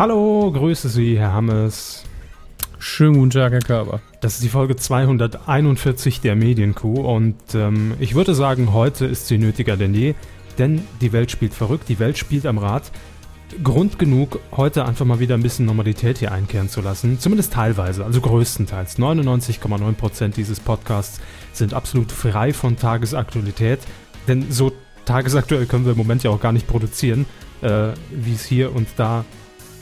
Hallo, grüße Sie, Herr Hammes. Schönen guten Tag, Herr Körber. Das ist die Folge 241 der Medienkuh und ähm, ich würde sagen, heute ist sie nötiger denn je, denn die Welt spielt verrückt, die Welt spielt am Rad. Grund genug, heute einfach mal wieder ein bisschen Normalität hier einkehren zu lassen. Zumindest teilweise, also größtenteils. 99,9% dieses Podcasts sind absolut frei von Tagesaktualität, denn so tagesaktuell können wir im Moment ja auch gar nicht produzieren, äh, wie es hier und da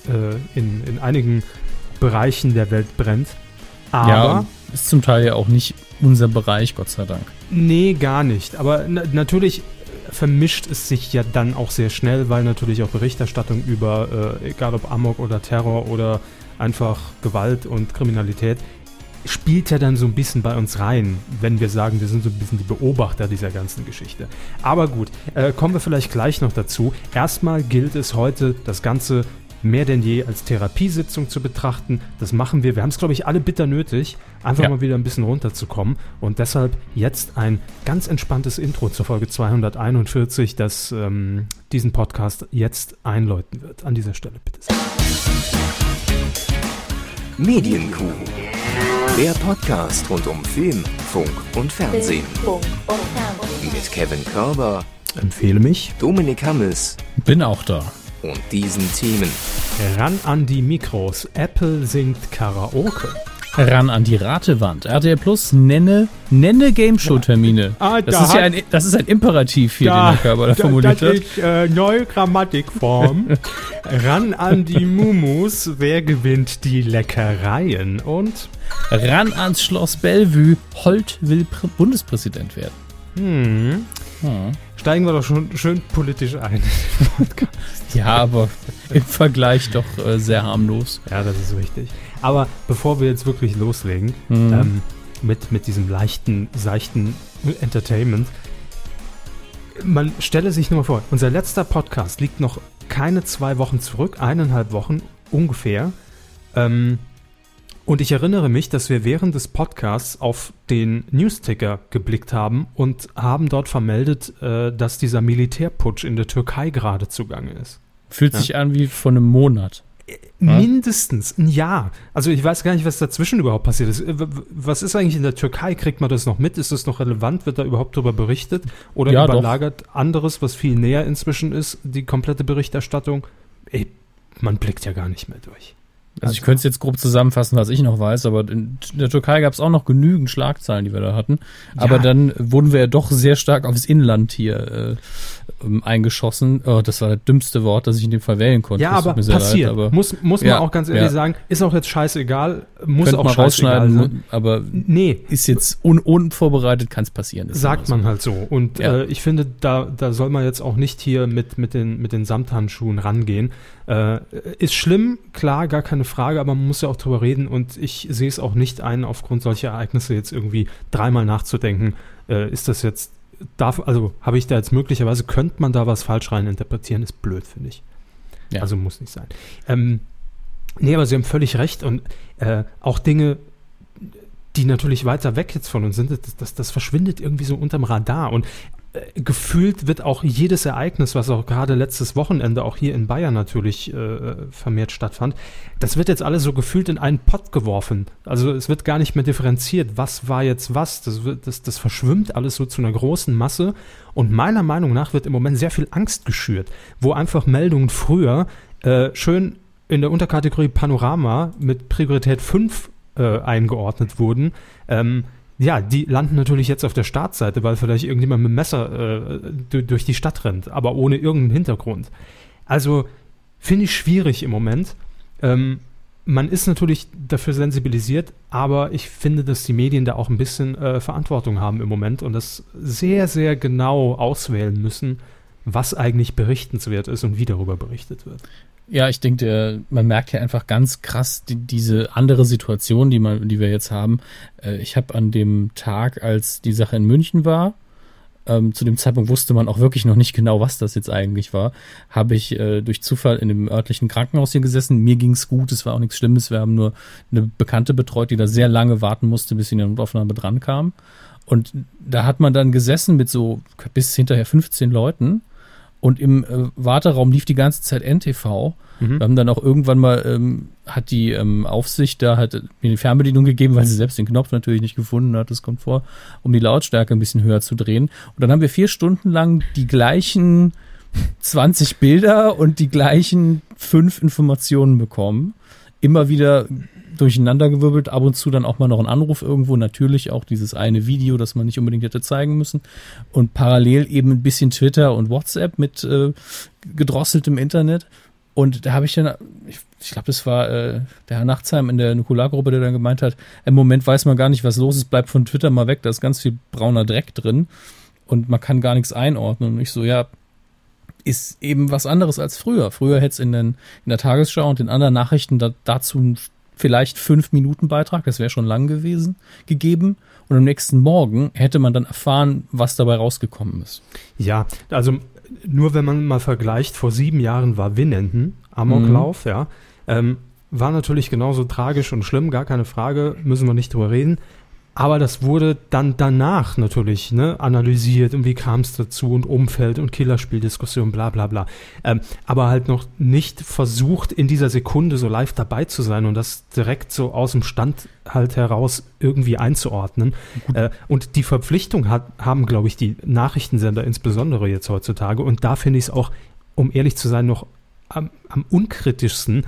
äh, in, in einigen Bereichen der Welt brennt. Aber ja, ist zum Teil ja auch nicht unser Bereich, Gott sei Dank. Nee, gar nicht. Aber na natürlich vermischt es sich ja dann auch sehr schnell, weil natürlich auch Berichterstattung über, äh, egal ob Amok oder Terror oder einfach Gewalt und Kriminalität, spielt ja dann so ein bisschen bei uns rein, wenn wir sagen, wir sind so ein bisschen die Beobachter dieser ganzen Geschichte. Aber gut, äh, kommen wir vielleicht gleich noch dazu. Erstmal gilt es heute, das Ganze mehr denn je als Therapiesitzung zu betrachten. Das machen wir. Wir haben es, glaube ich, alle bitter nötig, einfach ja. mal wieder ein bisschen runterzukommen. Und deshalb jetzt ein ganz entspanntes Intro zur Folge 241, das ähm, diesen Podcast jetzt einläuten wird. An dieser Stelle bitte sehr. Medienkuh. Der Podcast rund um Film, Funk und Fernsehen. Mit Kevin Körber. Empfehle mich. Dominik Hammes. Bin auch da und diesen Themen. Ran an die Mikros. Apple singt Karaoke. Ran an die Ratewand. RTL Plus nenne, nenne Game Show Termine. Ah, das, da ist ja ein, das ist ein Imperativ hier, da, den Herr Körber da, formuliert hat. Das ist äh, neue Grammatikform. Ran an die Mumus. Wer gewinnt die Leckereien? Und ran ans Schloss Bellevue. Holt will Bundespräsident werden. Hm. hm steigen wir doch schon schön politisch ein. ja, aber im Vergleich doch äh, sehr harmlos. Ja, das ist richtig. Aber bevor wir jetzt wirklich loslegen, mhm. ähm, mit, mit diesem leichten, seichten Entertainment, man stelle sich nur mal vor, unser letzter Podcast liegt noch keine zwei Wochen zurück, eineinhalb Wochen ungefähr. Ähm, und ich erinnere mich, dass wir während des Podcasts auf den Newsticker geblickt haben und haben dort vermeldet, äh, dass dieser Militärputsch in der Türkei gerade zugange ist. Fühlt ja. sich an wie vor einem Monat. Äh, mindestens ein Jahr. Also ich weiß gar nicht, was dazwischen überhaupt passiert ist. Äh, was ist eigentlich in der Türkei? Kriegt man das noch mit? Ist das noch relevant? Wird da überhaupt darüber berichtet? Oder ja, überlagert doch. anderes, was viel näher inzwischen ist, die komplette Berichterstattung? Ey, man blickt ja gar nicht mehr durch. Also ich könnte es jetzt grob zusammenfassen, was ich noch weiß, aber in der Türkei gab es auch noch genügend Schlagzeilen, die wir da hatten. Ja. Aber dann wurden wir ja doch sehr stark aufs Inland hier äh, ähm, eingeschossen. Oh, das war das dümmste Wort, das ich in dem Fall wählen konnte. Ja, aber passiert. Leid, aber muss, muss man ja, auch ganz ehrlich ja. sagen, ist auch jetzt scheißegal, muss Könnt auch mal rausschneiden, sein. aber nee. ist jetzt un unvorbereitet, kann es passieren. Sagt so. man halt so. Und äh, ich finde, da, da soll man jetzt auch nicht hier mit, mit, den, mit den Samthandschuhen rangehen. Äh, ist schlimm, klar, gar keine Frage, aber man muss ja auch drüber reden und ich sehe es auch nicht ein, aufgrund solcher Ereignisse jetzt irgendwie dreimal nachzudenken, äh, ist das jetzt, darf, also habe ich da jetzt möglicherweise, könnte man da was falsch rein interpretieren, ist blöd, finde ich. Ja. Also muss nicht sein. Ähm, nee, aber Sie haben völlig recht und äh, auch Dinge, die natürlich weiter weg jetzt von uns sind, das, das, das verschwindet irgendwie so unterm Radar. Und gefühlt wird auch jedes Ereignis, was auch gerade letztes Wochenende auch hier in Bayern natürlich äh, vermehrt stattfand, das wird jetzt alles so gefühlt in einen Pott geworfen. Also es wird gar nicht mehr differenziert, was war jetzt was. Das, wird, das, das verschwimmt alles so zu einer großen Masse. Und meiner Meinung nach wird im Moment sehr viel Angst geschürt, wo einfach Meldungen früher äh, schön in der Unterkategorie Panorama mit Priorität 5 äh, eingeordnet wurden. Ähm, ja, die landen natürlich jetzt auf der Startseite, weil vielleicht irgendjemand mit dem Messer äh, durch die Stadt rennt, aber ohne irgendeinen Hintergrund. Also finde ich schwierig im Moment. Ähm, man ist natürlich dafür sensibilisiert, aber ich finde, dass die Medien da auch ein bisschen äh, Verantwortung haben im Moment und das sehr, sehr genau auswählen müssen, was eigentlich berichtenswert ist und wie darüber berichtet wird. Ja, ich denke, man merkt ja einfach ganz krass die, diese andere Situation, die, man, die wir jetzt haben. Äh, ich habe an dem Tag, als die Sache in München war, ähm, zu dem Zeitpunkt wusste man auch wirklich noch nicht genau, was das jetzt eigentlich war, habe ich äh, durch Zufall in dem örtlichen Krankenhaus hier gesessen. Mir ging's gut, es war auch nichts Schlimmes. Wir haben nur eine Bekannte betreut, die da sehr lange warten musste, bis sie in der Notaufnahme dran kam. Und da hat man dann gesessen mit so bis hinterher 15 Leuten Und im äh, Warteraum lief die ganze Zeit NTV. Mhm. Wir haben dann auch irgendwann mal, ähm, hat die ähm, Aufsicht da hat mir die Fernbedienung gegeben, weil sie selbst den Knopf natürlich nicht gefunden hat, das kommt vor, um die Lautstärke ein bisschen höher zu drehen. Und dann haben wir vier Stunden lang die gleichen 20 Bilder und die gleichen fünf Informationen bekommen. Immer wieder durcheinandergewirbelt, ab und zu dann auch mal noch ein Anruf irgendwo, natürlich auch dieses eine Video, das man nicht unbedingt hätte zeigen müssen. Und parallel eben ein bisschen Twitter und WhatsApp mit äh, gedrosseltem Internet. Und da habe ich dann, ich, ich glaube, das war äh, der Herr Nachtsheim in der Nukulargruppe, der dann gemeint hat, im Moment weiß man gar nicht, was los ist, bleibt von Twitter mal weg, da ist ganz viel brauner Dreck drin und man kann gar nichts einordnen. Und ich so, ja, ist eben was anderes als früher. Früher hätte es in, in der Tagesschau und in anderen Nachrichten da, dazu vielleicht fünf Minuten Beitrag, das wäre schon lang gewesen, gegeben. Und am nächsten Morgen hätte man dann erfahren, was dabei rausgekommen ist. Ja, also nur wenn man mal vergleicht, vor sieben Jahren war Winnenden, Amoklauf, mhm. ja, ähm, war natürlich genauso tragisch und schlimm, gar keine Frage, müssen wir nicht drüber reden. Aber das wurde dann danach natürlich ne, analysiert und wie kam es dazu und Umfeld und Killerspieldiskussion, bla bla bla. Ähm, aber halt noch nicht versucht, in dieser Sekunde so live dabei zu sein und das direkt so aus dem Stand halt heraus irgendwie einzuordnen. Äh, und die Verpflichtung hat, haben, glaube ich, die Nachrichtensender insbesondere jetzt heutzutage. Und da finde ich es auch, um ehrlich zu sein, noch am, am unkritischsten,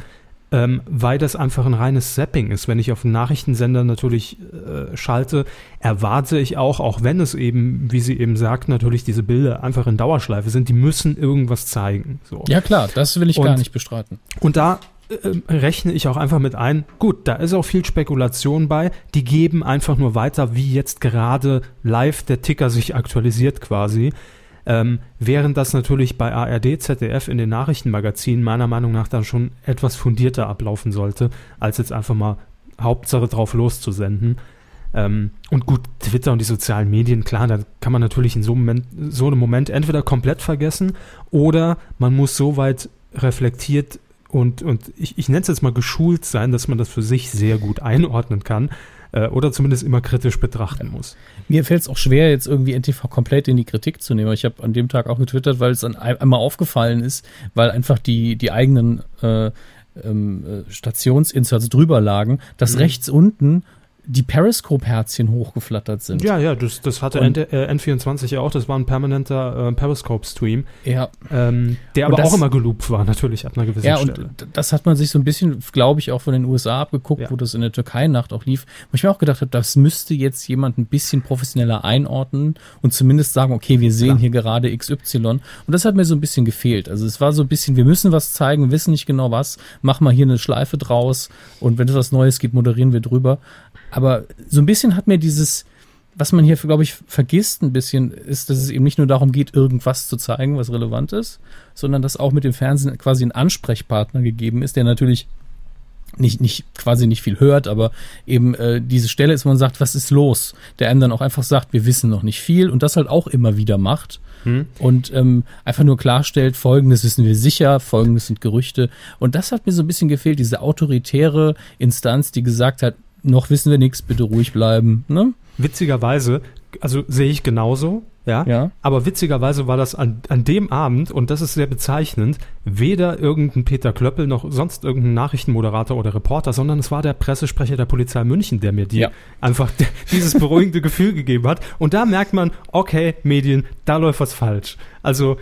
ähm, weil das einfach ein reines Zapping ist. Wenn ich auf einen Nachrichtensender natürlich äh, schalte, erwarte ich auch, auch wenn es eben, wie sie eben sagt, natürlich diese Bilder einfach in Dauerschleife sind, die müssen irgendwas zeigen. So. Ja klar, das will ich und, gar nicht bestreiten. Und da äh, rechne ich auch einfach mit ein, gut, da ist auch viel Spekulation bei, die geben einfach nur weiter, wie jetzt gerade live der Ticker sich aktualisiert quasi. Ähm, während das natürlich bei ARD, ZDF in den Nachrichtenmagazinen meiner Meinung nach dann schon etwas fundierter ablaufen sollte, als jetzt einfach mal Hauptsache drauf loszusenden. Ähm, und gut, Twitter und die sozialen Medien, klar, da kann man natürlich in so, Moment, so einem Moment entweder komplett vergessen oder man muss so weit reflektiert und, und ich, ich nenne es jetzt mal geschult sein, dass man das für sich sehr gut einordnen kann, äh, oder zumindest immer kritisch betrachten ja. muss. Mir fällt es auch schwer, jetzt irgendwie NTV komplett in die Kritik zu nehmen. Ich habe an dem Tag auch getwittert, weil es dann einmal aufgefallen ist, weil einfach die, die eigenen äh, ähm, äh, Stationsinserts drüber lagen, dass mhm. rechts unten die Periscope-Herzchen hochgeflattert sind. Ja, ja, das, das hatte äh, N24 ja auch. Das war ein permanenter äh, Periscope-Stream. Ja. Ähm, der aber das, auch immer geloopt war, natürlich ab einer gewissen ja, Stelle. Ja, und das hat man sich so ein bisschen, glaube ich, auch von den USA abgeguckt, ja. wo das in der Türkei-Nacht auch lief. Wo ich mir auch gedacht habe, das müsste jetzt jemand ein bisschen professioneller einordnen und zumindest sagen, okay, wir sehen Klar. hier gerade XY. Und das hat mir so ein bisschen gefehlt. Also es war so ein bisschen, wir müssen was zeigen, wissen nicht genau was, mach mal hier eine Schleife draus und wenn es was Neues gibt, moderieren wir drüber. Aber so ein bisschen hat mir dieses, was man hier, glaube ich, vergisst ein bisschen, ist, dass es eben nicht nur darum geht, irgendwas zu zeigen, was relevant ist, sondern dass auch mit dem Fernsehen quasi ein Ansprechpartner gegeben ist, der natürlich nicht, nicht quasi nicht viel hört, aber eben äh, diese Stelle ist, wo man sagt, was ist los? Der einem dann auch einfach sagt, wir wissen noch nicht viel und das halt auch immer wieder macht hm. und ähm, einfach nur klarstellt, folgendes wissen wir sicher, folgendes sind Gerüchte und das hat mir so ein bisschen gefehlt, diese autoritäre Instanz, die gesagt hat, noch wissen wir nichts, bitte ruhig bleiben. Ne? Witzigerweise, also sehe ich genauso, ja? ja. Aber witzigerweise war das an, an dem Abend, und das ist sehr bezeichnend, weder irgendein Peter Klöppel noch sonst irgendein Nachrichtenmoderator oder Reporter, sondern es war der Pressesprecher der Polizei München, der mir die ja. einfach dieses beruhigende Gefühl gegeben hat. Und da merkt man, okay, Medien, da läuft was falsch. Also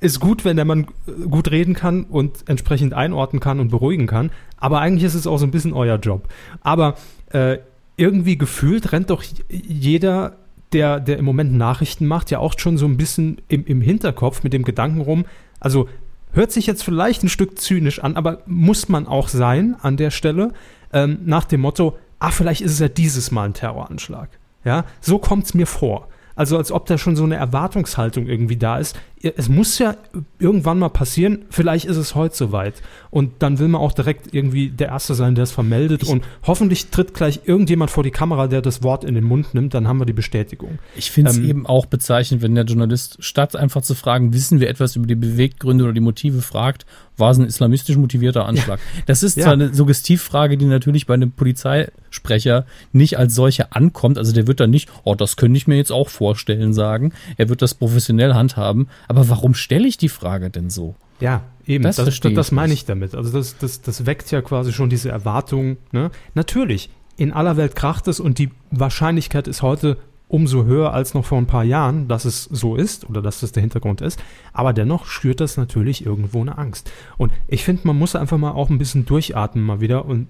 ist gut, wenn der Mann gut reden kann und entsprechend einordnen kann und beruhigen kann. Aber eigentlich ist es auch so ein bisschen euer Job. Aber äh, irgendwie gefühlt rennt doch jeder, der, der im Moment Nachrichten macht, ja auch schon so ein bisschen im, im Hinterkopf mit dem Gedanken rum. Also hört sich jetzt vielleicht ein Stück zynisch an, aber muss man auch sein an der Stelle. Ähm, nach dem Motto, ah, vielleicht ist es ja dieses Mal ein Terroranschlag. Ja, so kommt es mir vor. Also als ob da schon so eine Erwartungshaltung irgendwie da ist. Es muss ja irgendwann mal passieren, vielleicht ist es heute soweit. Und dann will man auch direkt irgendwie der Erste sein, der es vermeldet. Ich und hoffentlich tritt gleich irgendjemand vor die Kamera, der das Wort in den Mund nimmt, dann haben wir die Bestätigung. Ich finde es ähm, eben auch bezeichnend, wenn der Journalist, statt einfach zu fragen, wissen wir etwas über die Beweggründe oder die Motive, fragt, war es ein islamistisch motivierter Anschlag? Ja. Das ist zwar ja. eine Suggestivfrage, die natürlich bei einem Polizei Sprecher nicht als solcher ankommt. Also der wird dann nicht, oh, das könnte ich mir jetzt auch vorstellen, sagen. Er wird das professionell handhaben. Aber warum stelle ich die Frage denn so? Ja, eben. Das, das, das, das meine ich damit. Also das, das, das weckt ja quasi schon diese Erwartung. Ne? Natürlich, in aller Welt kracht es und die Wahrscheinlichkeit ist heute umso höher als noch vor ein paar Jahren, dass es so ist oder dass das der Hintergrund ist. Aber dennoch schürt das natürlich irgendwo eine Angst. Und ich finde, man muss einfach mal auch ein bisschen durchatmen mal wieder und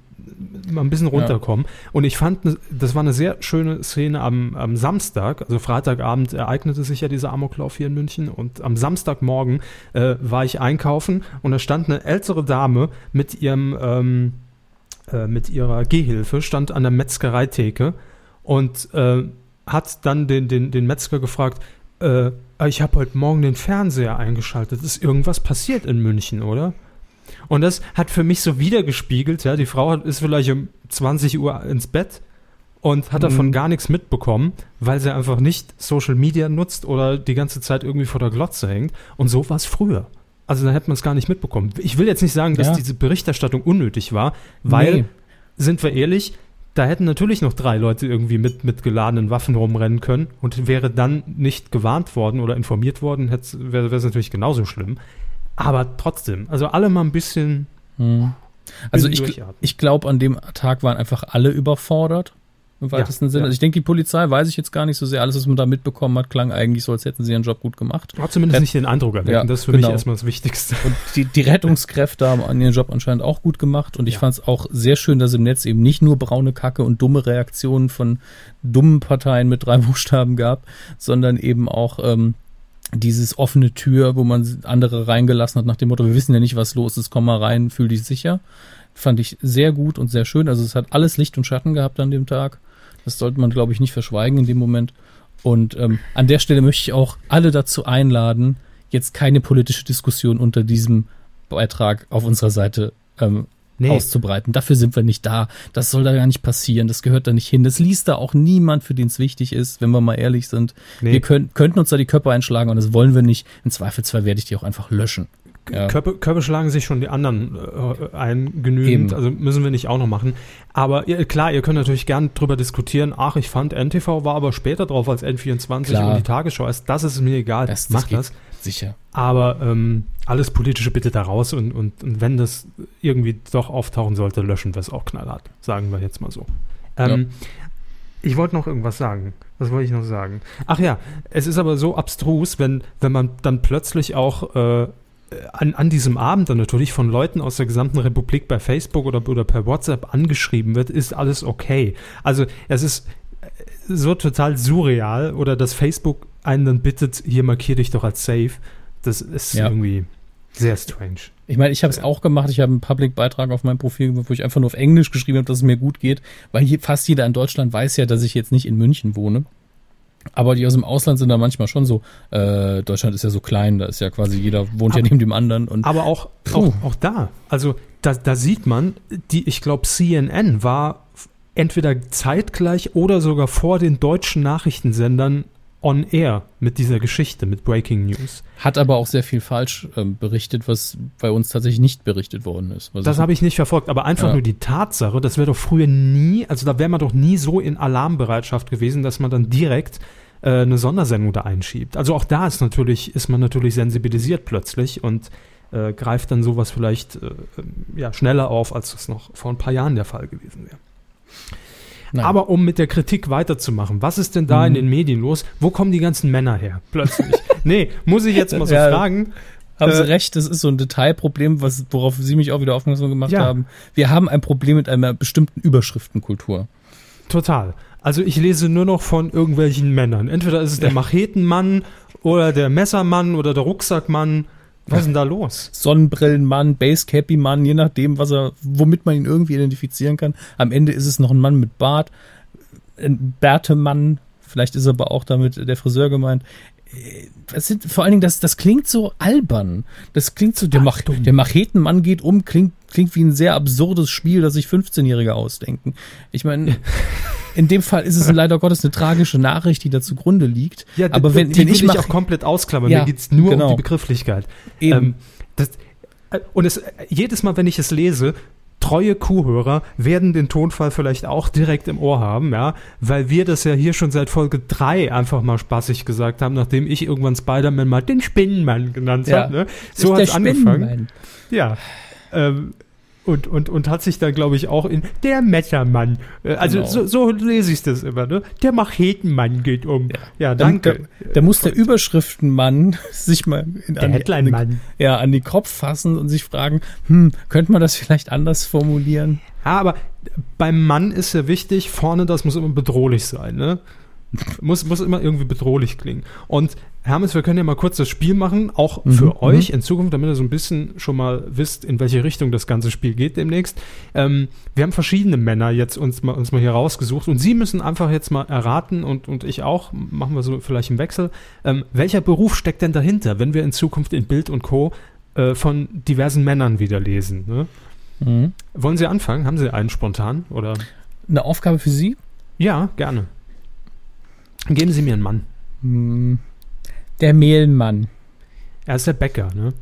mal ein bisschen runterkommen. Ja. Und ich fand, das war eine sehr schöne Szene am, am Samstag, also Freitagabend ereignete sich ja dieser Amoklauf hier in München und am Samstagmorgen äh, war ich einkaufen und da stand eine ältere Dame mit ihrem ähm, äh, mit ihrer Gehhilfe, stand an der Metzgereitheke und äh, hat dann den, den, den Metzger gefragt, äh, ich habe heute Morgen den Fernseher eingeschaltet. Ist irgendwas passiert in München, oder? Und das hat für mich so wiedergespiegelt, ja, die Frau ist vielleicht um 20 Uhr ins Bett und hat davon mhm. gar nichts mitbekommen, weil sie einfach nicht Social Media nutzt oder die ganze Zeit irgendwie vor der Glotze hängt. Und so war es früher. Also da hätte man es gar nicht mitbekommen. Ich will jetzt nicht sagen, dass ja. diese Berichterstattung unnötig war, weil, nee. sind wir ehrlich, da hätten natürlich noch drei Leute irgendwie mit, mit geladenen Waffen rumrennen können und wäre dann nicht gewarnt worden oder informiert worden, wäre es natürlich genauso schlimm. Aber trotzdem, also alle mal ein bisschen. Hm. Also ich, ich glaube, an dem Tag waren einfach alle überfordert im weitesten ja, Sinne. Ja. Also ich denke, die Polizei weiß ich jetzt gar nicht so sehr. Alles, was man da mitbekommen hat, klang eigentlich so, als hätten sie ihren Job gut gemacht. Hat zumindest Ret nicht den Eindruck erweckt. Ja, das ist für genau. mich erstmal das Wichtigste. Und die, die Rettungskräfte haben ihren Job anscheinend auch gut gemacht. Und ich ja. fand es auch sehr schön, dass im Netz eben nicht nur braune Kacke und dumme Reaktionen von dummen Parteien mit drei Buchstaben gab, sondern eben auch ähm, dieses offene Tür, wo man andere reingelassen hat nach dem Motto, wir wissen ja nicht, was los ist, komm mal rein, fühl dich sicher. Fand ich sehr gut und sehr schön. Also es hat alles Licht und Schatten gehabt an dem Tag. Das sollte man, glaube ich, nicht verschweigen in dem Moment. Und ähm, an der Stelle möchte ich auch alle dazu einladen, jetzt keine politische Diskussion unter diesem Beitrag auf unserer Seite ähm, nee. auszubreiten. Dafür sind wir nicht da. Das soll da gar nicht passieren. Das gehört da nicht hin. Das liest da auch niemand, für den es wichtig ist, wenn wir mal ehrlich sind. Nee. Wir können, könnten uns da die Köpfe einschlagen und das wollen wir nicht. Im Zweifelsfall werde ich die auch einfach löschen. Ja. Körper, Körper schlagen sich schon die anderen äh, ein, genügend, Eben. also müssen wir nicht auch noch machen. Aber ihr, klar, ihr könnt natürlich gern drüber diskutieren, ach, ich fand NTV war aber später drauf als N24 klar. und die Tagesschau ist, das ist mir egal, das, macht das. Sicher. Aber ähm, alles Politische bitte da raus und, und, und wenn das irgendwie doch auftauchen sollte, löschen wir es auch knallhart, sagen wir jetzt mal so. Ähm, ja. Ich wollte noch irgendwas sagen. Was wollte ich noch sagen? Ach ja, es ist aber so abstrus, wenn, wenn man dann plötzlich auch äh, an, an diesem Abend dann natürlich von Leuten aus der gesamten Republik bei Facebook oder, oder per WhatsApp angeschrieben wird, ist alles okay. Also es ist so total surreal oder dass Facebook einen dann bittet, hier markier dich doch als safe. Das ist ja. irgendwie sehr strange. Ich meine, ich habe es auch gemacht. Ich habe einen Public-Beitrag auf meinem Profil, wo ich einfach nur auf Englisch geschrieben habe, dass es mir gut geht, weil hier fast jeder in Deutschland weiß ja, dass ich jetzt nicht in München wohne. Aber die aus dem Ausland sind da manchmal schon so, äh, Deutschland ist ja so klein, da ist ja quasi jeder wohnt aber, ja neben dem anderen. Und aber auch, auch, auch da, also da, da sieht man, die, ich glaube, CNN war entweder zeitgleich oder sogar vor den deutschen Nachrichtensendern on air mit dieser Geschichte, mit Breaking News. Hat aber auch sehr viel falsch äh, berichtet, was bei uns tatsächlich nicht berichtet worden ist. das habe ich nicht verfolgt, aber einfach ja. nur die Tatsache, das wäre doch früher nie, also da wäre man doch nie so in Alarmbereitschaft gewesen, dass man dann direkt äh, eine Sondersendung da einschiebt. Also auch da ist natürlich, ist man natürlich sensibilisiert plötzlich und äh, greift dann sowas vielleicht äh, ja, schneller auf, als das noch vor ein paar Jahren der Fall gewesen wäre. Nein. Aber um mit der Kritik weiterzumachen, was ist denn da mhm. in den Medien los? Wo kommen die ganzen Männer her? Plötzlich. nee, muss ich jetzt mal so ja, fragen. Haben äh, Sie recht, das ist so ein Detailproblem, was, worauf Sie mich auch wieder aufmerksam gemacht ja. haben. Wir haben ein Problem mit einer bestimmten Überschriftenkultur. Total. Also ich lese nur noch von irgendwelchen Männern. Entweder ist es der Machetenmann oder der Messermann oder der Rucksackmann. Was ist denn da los? Sonnenbrillenmann, Basecappy-Mann, je nachdem, was er, womit man ihn irgendwie identifizieren kann. Am Ende ist es noch ein Mann mit Bart, ein Bärtemann, vielleicht ist aber auch damit der Friseur gemeint. Das sind, vor allen Dingen, das, das klingt so albern. Das klingt so, der, Mach, der Machetenmann geht um, klingt, klingt wie ein sehr absurdes Spiel, das sich 15-Jährige ausdenken. Ich meine, in dem Fall ist es leider Gottes eine tragische Nachricht, die da zugrunde liegt. Ja, aber wenn, die wenn ich, ich auch komplett ausklammern, ja, mir geht's nur genau. um die Begrifflichkeit. Eben. Ähm, das, äh, und es, jedes Mal, wenn ich es lese, treue Kuhhörer werden den Tonfall vielleicht auch direkt im Ohr haben, ja, weil wir das ja hier schon seit Folge 3 einfach mal spaßig gesagt haben, nachdem ich irgendwann Spider-Man mal den Spinnenmann genannt ja. habe. Ne? So hat es angefangen. Ja. Ähm, und, und, und hat sich dann, glaube ich, auch in der Mettermann, äh, also genau. so, so lese ich das immer, ne? Der Machetenmann geht um. Ja, ja danke. Da, da muss der Überschriftenmann sich mal in, der Headline-Mann. Ja, an die Kopf fassen und sich fragen, hm, könnte man das vielleicht anders formulieren? Ja, aber beim Mann ist ja wichtig, vorne das muss immer bedrohlich sein, ne? Muss, muss immer irgendwie bedrohlich klingen. Und Hermes, wir können ja mal kurz das Spiel machen, auch mhm, für mhm. euch in Zukunft, damit ihr so ein bisschen schon mal wisst, in welche Richtung das ganze Spiel geht demnächst. Ähm, wir haben verschiedene Männer jetzt uns mal, uns mal hier rausgesucht und Sie müssen einfach jetzt mal erraten und, und ich auch, machen wir so vielleicht im Wechsel, ähm, welcher Beruf steckt denn dahinter, wenn wir in Zukunft in Bild und Co. Äh, von diversen Männern wieder lesen? Ne? Mhm. Wollen Sie anfangen? Haben Sie einen spontan? Oder? Eine Aufgabe für Sie? Ja, gerne. Geben Sie mir einen Mann. Hm. Der Mehlmann. Er ist der Bäcker, ne?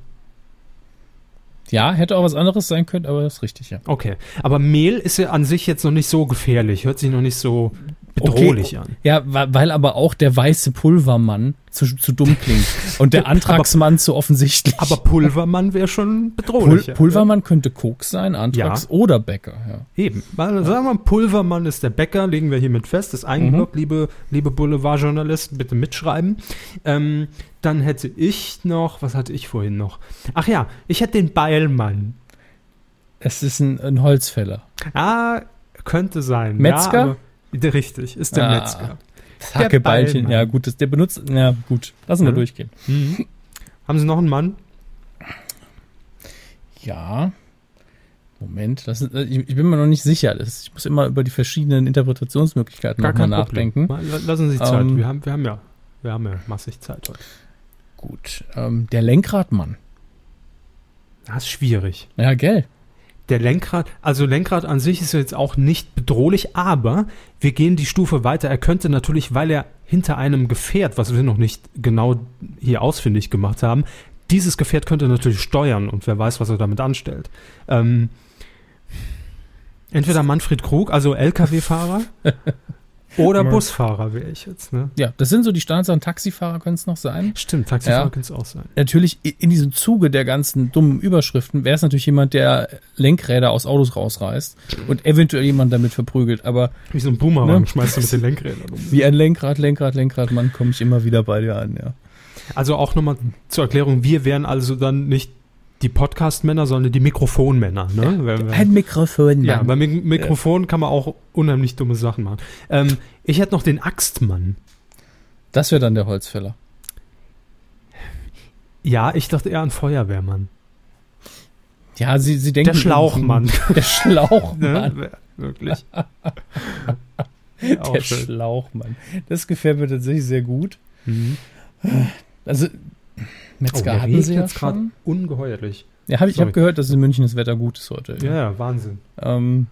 Ja, hätte auch was anderes sein können, aber das ist richtig, ja. Okay. Aber Mehl ist ja an sich jetzt noch nicht so gefährlich. Hört sich noch nicht so bedrohlich okay. an. Ja, weil aber auch der weiße Pulvermann zu, zu dumm klingt und der Antragsmann aber, zu offensichtlich. Aber Pulvermann wäre schon bedrohlich. Pul Pulvermann ja. könnte Koks sein, Antrags ja. oder Bäcker. Ja. Eben. Weil, sagen wir, Pulvermann ist der Bäcker, legen wir hiermit fest, ist eingeloggt, mhm. liebe, liebe Boulevardjournalisten, bitte mitschreiben. Ähm, dann hätte ich noch, was hatte ich vorhin noch? Ach ja, ich hätte den Beilmann. Es ist ein, ein Holzfäller. Ah, könnte sein. Metzger? Ja, Richtig, ist der ah, Metzger. Hackebeilchen, ja gut, das, der benutzt, ja gut, lassen wir mhm. durchgehen. Mhm. Haben Sie noch einen Mann? Ja. Moment, das ist, ich, ich, bin mir noch nicht sicher. Das, ich muss immer über die verschiedenen Interpretationsmöglichkeiten nochmal nachdenken. Lassen Sie Zeit, ähm, wir, haben, wir, haben ja, wir haben ja massig Zeit heute. Gut, ähm, der Lenkradmann. Das ist schwierig. Ja, gell der Lenkrad, also Lenkrad an sich ist jetzt auch nicht bedrohlich, aber wir gehen die Stufe weiter. Er könnte natürlich, weil er hinter einem Gefährt, was wir noch nicht genau hier ausfindig gemacht haben, dieses Gefährt könnte natürlich steuern und wer weiß, was er damit anstellt. Ähm, entweder Manfred Krug, also LKW-Fahrer, Oder Busfahrer wäre ich jetzt, ne? Ja, das sind so die Standards. Taxifahrer können es noch sein. Stimmt, Taxifahrer ja. können es auch sein. Natürlich, in diesem Zuge der ganzen dummen Überschriften wäre es natürlich jemand, der Lenkräder aus Autos rausreißt und eventuell jemand damit verprügelt, aber. Wie so ein Boomerang ne? schmeißt du mit den Lenkrädern um. Wie ein Lenkrad, Lenkrad, Lenkrad, Mann, komme ich immer wieder bei dir an, ja. Also auch nochmal zur Erklärung, wir wären also dann nicht die Podcast-Männer, sondern die Mikrofonmänner. Ne? Ein Mikrofon. Ja, beim Mik Mikrofon ja. kann man auch unheimlich dumme Sachen machen. Ähm, ich hätte noch den Axtmann. Das wäre dann der Holzfäller. Ja, ich dachte eher an Feuerwehrmann. Ja, sie, sie denken. Der Schlauchmann. Der Schlauchmann. ne? Wirklich. der. Schlauchmann. Das gefällt mir tatsächlich sehr gut. Mhm. Also, Metzger oh, hatten sie jetzt gerade ungeheuerlich. Ja, hab ich, habe gehört, dass in München das Wetter gut ist heute. Ja, ja Wahnsinn. Ähm,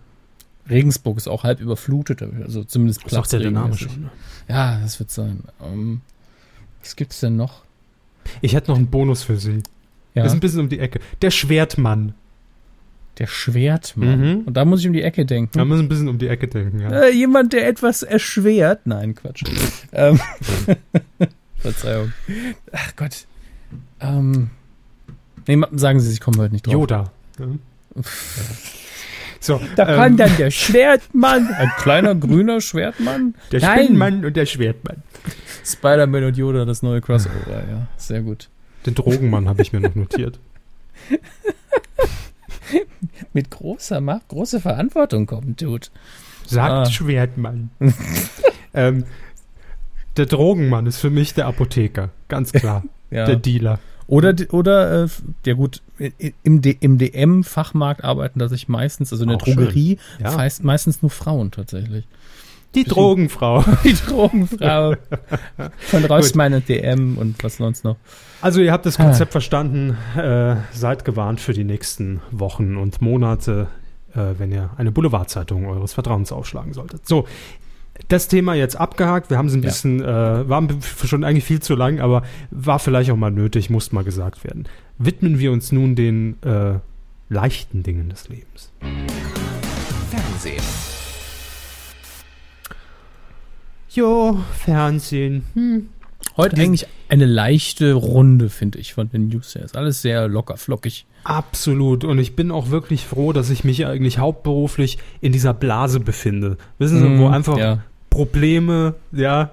Regensburg ist auch halb überflutet, also zumindest Platz. Sagt ja der Name schon. Ne? Ja, das wird sein. Ähm, was gibt's denn noch? Ich hätte noch einen Bonus für Sie. Ja. Das ist ein bisschen um die Ecke. Der Schwertmann. Der Schwertmann. Mhm. Und da muss ich um die Ecke denken. Da muss ich ein bisschen um die Ecke denken, ja. Äh, jemand, der etwas erschwert. Nein, Quatsch. ähm, Verzeihung. Ach Gott. Ähm, nee, sagen Sie, ich komme heute nicht drauf. Yoda. So, da ähm, kann dann der Schwertmann, ein kleiner grüner Schwertmann. Der Spinnenmann und der Schwertmann. Spider-Man und Yoda, das neue Crossover, ja. Sehr gut. Den Drogenmann habe ich mir noch notiert. Mit großer Macht, große Verantwortung kommen tut. Sagt ah. Schwertmann. ähm, der Drogenmann ist für mich der Apotheker, ganz klar. Ja. Der Dealer. Oder, oder äh, ja gut, im, im DM-Fachmarkt arbeiten da sich meistens, also in der Auch Drogerie, ja. meist, meistens nur Frauen tatsächlich. Die Bisschen, Drogenfrau. Die Drogenfrau. Von Rossmann und DM und was sonst noch. Also ihr habt das Konzept ah. verstanden, äh, seid gewarnt für die nächsten Wochen und Monate, äh, wenn ihr eine Boulevardzeitung eures Vertrauens aufschlagen solltet. So, das Thema jetzt abgehakt. Wir haben es ein bisschen, ja. äh, war schon eigentlich viel zu lang, aber war vielleicht auch mal nötig, muss mal gesagt werden. Widmen wir uns nun den äh, leichten Dingen des Lebens. Fernsehen. Jo, Fernsehen. Hm. Heute Die- eigentlich eine leichte Runde, finde ich, von den News her. Ist alles sehr locker, flockig. Absolut. Und ich bin auch wirklich froh, dass ich mich eigentlich hauptberuflich in dieser Blase befinde. Wissen Sie, wo Mhm, einfach ja. Probleme, ja,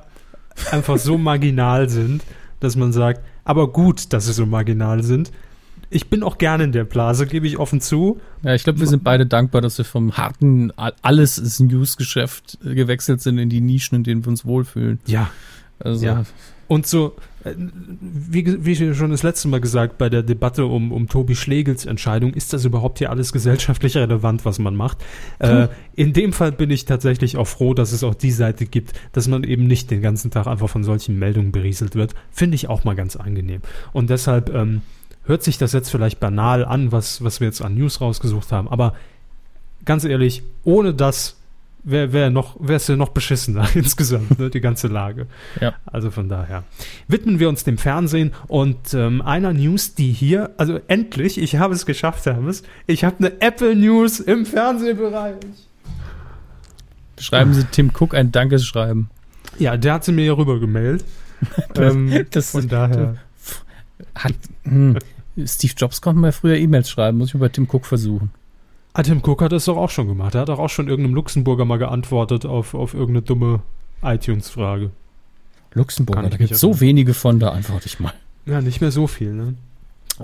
einfach so marginal sind, dass man sagt, aber gut, dass sie so marginal sind. Ich bin auch gerne in der Blase, gebe ich offen zu. Ja, ich glaube, wir sind beide dankbar, dass wir vom harten alles ist News-Geschäft gewechselt sind in die Nischen, in denen wir uns wohlfühlen. Ja. Also, Ja. Und so, wie, ge- wie schon das letzte Mal gesagt, bei der Debatte um, um Tobi Schlegels Entscheidung, ist das überhaupt hier alles gesellschaftlich relevant, was man macht? Äh, in dem Fall bin ich tatsächlich auch froh, dass es auch die Seite gibt, dass man eben nicht den ganzen Tag einfach von solchen Meldungen berieselt wird. Finde ich auch mal ganz angenehm. Und deshalb ähm, hört sich das jetzt vielleicht banal an, was, was wir jetzt an News rausgesucht haben, aber ganz ehrlich, ohne das wäre wär noch, wäre es ja noch beschissener insgesamt, ne, die ganze Lage. Ja. Also von daher. Widmen wir uns dem Fernsehen und ähm, einer News, die hier, also endlich, ich habe es geschafft, Hermes, ich habe eine Apple News im Fernsehbereich. schreiben Sie Tim Cook ein Dankeschreiben. Ja, der hat sie mir hier rüber gemailt. ähm, Das- von daher. Hat, hm, Steve Jobs konnte mal früher E-Mails schreiben, muss ich mal bei Tim Cook versuchen. Ah, Tim Cook hat das doch auch schon gemacht. Er hat doch auch schon irgendeinem Luxemburger mal geantwortet auf, auf irgendeine dumme iTunes-Frage. Luxemburger, da gibt es so erinnern. wenige von, da antworte ich mal. Ja, nicht mehr so viel, ne?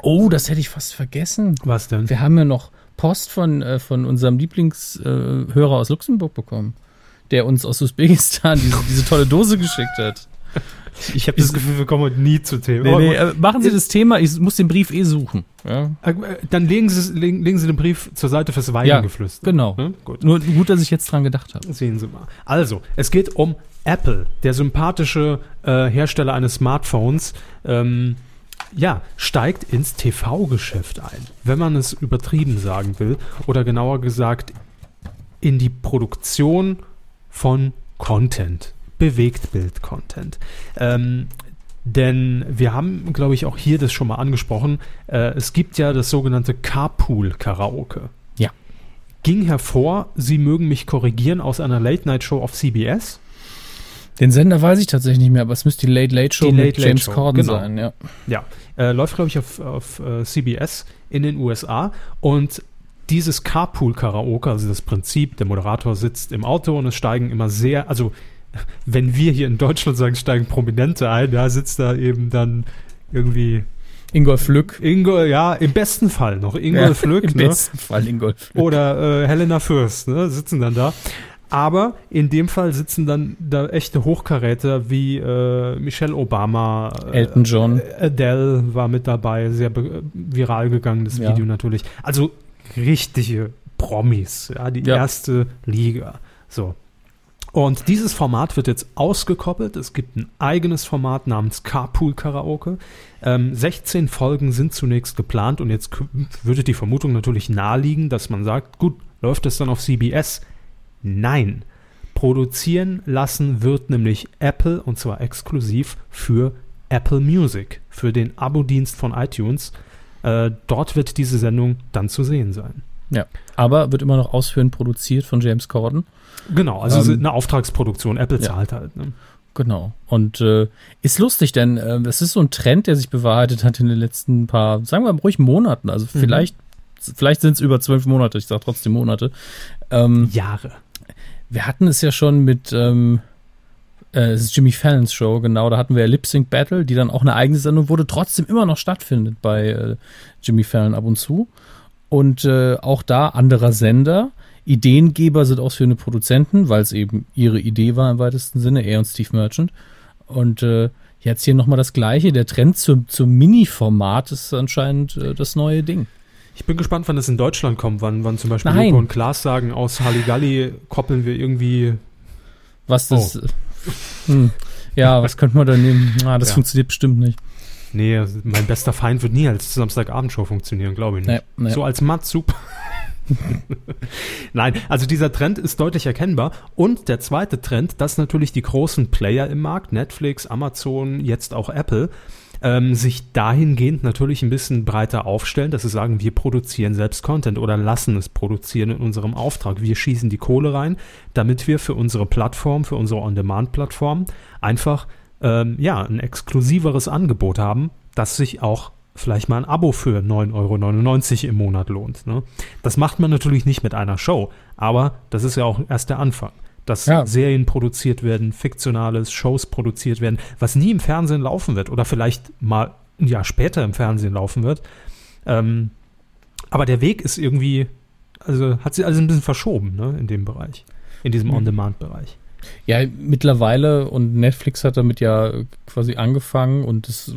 Oh, das hätte ich fast vergessen. Was denn? Wir haben ja noch Post von, äh, von unserem Lieblingshörer äh, aus Luxemburg bekommen, der uns aus Usbekistan diese, diese tolle Dose geschickt hat. Ich habe das Gefühl, wir kommen heute nie zu Themen. Nee, nee, gut. äh, machen Sie das Thema, ich muss den Brief eh suchen. Ja, Äh, Dann legen Sie, legen, legen Sie den Brief zur Seite fürs Ja, Weidengeflüster. genau. Ne? Gut. Nur gut, dass ich jetzt dran gedacht habe. Sehen Sie mal. Also, es geht um Apple, der sympathische äh, Hersteller eines Smartphones. Ähm, ja, steigt ins TV-Geschäft ein, wenn man es übertrieben sagen will. Oder genauer gesagt, in die Produktion von Content, Bewegtbild-Content. Ähm, denn wir haben, glaube ich, auch hier das schon mal angesprochen. Äh, es gibt ja das sogenannte Carpool-Karaoke. Ja. Ging hervor, Sie mögen mich korrigieren, aus einer Late-Night-Show auf CBS. Den Sender weiß ich tatsächlich nicht mehr, aber es müsste die Late Late Show Die mit Late Late James Show, Corden genau. sein, ja. Ja, äh, läuft, glaube ich, auf, auf äh, CBS in den USA. Und dieses Carpool-Karaoke, also das Prinzip, der Moderator sitzt im Auto und es steigen immer sehr, also wenn wir hier in Deutschland sagen, steigen Prominente ein, da sitzt da eben dann irgendwie Ingolf Lück. Ingo, ja, im besten Fall noch Ingolf Ja, Lück, Im ne? besten Fall Ingolf Lück. oder äh, Helena Fürst, ne, sitzen dann da. Aber in dem Fall sitzen dann da echte Hochkaräter wie äh, Michelle Obama, äh, Elton John. Adele war mit dabei, sehr viral gegangen, das Ja. Video natürlich. Also richtige Promis, ja, die Ja. erste Liga. So. Und dieses Format wird jetzt ausgekoppelt. Es gibt ein eigenes Format namens Carpool Karaoke. Ähm, 16 Folgen sind zunächst geplant und jetzt würde die Vermutung natürlich naheliegen, dass man sagt, gut, läuft es dann auf CBS? Nein. Produzieren lassen wird nämlich Apple und zwar exklusiv für Apple Music, für den Abo-Dienst von iTunes. Äh, dort wird diese Sendung dann zu sehen sein. Ja. Aber wird immer noch ausführend produziert von James Corden. Genau, also Ähm, eine Auftragsproduktion. Apple ja. zahlt halt. Ne? Genau. Und äh, ist lustig, denn äh, das ist so ein Trend, der sich bewahrheitet hat in den letzten paar, sagen wir mal ruhig Monaten. Also Mhm. vielleicht, vielleicht sind es über zwölf Monate, ich sage trotzdem Monate. Ähm, Jahre. wir hatten es ja schon mit, ähm, äh, es ist Jimmy Fallons Show, genau, da hatten wir ja Lip Sync Battle, die dann auch eine eigene Sendung wurde, trotzdem immer noch stattfindet bei äh, Jimmy Fallon ab und zu. Und äh, auch da anderer Sender. Ideengeber sind ausführende Produzenten, weil es eben ihre Idee war im weitesten Sinne, er und Steve Merchant. Und äh, jetzt hier nochmal das Gleiche. Der Trend zum, zum Mini-Format ist anscheinend äh, das neue Ding. Ich bin gespannt, wann es in Deutschland kommt, wann, wann zum Beispiel Nein. Joko und Klaas sagen, aus Halligalli koppeln wir irgendwie. Was das. äh, Hm, ja, was könnte man da nehmen? Ah, das Ja. funktioniert bestimmt nicht. Nee, mein bester Feind wird nie als Samstagabendshow funktionieren, glaube ich nicht. Nee, nee. So als Matt, super. Nein, also dieser Trend ist deutlich erkennbar. Und der zweite Trend, dass natürlich die großen Player im Markt, Netflix, Amazon, jetzt auch Apple, ähm, sich dahingehend natürlich ein bisschen breiter aufstellen, dass sie sagen, wir produzieren selbst Content oder lassen es produzieren in unserem Auftrag. Wir schießen die Kohle rein, damit wir für unsere Plattform, für unsere On-Demand-Plattform einfach ähm, ja, ein exklusiveres Angebot haben, das sich auch vielleicht mal ein Abo für 9,99 Euro im Monat lohnt. Ne? Das macht man natürlich nicht mit einer Show, aber das ist ja auch erst der Anfang. Dass ja. Serien produziert werden, fiktionales, Shows produziert werden, was nie im Fernsehen laufen wird oder vielleicht mal ein Jahr später im Fernsehen laufen wird. Ähm, aber der Weg ist irgendwie, also hat sich alles ein bisschen verschoben ne, in dem Bereich, in diesem mhm. On-Demand-Bereich. Ja, mittlerweile und Netflix hat damit ja quasi angefangen und es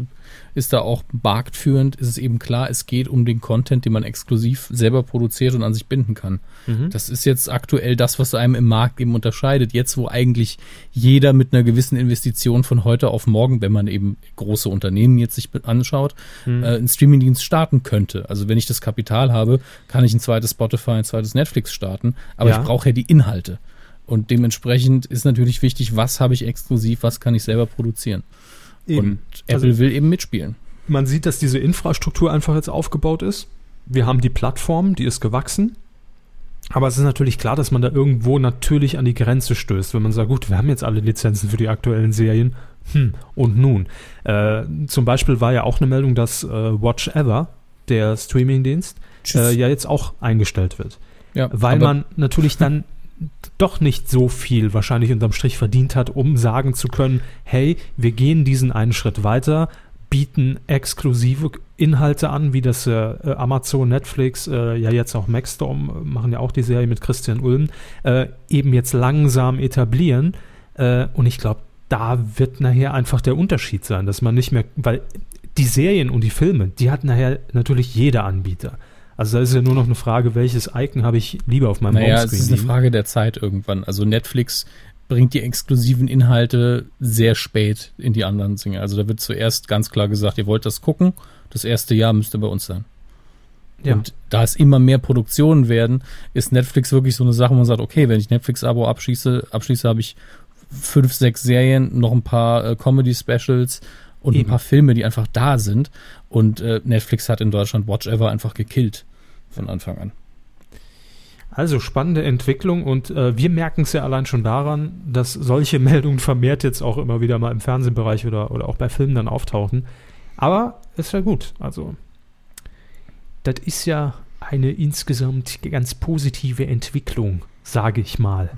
ist da auch marktführend, ist es eben klar, es geht um den Content, den man exklusiv selber produziert und an sich binden kann. Mhm. Das ist jetzt aktuell das, was einem im Markt eben unterscheidet. Jetzt, wo eigentlich jeder mit einer gewissen Investition von heute auf morgen, wenn man eben große Unternehmen jetzt sich anschaut, mhm. äh, einen Streamingdienst starten könnte. Also wenn ich das Kapital habe, kann ich ein zweites Spotify, ein zweites Netflix starten, aber ja. ich brauche ja die Inhalte. Und dementsprechend ist natürlich wichtig, was habe ich exklusiv, was kann ich selber produzieren. Eben. Und Apple also, will eben mitspielen. Man sieht, dass diese Infrastruktur einfach jetzt aufgebaut ist. Wir haben die Plattform, die ist gewachsen. Aber es ist natürlich klar, dass man da irgendwo natürlich an die Grenze stößt, wenn man sagt, gut, wir haben jetzt alle Lizenzen für die aktuellen Serien. Hm, und nun. Äh, zum Beispiel war ja auch eine Meldung, dass äh, Watch Ever, der Streamingdienst, äh, ja jetzt auch eingestellt wird. Ja, weil man natürlich dann doch nicht so viel wahrscheinlich unterm Strich verdient hat, um sagen zu können, hey, wir gehen diesen einen Schritt weiter, bieten exklusive Inhalte an, wie das äh, Amazon, Netflix, äh, ja jetzt auch Maxstorm, äh, machen ja auch die Serie mit Christian Ulm, äh, eben jetzt langsam etablieren. Äh, und ich glaube, da wird nachher einfach der Unterschied sein, dass man nicht mehr, weil die Serien und die Filme, die hat nachher natürlich jeder Anbieter. Also da ist ja nur noch eine Frage, welches Icon habe ich lieber auf meinem naja, Homescreen. es ist eine Frage der Zeit irgendwann. Also Netflix bringt die exklusiven Inhalte sehr spät in die anderen Dinge. Also da wird zuerst ganz klar gesagt, ihr wollt das gucken, das erste Jahr müsste bei uns sein. Ja. Und da es immer mehr Produktionen werden, ist Netflix wirklich so eine Sache, wo man sagt, okay, wenn ich Netflix-Abo abschließe, abschließe, habe ich fünf, sechs Serien, noch ein paar äh, Comedy-Specials und Eben. ein paar Filme, die einfach da sind. Und äh, Netflix hat in Deutschland Watch Ever einfach gekillt von Anfang an. Also spannende Entwicklung und äh, wir merken es ja allein schon daran, dass solche Meldungen vermehrt jetzt auch immer wieder mal im Fernsehbereich oder, oder auch bei Filmen dann auftauchen. Aber ist ja gut. Also, das ist ja eine insgesamt ganz positive Entwicklung, sage ich mal.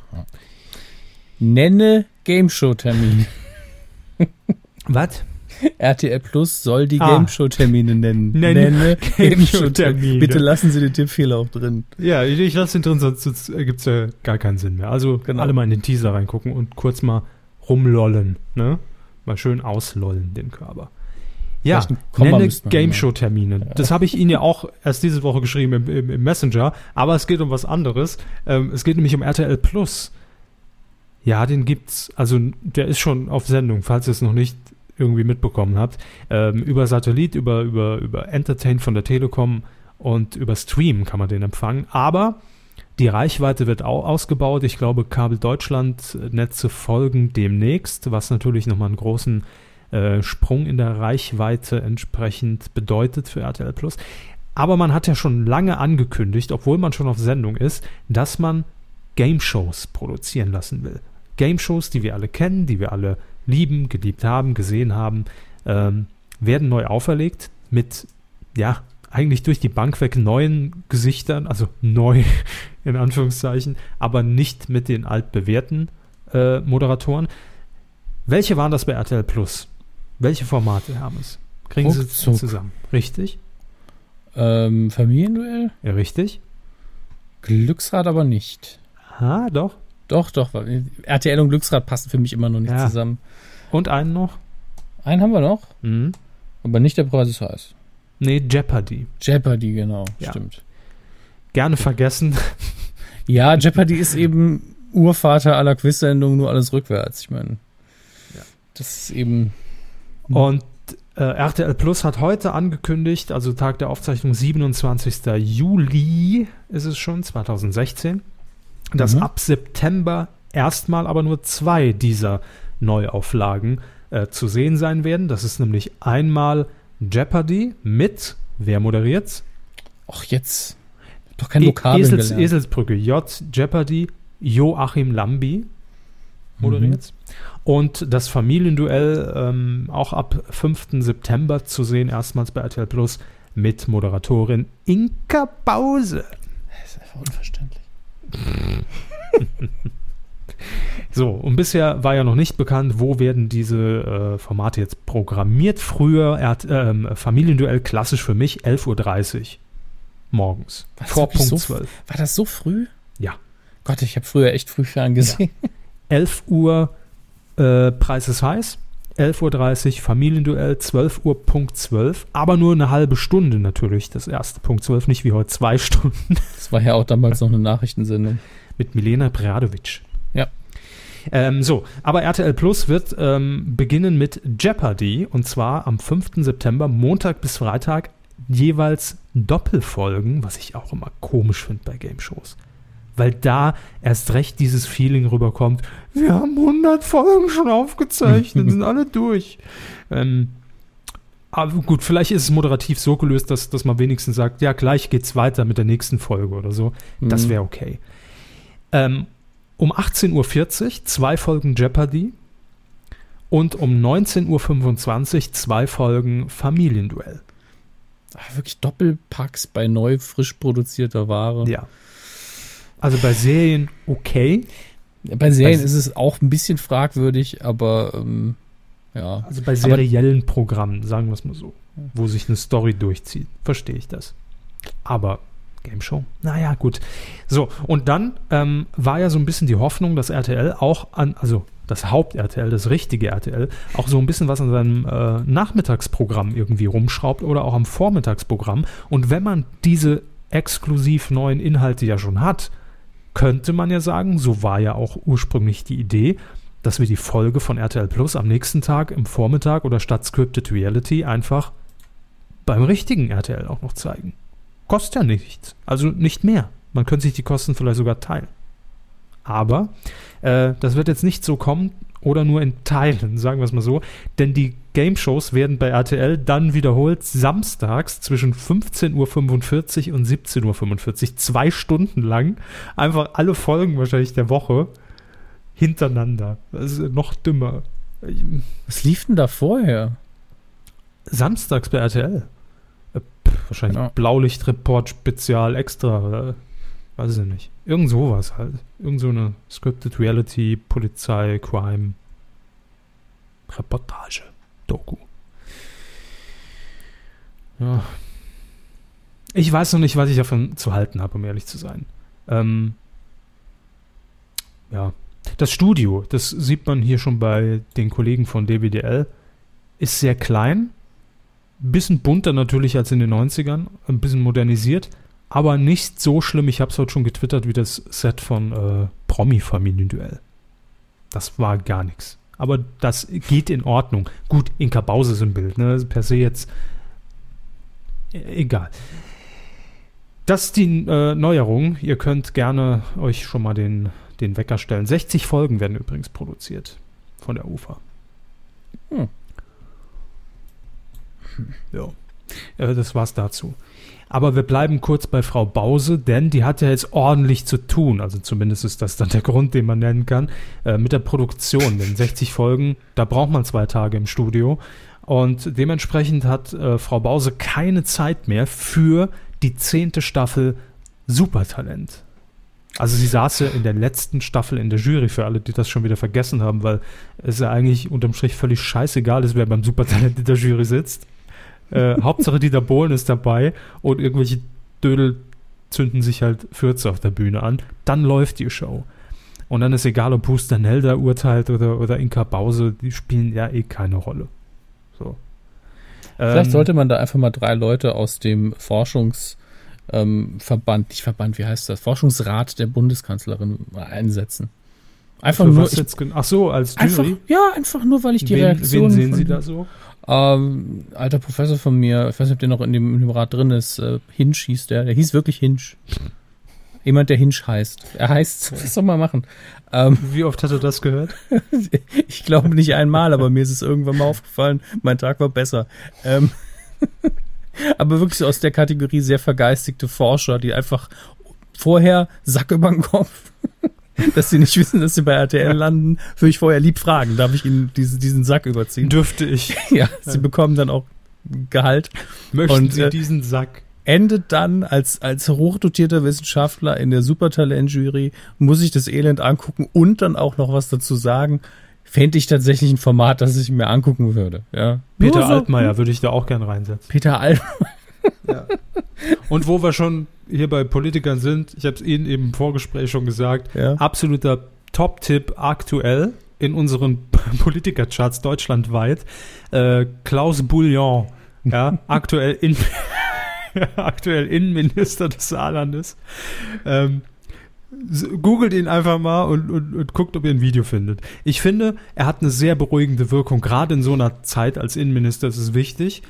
Nenne Game Show Termin. Was? RTL Plus soll die ah. Game Show Termine nennen. Nenne, Nenne Game Show Termine. Bitte lassen Sie den Tippfehler auch drin. Ja, ich, ich lasse den drin, sonst gibt es ja gar keinen Sinn mehr. Also genau. alle mal in den Teaser reingucken und kurz mal rumlollen. Ne? Mal schön auslollen, den Körper. Ja, nenne Game Show Termine. Ja. Das habe ich Ihnen ja auch erst diese Woche geschrieben im, im, im Messenger, aber es geht um was anderes. Ähm, es geht nämlich um RTL Plus. Ja, den gibt's. Also der ist schon auf Sendung, falls ihr es noch nicht irgendwie mitbekommen habt. Ähm, über Satellit, über, über, über Entertain von der Telekom und über Stream kann man den empfangen. Aber die Reichweite wird auch ausgebaut. Ich glaube, Kabel Deutschland Netze folgen demnächst, was natürlich nochmal einen großen äh, Sprung in der Reichweite entsprechend bedeutet für RTL Plus. Aber man hat ja schon lange angekündigt, obwohl man schon auf Sendung ist, dass man Game Shows produzieren lassen will. Game Shows, die wir alle kennen, die wir alle lieben, geliebt haben, gesehen haben, ähm, werden neu auferlegt mit, ja, eigentlich durch die Bank weg neuen Gesichtern, also neu in Anführungszeichen, aber nicht mit den altbewährten äh, Moderatoren. Welche waren das bei RTL Plus? Welche Formate haben es? Kriegen Ruckzuck. Sie zusammen? Richtig? Ähm, Familienduell? Ja, richtig. Glücksrad aber nicht. Ah, doch. Doch, doch. RTL und Glücksrad passen für mich immer noch nicht ja. zusammen. Und einen noch? Einen haben wir noch. Mhm. Aber nicht der Preis ist heiß. Nee, Jeopardy. Jeopardy, genau. Ja. Stimmt. Gerne vergessen. Ja, Jeopardy ist eben Urvater aller Quiz-Sendungen, nur alles rückwärts. Ich meine, ja. das ist eben. Und äh, RTL Plus hat heute angekündigt, also Tag der Aufzeichnung 27. Juli ist es schon, 2016, dass mhm. ab September erstmal aber nur zwei dieser Neuauflagen äh, zu sehen sein werden. Das ist nämlich einmal Jeopardy mit, wer moderiert's? Ach, jetzt. Doch kein Vokabeln Esels, Eselsbrücke, J, Jeopardy, Joachim Lambi moderiert's. Mhm. Und das Familienduell ähm, auch ab 5. September zu sehen, erstmals bei RTL Plus mit Moderatorin Inka Bause. Das ist einfach unverständlich. so, und bisher war ja noch nicht bekannt, wo werden diese äh, Formate jetzt programmiert. Früher äh, Familienduell klassisch für mich 11.30 Uhr morgens. War vor Punkt so, 12. War das so früh? Ja. Gott, ich habe früher echt früh ferngesehen. Ja. 11 Uhr äh, Preis ist heiß. 11.30 Uhr Familienduell, 12 Uhr Punkt 12, aber nur eine halbe Stunde natürlich, das erste Punkt 12, nicht wie heute zwei Stunden. Das war ja auch damals noch eine Nachrichtensendung. Mit Milena Preradovic. Ja. Ähm, so, aber RTL Plus wird ähm, beginnen mit Jeopardy und zwar am 5. September, Montag bis Freitag, jeweils Doppelfolgen, was ich auch immer komisch finde bei Game Shows weil da erst recht dieses Feeling rüberkommt. Wir haben 100 Folgen schon aufgezeichnet, sind alle durch. Ähm, aber gut, vielleicht ist es moderativ so gelöst, dass, dass man wenigstens sagt, ja, gleich geht's weiter mit der nächsten Folge oder so. Mhm. Das wäre okay. Ähm, um 18.40 Uhr zwei Folgen Jeopardy und um 19.25 Uhr zwei Folgen Familienduell. Ach, wirklich Doppelpacks bei neu frisch produzierter Ware. Ja. Also bei Serien okay. Bei Serien bei ist es auch ein bisschen fragwürdig, aber ähm, ja. Also bei seriellen aber, Programmen, sagen wir es mal so, wo sich eine Story durchzieht, verstehe ich das. Aber Game Show, naja, gut. So, und dann ähm, war ja so ein bisschen die Hoffnung, dass RTL auch an, also das Haupt-RTL, das richtige RTL, auch so ein bisschen was an seinem äh, Nachmittagsprogramm irgendwie rumschraubt oder auch am Vormittagsprogramm. Und wenn man diese exklusiv neuen Inhalte ja schon hat, könnte man ja sagen, so war ja auch ursprünglich die Idee, dass wir die Folge von RTL Plus am nächsten Tag im Vormittag oder statt Scripted Reality einfach beim richtigen RTL auch noch zeigen. Kostet ja nichts, also nicht mehr. Man könnte sich die Kosten vielleicht sogar teilen. Aber äh, das wird jetzt nicht so kommen oder nur in Teilen, sagen wir es mal so, denn die Game-Shows werden bei RTL dann wiederholt samstags zwischen 15.45 Uhr und 17.45 Uhr, zwei Stunden lang, einfach alle Folgen wahrscheinlich der Woche hintereinander. Das ist noch dümmer. Was lief denn da vorher? Samstags bei RTL. Äh, wahrscheinlich ja. Blaulichtreport Spezial extra. Weiß ich nicht. Irgend sowas halt. Irgend so eine Scripted Reality, Polizei, Crime, Reportage. Doku. Ja. Ich weiß noch nicht, was ich davon zu halten habe, um ehrlich zu sein. Ähm, ja. Das Studio, das sieht man hier schon bei den Kollegen von DBDL, ist sehr klein. Bisschen bunter natürlich als in den 90ern, ein bisschen modernisiert, aber nicht so schlimm. Ich habe es heute schon getwittert wie das Set von äh, Promi-Familienduell. Das war gar nichts aber das geht in Ordnung. Gut, Inka Bause ist im Bild, ne? Per se jetzt e-, egal. Das ist die äh, Neuerung. Ihr könnt gerne euch schon mal den, den Wecker stellen. 60 Folgen werden übrigens produziert von der UFA. Hm. Ja. Äh, das war's dazu. Aber wir bleiben kurz bei Frau Bause, denn die hat ja jetzt ordentlich zu tun. Also zumindest ist das dann der Grund, den man nennen kann, äh, mit der Produktion. Denn 60 Folgen, da braucht man zwei Tage im Studio. Und dementsprechend hat äh, Frau Bause keine Zeit mehr für die zehnte Staffel Supertalent. Also sie saß ja in der letzten Staffel in der Jury, für alle, die das schon wieder vergessen haben, weil es ja eigentlich unterm Strich völlig scheißegal ist, wer beim Supertalent in der Jury sitzt. Äh, Hauptsache Dieter Bohlen ist dabei und irgendwelche Dödel zünden sich halt Fürze auf der Bühne an. Dann läuft die Show. Und dann ist egal, ob Buster Nelda urteilt oder, oder Inka Bause, die spielen ja eh keine Rolle. So. Vielleicht ähm, sollte man da einfach mal drei Leute aus dem Forschungsverband, ähm, nicht Verband, wie heißt das? Forschungsrat der Bundeskanzlerin einsetzen. Einfach nur. Ich, jetzt, ach so, als Jury? Einfach, ja, einfach nur, weil ich die wen, Reaktion. Wen sehen Sie da so? Ähm, alter Professor von mir, ich weiß nicht, ob der noch in dem, in dem Rad drin ist, äh, Hinch hieß der, der hieß wirklich Hinch. Jemand, der Hinsch heißt. Er heißt, was soll man machen? Ähm, Wie oft hast du das gehört? ich glaube nicht einmal, aber mir ist es irgendwann mal aufgefallen. Mein Tag war besser. Ähm, aber wirklich so aus der Kategorie sehr vergeistigte Forscher, die einfach vorher Sack über den Kopf, dass sie nicht wissen, dass sie bei RTL landen, würde ich vorher lieb fragen. Darf ich ihnen diese, diesen Sack überziehen? Dürfte ich. ja, sie bekommen dann auch Gehalt. Möchten und, Sie äh, diesen Sack? endet dann als, als hochdotierter Wissenschaftler in der Supertalent-Jury, muss ich das Elend angucken und dann auch noch was dazu sagen. Fände ich tatsächlich ein Format, das ich mir angucken würde. Ja. Peter so, Altmaier würde ich da auch gern reinsetzen. Peter Altmaier. Ja. Und wo wir schon hier bei Politikern sind, ich habe es Ihnen eben im Vorgespräch schon gesagt, ja. absoluter Top-Tipp aktuell in unseren Politikercharts deutschlandweit. Äh, Klaus Bouillon, ja, aktuell in aktuell Innenminister des Saarlandes. Ähm, googelt ihn einfach mal und, und, und, guckt, ob ihr ein Video findet. Ich finde, er hat eine sehr beruhigende Wirkung, gerade in so einer Zeit als Innenminister ist es wichtig.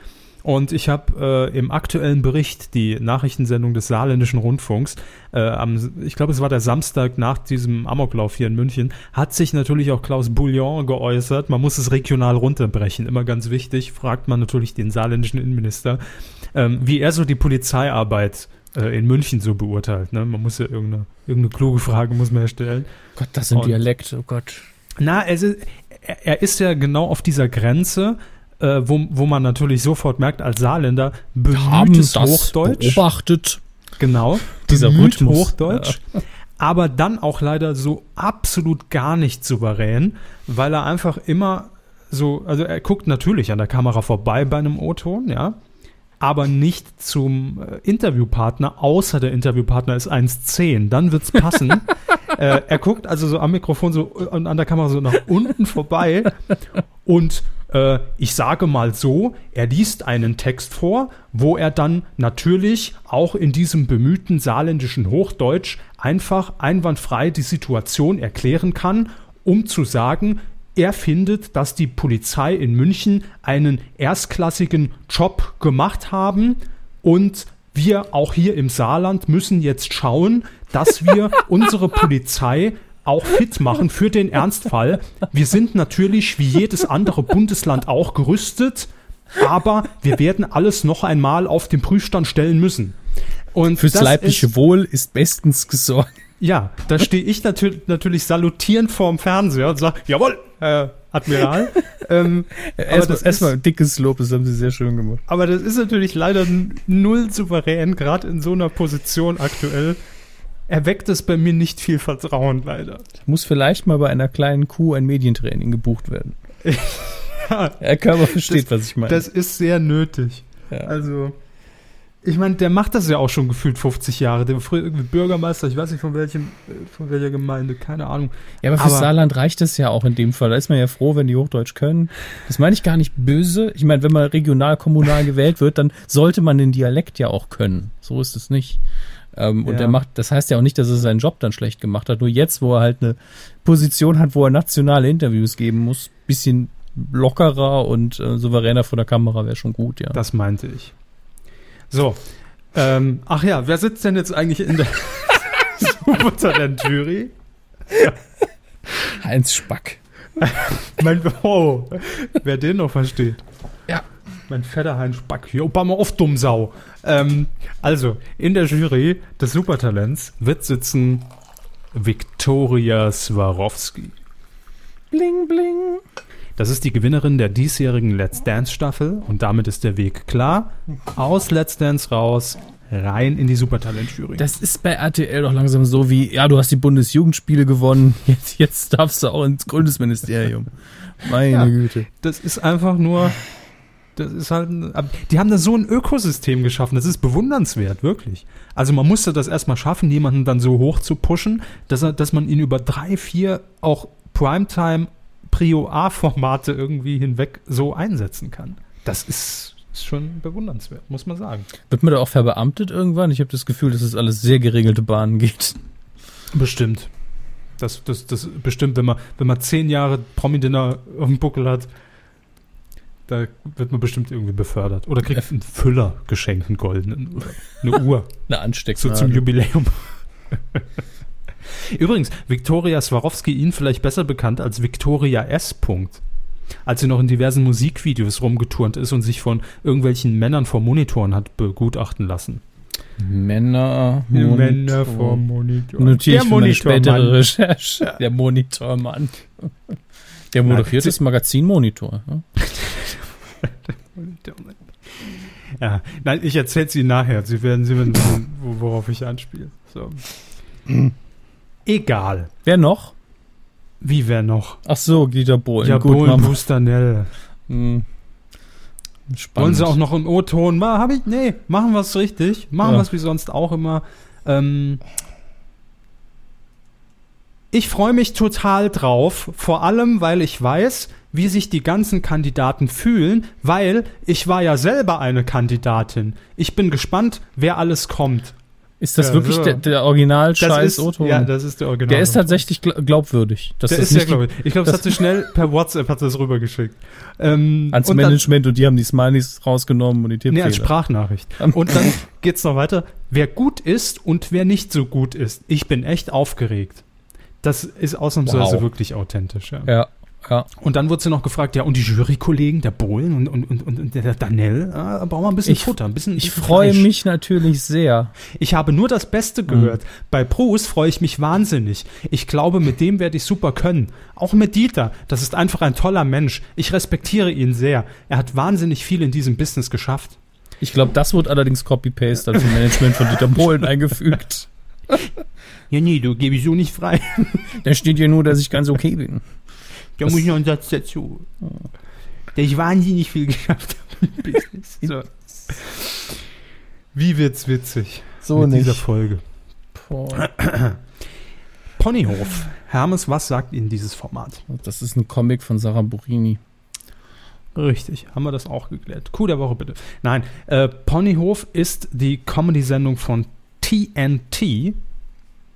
Und ich habe äh, im aktuellen Bericht die Nachrichtensendung des Saarländischen Rundfunks, äh, am, ich glaube, es war der Samstag nach diesem Amoklauf hier in München, hat sich natürlich auch Klaus Bouillon geäußert. Man muss es regional runterbrechen, immer ganz wichtig, fragt man natürlich den saarländischen Innenminister, ähm, wie er so die Polizeiarbeit äh, in München so beurteilt. Ne? Man muss ja irgendeine, irgendeine kluge Frage muss man ja stellen. Gott, das sind Dialekt, oh Gott. Na, also, er, er ist ja genau auf dieser Grenze äh, wo, wo man natürlich sofort merkt, als Saarländer, bemühtes Hochdeutsch. Beobachtet. Genau. Dieser Rhythmus. Hochdeutsch. Ja. Aber dann auch leider so absolut gar nicht souverän, weil er einfach immer so, also er guckt natürlich an der Kamera vorbei bei einem O-Ton, ja, aber nicht zum äh, Interviewpartner, außer der Interviewpartner ist 1,10. Dann wird's passen. äh, er guckt also so am Mikrofon so und äh, an der Kamera so nach unten vorbei und äh, ich sage mal so, er liest einen Text vor, wo er dann natürlich auch in diesem bemühten saarländischen Hochdeutsch einfach einwandfrei die Situation erklären kann, um zu sagen, er findet, dass die Polizei in München einen erstklassigen Job gemacht haben und wir auch hier im Saarland müssen jetzt schauen, dass wir unsere Polizei auch fit machen für den Ernstfall. Wir sind natürlich wie jedes andere Bundesland auch gerüstet, aber wir werden alles noch einmal auf den Prüfstand stellen müssen. Und fürs leibliche ist, Wohl ist bestens gesorgt. Ja, da stehe ich natürlich, natürlich salutierend vorm Fernseher und sage, jawohl, Herr Admiral. ähm, erstmal erst dickes Lob, das haben Sie sehr schön gemacht. Aber das ist natürlich leider null souverän, gerade in so einer Position aktuell erweckt es bei mir nicht viel Vertrauen, leider. Muss vielleicht mal bei einer kleinen Kuh ein Medientraining gebucht werden. ja, Herr Körper versteht, das, was ich meine. Das ist sehr nötig. Ja. Also, ich meine, der macht das ja auch schon gefühlt 50 Jahre. Der Bürgermeister, ich weiß nicht von welchem, von welcher Gemeinde, keine Ahnung. Ja, aber für aber, Saarland reicht das ja auch in dem Fall. Da ist man ja froh, wenn die Hochdeutsch können. Das meine ich gar nicht böse. Ich meine, wenn man regional, kommunal gewählt wird, dann sollte man den Dialekt ja auch können. So ist es nicht. Ähm, ja. Und er macht, das heißt ja auch nicht, dass er seinen Job dann schlecht gemacht hat. Nur jetzt, wo er halt eine Position hat, wo er nationale Interviews geben muss, bisschen lockerer und äh, souveräner vor der Kamera wäre schon gut, ja. Das meinte ich. So. Ähm, ach ja, wer sitzt denn jetzt eigentlich in der Supertalent-Jury? Heinz Spack. mein, oh, wer den noch versteht. Ja. Mein fetter Heinz Spack. Jo, mal auf Dummsau. Ähm, also, in der Jury des Supertalents wird sitzen Viktoria Swarovski. Bling, bling. Das ist die Gewinnerin der diesjährigen Let's Dance Staffel und damit ist der Weg klar. Aus Let's Dance raus, rein in die Supertalent-Jury. Das ist bei RTL doch langsam so wie, ja, du hast die Bundesjugendspiele gewonnen, jetzt, jetzt darfst du auch ins Kultusministerium. Meine ja, Güte. Das ist einfach nur das ist halt, ein, die haben da so ein Ökosystem geschaffen. Das ist bewundernswert, wirklich. Also man musste das erstmal schaffen, jemanden dann so hoch zu pushen, dass, er, dass man ihn über drei, vier auch Primetime Prio A-Formate irgendwie hinweg so einsetzen kann. Das ist, ist schon bewundernswert, muss man sagen. Wird man da auch verbeamtet irgendwann? Ich habe das Gefühl, dass es das alles sehr geregelte Bahnen geht. Bestimmt. Das, das, das bestimmt, wenn man, wenn man zehn Jahre Promi-Dinner auf dem Buckel hat, da wird man bestimmt irgendwie befördert. Oder kriegt einen Füller geschenkt, einen goldenen. Oder eine Uhr. eine Anstecknadel. So zum Jubiläum. Übrigens, Viktoria Swarovski, Ihnen vielleicht besser bekannt als Viktoria S. Punkt. Als sie noch in diversen Musikvideos rumgeturnt ist und sich von irgendwelchen Männern vor Monitoren hat begutachten lassen. Männer, Männer vor Monitor. Notiere Der ich meine spätere Monitormann. Recherche. Der Monitormann. Der moderiert das Magazin Monitor. ne? Ja, nein, ich erzähl's Ihnen nachher. Sie werden, Sie werden wissen, wo- worauf ich anspiele. So. Egal. Wer noch? Wie wer noch? Ach so, Dieter Bohlen. Ja, Gut, Bohlen. Bustanell. Hm. Spannend. Wollen Sie auch noch im O-Ton? Hab ich? Nee, machen wir es richtig. Machen Ja. wir es wie sonst auch immer. Ähm, ich freue mich total drauf, vor allem, weil ich weiß, wie sich die ganzen Kandidaten fühlen, weil ich war ja selber eine Kandidatin. Ich bin gespannt, wer alles kommt. Ist das Ja, wirklich so. der, der Das Original-Scheiß ist, O-Ton? ja, das ist der Original. der ist tatsächlich gl glaubwürdig. Das der ist nicht glaube ich. Ich glaube, das hat sie schnell per WhatsApp hat sie das rübergeschickt. Ähm, ans und dann- Management und die haben die Smileys rausgenommen und die Nee, Tippfehler. als Sprachnachricht. Und dann geht's noch weiter. Wer gut ist und wer nicht so gut ist. Ich bin echt aufgeregt. Das ist ausnahmsweise Wow. wirklich authentisch. Ja. ja, ja. Und dann wurde sie noch gefragt, ja, und die Jurykollegen, der Bohlen und, und, und, und der Daniel, ah, brauchen wir ein bisschen Ich- Futter, ein bisschen Ich freue mich natürlich sehr. Ich habe nur das Beste gehört. Bei Bruce freue ich mich wahnsinnig. Ich glaube, mit dem werde ich super können. Auch mit Dieter. Das ist einfach ein toller Mensch. Ich respektiere ihn sehr. Er hat wahnsinnig viel in diesem Business geschafft. Ich glaube, das wird allerdings Copy-Paste vom Management von Dieter Bohlen eingefügt. Ja, nee, du gebe ich so nicht frei. Da steht ja nur, dass ich ganz okay bin. Da muss ich noch einen Satz dazu. Der ich wahnsinnig viel geschafft habe im Business. So. Wie wird's witzig So mit dieser Folge? Boah. Ponyhof. Hermes, was sagt Ihnen dieses Format? Das ist ein Comic von Sarah Burini. Richtig, haben wir das auch geklärt. Coup der Woche bitte. Nein, äh, Ponyhof ist die Comedy-Sendung von TNT.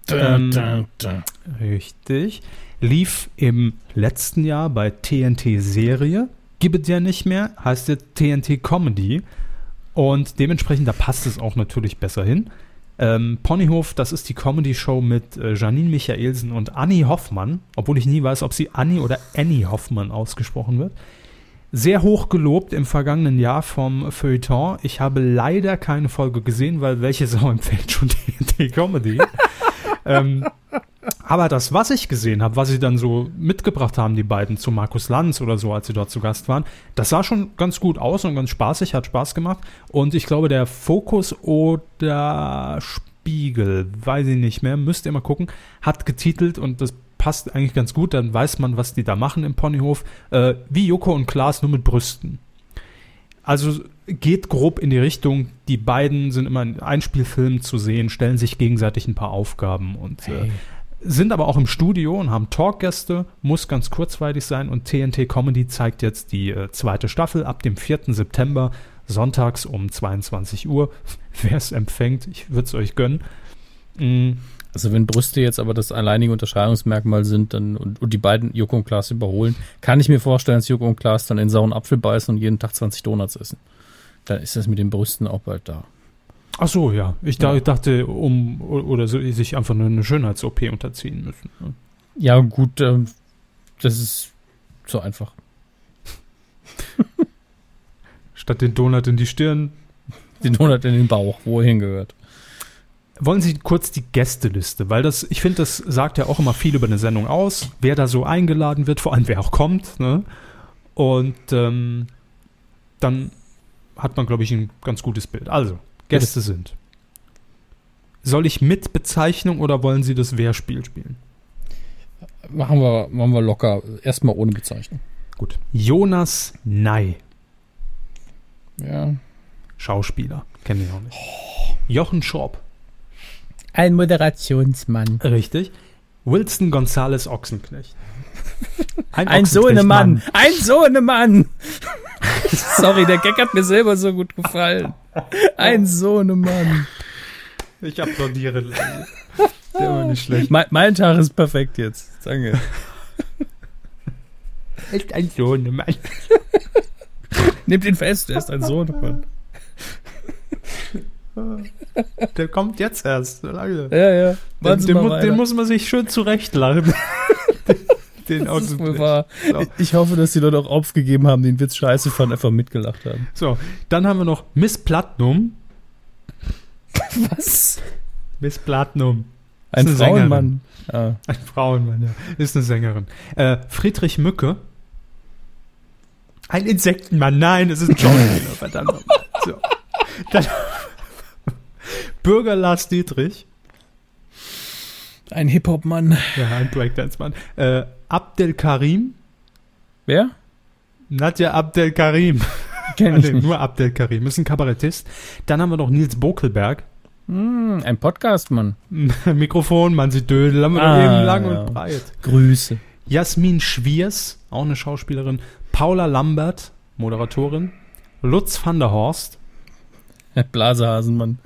Ähm, da, da. Richtig. Lief im letzten Jahr bei TNT Serie. Gibt es ja nicht mehr, heißt jetzt TNT Comedy. Und dementsprechend, da passt es auch natürlich besser hin. Ähm, Ponyhof, das ist die Comedy-Show mit äh, Janine Michaelsen und Annie Hoffmann, obwohl ich nie weiß, ob sie Annie oder Annie Hoffmann ausgesprochen wird. Sehr hoch gelobt im vergangenen Jahr vom Feuilleton. Ich habe leider keine Folge gesehen, weil welche Sau empfiehlt schon TNT Comedy? ähm, aber das, was ich gesehen habe, was sie dann so mitgebracht haben, die beiden zu Markus Lanz oder so, als sie dort zu Gast waren, das sah schon ganz gut aus und ganz spaßig, hat Spaß gemacht. Und ich glaube, der Fokus oder Spiegel, weiß ich nicht mehr, müsst ihr mal gucken, hat getitelt und das passt eigentlich ganz gut, dann weiß man, was die da machen im Ponyhof. Äh, wie Joko und Klaas, nur mit Brüsten. Also geht grob in die Richtung, die beiden sind immer in Einspielfilmen zu sehen, stellen sich gegenseitig ein paar Aufgaben und äh, Hey. Sind aber auch im Studio und haben Talkgäste, muss ganz kurzweilig sein und TNT Comedy zeigt jetzt die äh, zweite Staffel ab dem 4. September, sonntags um 22 Uhr. Wer es empfängt, ich würde es euch gönnen. Mm, Also wenn Brüste jetzt aber das alleinige Unterscheidungsmerkmal sind dann, und, und die beiden Joko und Klaas überholen, kann ich mir vorstellen, dass Joko und Klaas dann in sauren Apfel beißen und jeden Tag 20 Donuts essen. Dann ist das mit den Brüsten auch bald da. Ach so, ja. Ich Ja. dachte, um oder so, sich einfach nur eine Schönheits-OP unterziehen müssen. ne? Ja, gut, ähm, das ist so einfach. Statt den Donut in die Stirn. Den Donut in den Bauch, wo er hingehört. Wollen Sie kurz die Gästeliste, weil das, ich finde, das sagt ja auch immer viel über eine Sendung aus, wer da so eingeladen wird, vor allem wer auch kommt. Ne? Und ähm, dann hat man, glaube ich, ein ganz gutes Bild. Also, Gäste sind. Soll ich mit Bezeichnung oder wollen Sie das Wer-Spiel spielen? Machen wir, machen wir locker. Erstmal ohne Bezeichnung. Gut. Jonas Ney, Ja. Schauspieler. Kenne ich auch nicht. Jochen Schorb. Ein Moderationsmann. Richtig. Wilson Gonzales Ochsenknecht. Ein Ochsenknecht-Mann. Sohnemann. Ein Sohnemann. Sorry, der Gag hat mir selber so gut gefallen. Ein Sohnemann. Ich applaudiere. lange. Der war nicht schlecht. Mein, mein Tag ist perfekt jetzt. Danke. Echt ein Nehmt ihn fest, er ist ein Sohnemann. Der kommt jetzt erst. Lange. Ja, ja. Den, den, mu den, muss man sich schön zurechtlachen. Den das ist wohl wahr. So. Ich hoffe, dass die Leute auch aufgegeben haben, den Witz scheiße fanden, einfach mitgelacht haben. So, dann haben wir noch Miss Platinum. Was? Miss Platinum. Ein Frauenmann. Ah. Ein Frauenmann, ja. Ist eine Sängerin. Äh, Friedrich Mücke. Ein Insektenmann. Nein, es ist ein Schauspieler, verdammt. So. Dann Bürger Lars Dietrich. Ein Hip-Hop-Mann. Ja, ein Breakdance-Mann. Äh, Abdel Karim. Wer? Nadja Abdel Karim. Kenn ich nicht. Nur Abdel Karim. Ist ein Kabarettist. Dann haben wir noch Nils Bokelberg. Mm, ein Podcast-Mann. Mikrofon, man sieht Dödel, haben wir ah, eben lang ja. und breit. Grüße. Jasmin Schwiers, auch eine Schauspielerin. Paula Lambert, Moderatorin. Lutz van der Horst. Blasehasenmann.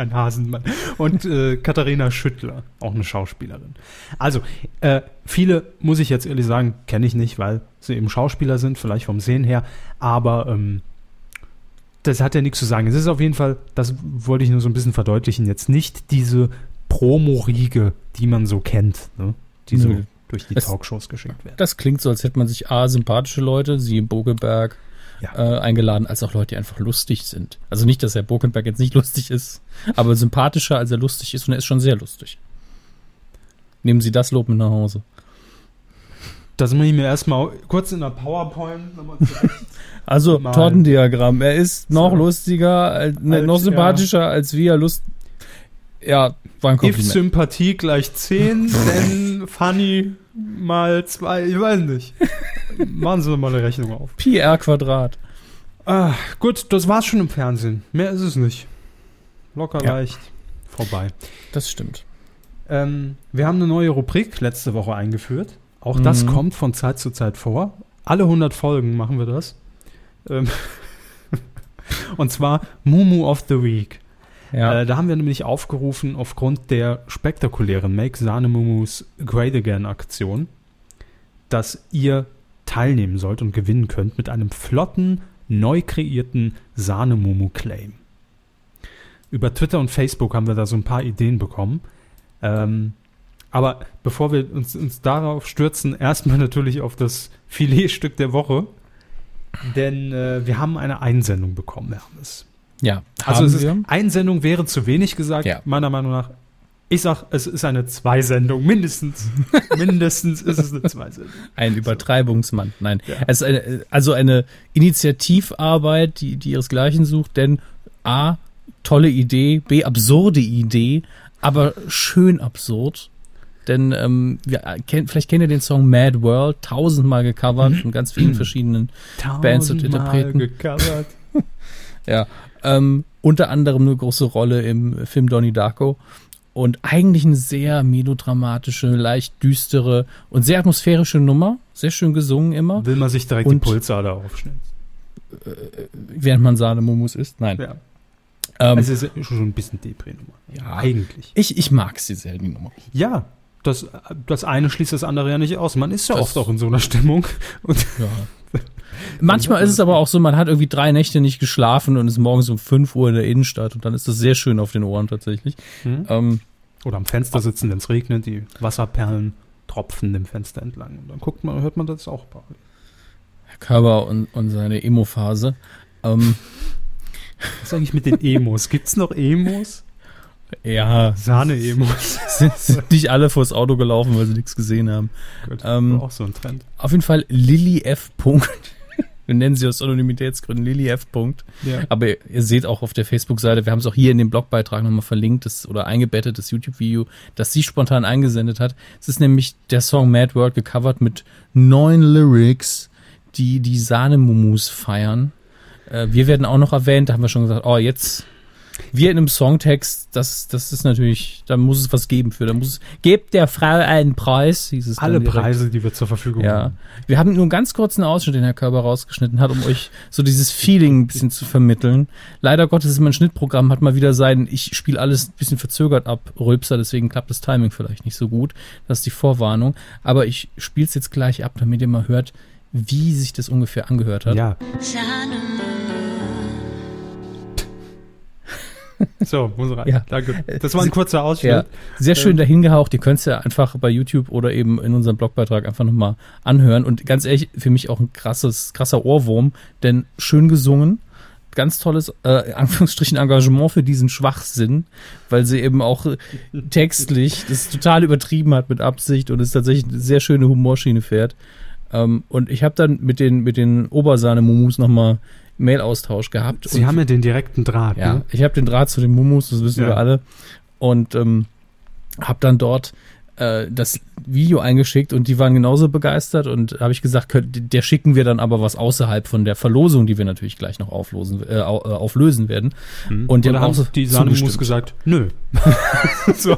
Ein Hasenmann. Und äh, Katharina Schüttler, auch eine Schauspielerin. Also, äh, viele, muss ich jetzt ehrlich sagen, kenne ich nicht, weil sie eben Schauspieler sind, vielleicht vom Sehen her. Aber ähm, das hat ja nichts zu sagen. Es ist auf jeden Fall, das wollte ich nur so ein bisschen verdeutlichen, jetzt nicht diese Promo-Riege, die man so kennt, ne? die so durch die es, Talkshows geschickt werden. Das klingt so, als hätte man sich A, sympathische Leute, sie Bogelberg, ja. äh, eingeladen, als auch Leute, die einfach lustig sind. Also nicht, dass Herr Bogelberg jetzt nicht lustig ist, aber sympathischer, als er lustig ist und er ist schon sehr lustig. Nehmen Sie das Lob mit nach Hause. Das muss ich mir erstmal kurz in der PowerPoint nochmal. Also Mal. Tortendiagramm. Er ist noch so. lustiger, äh, als, noch sympathischer, ja. als wie er Lust. Ja, war ein Kompliment. If Sympathie gleich 10, then funny mal 2, ich weiß nicht. Machen Sie mal eine Rechnung auf. Pi r Quadrat. Ah, gut, das war's schon im Fernsehen. Mehr ist es nicht. Locker ja. leicht. Vorbei. Das stimmt. Ähm, wir haben eine neue Rubrik letzte Woche eingeführt. Auch mhm. das kommt von Zeit zu Zeit vor. Alle 100 Folgen machen wir das. Ähm und zwar Mumu of the Week. Ja. Äh, da haben wir nämlich aufgerufen, aufgrund der spektakulären Make Sahne Mumus Great Again Aktion, dass ihr teilnehmen sollt und gewinnen könnt mit einem flotten, neu kreierten Sahne Mumu Claim. Über Twitter und Facebook haben wir da so ein paar Ideen bekommen. Ähm, aber bevor wir uns, uns darauf stürzen, erstmal natürlich auf das Filetstück der Woche. Denn äh, wir haben eine Einsendung bekommen, Hermes. Ja, also es ist, Einsendung wäre zu wenig gesagt, ja. meiner Meinung nach. Ich sag, es ist eine Zweisendung, mindestens. mindestens ist es eine Zweisendung. Ein Übertreibungsmann. Nein. Ja. Es eine, also eine Initiativarbeit, die, die ihresgleichen sucht, denn A, tolle Idee, B, absurde Idee, aber schön absurd. Denn ähm, wir, äh, kenn, vielleicht kennt ihr den Song Mad World, tausendmal gecovert von ganz vielen verschiedenen Bands und Interpreten. gecovert. ja, ähm, unter anderem eine große Rolle im Film Donnie Darko. Und eigentlich eine sehr melodramatische, leicht düstere und sehr atmosphärische Nummer. Sehr schön gesungen immer. Will man sich direkt und, die Pulsader aufschneiden? Äh, während man Sahnemumus isst? Nein. Ja. Ähm, also es ist schon ein bisschen Depri-Nummer. Ja, eigentlich. Ich, ich mag sie sehr, die Nummer. Ja, das, das eine schließt das andere ja nicht aus. Man ist ja das, oft auch in so einer Stimmung. Ja. Manchmal ist es aber auch so, man hat irgendwie drei Nächte nicht geschlafen und ist morgens um 5 Uhr in der Innenstadt und dann ist das sehr schön auf den Ohren tatsächlich. Mhm. Ähm, Oder am Fenster sitzen, wenn es regnet, die Wasserperlen tropfen dem Fenster entlang. Und dann guckt man, hört man das auch. Herr Körber und, und seine Emo-Phase. Ähm, Was ist eigentlich mit den Emos? Gibt es noch Emos? Ja. Sahne-Emos. Sind, sind, nicht alle vors Auto gelaufen, weil sie nichts gesehen haben. Gut, ähm, auch so ein Trend. Auf jeden Fall Lilly F. Wir nennen sie aus Anonymitätsgründen Lilly F. Ja. Aber ihr, ihr, seht auch auf der Facebook-Seite, wir haben es auch hier in dem Blogbeitrag nochmal verlinkt das, oder eingebettet, das YouTube-Video, das sie spontan eingesendet hat. Es ist nämlich der Song Mad World gecovert mit neun Lyrics, die die Sahnemumus feiern. Äh, wir werden auch noch erwähnt, da haben wir schon gesagt, oh, jetzt wir in einem Songtext, das, das ist natürlich, da muss es was geben für. Da muss es, gebt der Frau einen Preis, hieß es Alle Preise, die wir zur Verfügung ja. haben. Wir haben nur einen ganz kurzen Ausschnitt, den Herr Körber rausgeschnitten hat, um euch so dieses Feeling ein bisschen zu vermitteln. Leider Gottes ist mein Schnittprogramm, hat mal wieder sein, ich spiele alles ein bisschen verzögert ab, Rülpser, deswegen klappt das Timing vielleicht nicht so gut. Das ist die Vorwarnung. Aber ich spiele es jetzt gleich ab, damit ihr mal hört, wie sich das ungefähr angehört hat. Ja. So, muss rein. Ja. Danke. Das war ein kurzer Ausschnitt. Ja, sehr schön dahin gehaucht. Ihr könnt es ja einfach bei YouTube oder eben in unserem Blogbeitrag einfach nochmal anhören. Und ganz ehrlich, für mich auch ein krasses, krasser Ohrwurm, denn schön gesungen. Ganz tolles, äh, Anführungsstrichen, Engagement für diesen Schwachsinn, weil sie eben auch textlich das total übertrieben hat mit Absicht und es tatsächlich eine sehr schöne Humorschiene fährt. Ähm, und ich habe dann mit den, mit den Obersahne-Mumus nochmal Mail-Austausch gehabt. Sie und haben ja den direkten Draht. ja, Ne? ich habe den Draht zu den Mumus, das wissen Ja. wir alle. Und ähm, habe dann dort äh, das Video eingeschickt und die waren genauso begeistert und habe ich gesagt, könnt, der schicken wir dann aber was außerhalb von der Verlosung, die wir natürlich gleich noch auflosen, äh, äh, auflösen werden. Und die haben auch haben so die zugestimmt. gesagt, nö. so.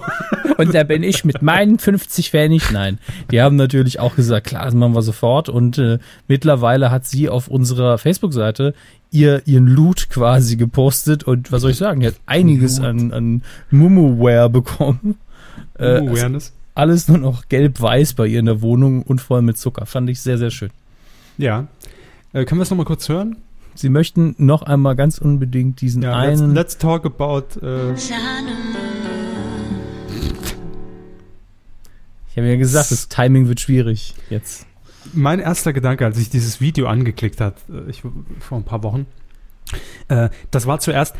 Und da bin ich mit meinen 50 Pfennig. Nein, die haben natürlich auch gesagt, klar, das machen wir sofort. Und äh, mittlerweile hat sie auf unserer Facebook-Seite ihr ihren Loot quasi gepostet. Und was soll ich sagen, die hat einiges an, an Mumu-Wear bekommen. Äh, Uh, also Awareness. Alles nur noch gelb-weiß bei ihr in der Wohnung und voll mit Zucker. Fand ich sehr, sehr schön. Ja. Äh, können wir es nochmal kurz hören? Sie möchten noch einmal ganz unbedingt diesen Ja, let's, einen. let's talk about. Äh, ich habe ja gesagt, das Timing wird schwierig jetzt. mein erster Gedanke, als ich dieses Video angeklickt hat, äh, ich, vor ein paar Wochen, äh, das war zuerst,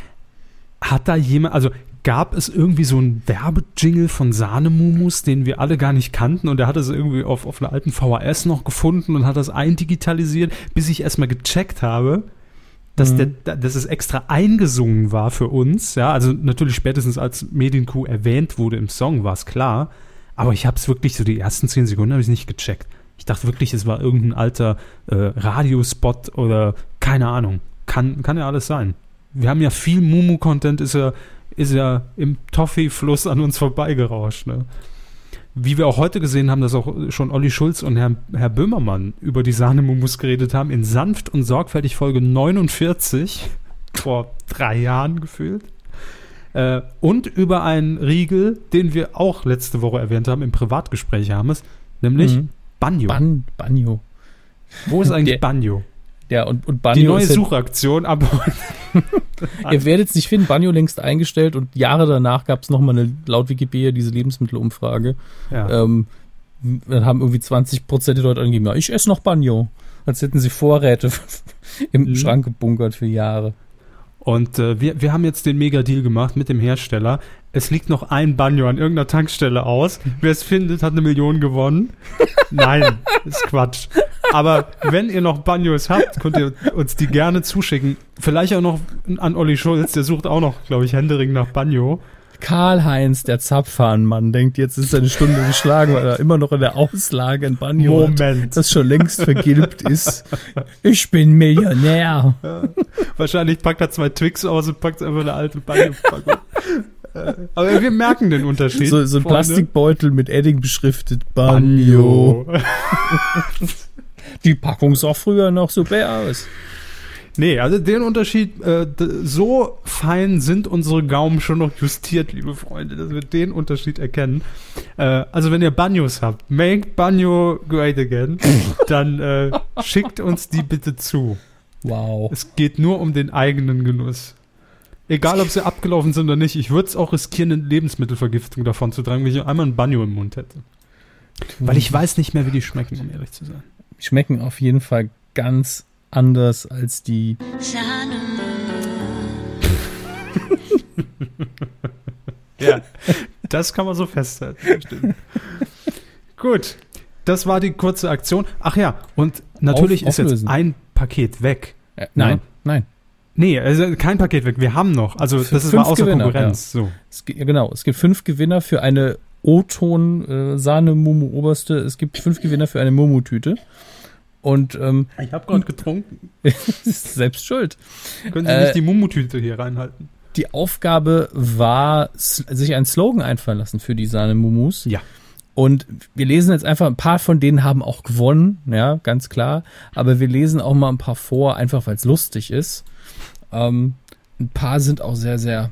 hat da jemand, also gab es irgendwie so einen Werbejingle von Sahnemumus, den wir alle gar nicht kannten und er hat es irgendwie auf, auf einer alten VHS noch gefunden und hat das eindigitalisiert, bis ich erstmal gecheckt habe, dass, Mhm. der, dass es extra eingesungen war für uns. Ja, also natürlich spätestens als Medienkuh erwähnt wurde im Song, war es klar. Aber ich habe es wirklich so die ersten zehn Sekunden habe ich nicht gecheckt. Ich dachte wirklich, es war irgendein alter äh, Radiospot oder keine Ahnung. Kann, kann ja alles sein. Wir haben ja viel Mumu-Content, ist ja, ist ja im Toffee-Fluss an uns vorbeigerauscht. Ne? Wie wir auch heute gesehen haben, dass auch schon Olli Schulz und Herr, Herr Böhmermann über die Sahnemumus geredet haben, in Sanft und Sorgfältig Folge 49, vor drei Jahren gefühlt. Äh, und über einen Riegel, den wir auch letzte Woche erwähnt haben, im Privatgespräch haben es, nämlich Mhm. Banjo. Ban Banjo. Wo ist eigentlich Der- Banjo? Ja, und, und Banjo Die neue ist ja- Suchaktion, aber Ihr werdet es nicht finden, Banjo längst eingestellt und Jahre danach gab es nochmal eine, laut Wikipedia, diese Lebensmittelumfrage. ja. Ähm, dann haben irgendwie 20% der Leute angegeben, ja, ich esse noch Banjo. Als hätten sie Vorräte im Mhm. Schrank gebunkert für Jahre. Und äh, wir, wir haben jetzt den Mega-Deal gemacht mit dem Hersteller. Es liegt noch ein Banjo an irgendeiner Tankstelle aus. Wer es findet, hat eine Million gewonnen. Nein, ist Quatsch. Aber wenn ihr noch Banjos habt, könnt ihr uns die gerne zuschicken. Vielleicht auch noch an Olli Schulz, der sucht auch noch, glaube ich, Händering nach Banjo. Karl-Heinz, der Zapfhahnmann, denkt, jetzt ist seine Stunde geschlagen, weil er immer noch in der Auslage ein Banjo hat, Moment. das schon längst vergilbt ist. Ich bin Millionär. Wahrscheinlich packt er zwei Twix aus und packt einfach eine alte Banjo-Packung. Äh, Aber wir merken den Unterschied. So, so ein Freunde. Plastikbeutel mit Edding beschriftet. Banjo. Banjo. Die Packung sah früher noch super aus. Nee, also den Unterschied, äh, so fein sind unsere Gaumen schon noch justiert, liebe Freunde, dass wir den Unterschied erkennen. Äh, also wenn ihr Banyos habt, make Banjo great again, dann äh, schickt uns die bitte zu. Wow. Es geht nur um den eigenen Genuss. Egal, ob sie abgelaufen sind oder nicht, ich würde es auch riskieren, eine Lebensmittelvergiftung davon zu tragen, wenn ich einmal ein Banjo im Mund hätte. Weil ich weiß nicht mehr, wie die schmecken, um ehrlich zu sein. Schmecken auf jeden Fall ganz anders als die. Ja, das kann man so festhalten. Stimmt. Gut, das war die kurze Aktion. Ach ja, und natürlich Auf- ist jetzt ein Paket weg. Äh, nein, Ja. nein. Nee, also kein Paket weg. Wir haben noch. Also Für das ist mal außer Gewinner, Konkurrenz. So. Es, ja, genau, es gibt fünf Gewinner für eine O-Ton äh. Es gibt fünf Gewinner für eine Mumu-Tüte. Und ähm, Ich habe gerade getrunken. selbst schuld. Können Sie Äh, nicht die Mumutüte hier reinhalten? Die Aufgabe war, sich einen Slogan einfallen lassen für die Sahne Mumus. Ja. Und wir lesen jetzt einfach, ein paar von denen haben auch gewonnen, ja, ganz klar. Aber wir lesen auch mal ein paar vor, einfach weil es lustig ist. Ähm, ein paar sind auch sehr, sehr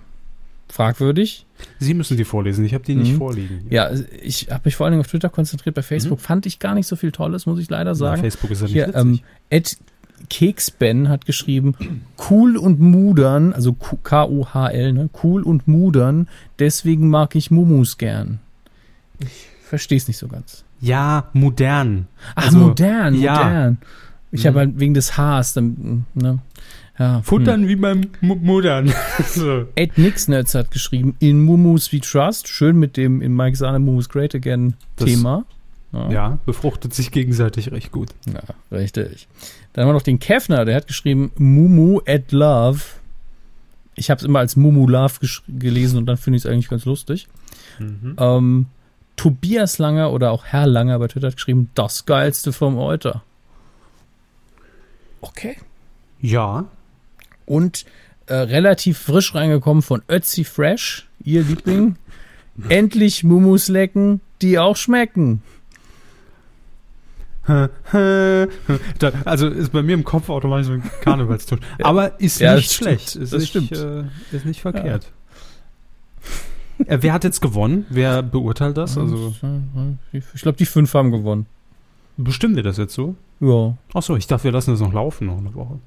fragwürdig. Sie müssen die vorlesen. Ich habe die nicht Mhm. vorliegen. Ja, ich habe mich vor allen Dingen auf Twitter konzentriert. Bei Facebook fand ich gar nicht so viel Tolles, muss ich leider Na, sagen. Facebook ist ja nicht Hier, ähm, Ed Keksben hat geschrieben, cool und mudern, also K-U-H-L, ne? Cool und mudern, deswegen mag ich Mumus gern. Ich verstehe es nicht so ganz. Ja, modern. Ach, also, modern, ja. modern. Ich mhm. habe halt wegen des Haars, dann, ne? Ja, Futtern hm. wie beim M Muttern. so. Ed Nixnetz hat geschrieben, in Mumus we trust, schön mit dem in Mike Sahne Mumus Great Again Thema. Ja. ja. befruchtet sich gegenseitig recht gut. Ja, richtig. Dann haben wir noch den Kefner, der hat geschrieben Mumu at Love. Ich habe es immer als Mumu Love gelesen und dann finde ich es eigentlich ganz lustig. Mhm. Ähm, Tobias Langer oder auch Herr Langer bei Twitter hat geschrieben, das geilste vom Euter. Okay. Ja, und äh, relativ frisch reingekommen von Ötzi Fresh, ihr Liebling. Endlich Mumus lecken, die auch schmecken. also ist bei mir im Kopf automatisch so ein Karnevalston. Aber ist ja, nicht schlecht. Ist das nicht, stimmt. Äh, ist nicht verkehrt. Ja. Äh, wer hat jetzt gewonnen? Wer beurteilt das? Also ich glaube, die fünf haben gewonnen. Bestimmt ihr das jetzt so? Ja. Achso, ich dachte, wir lassen das noch laufen noch eine Woche.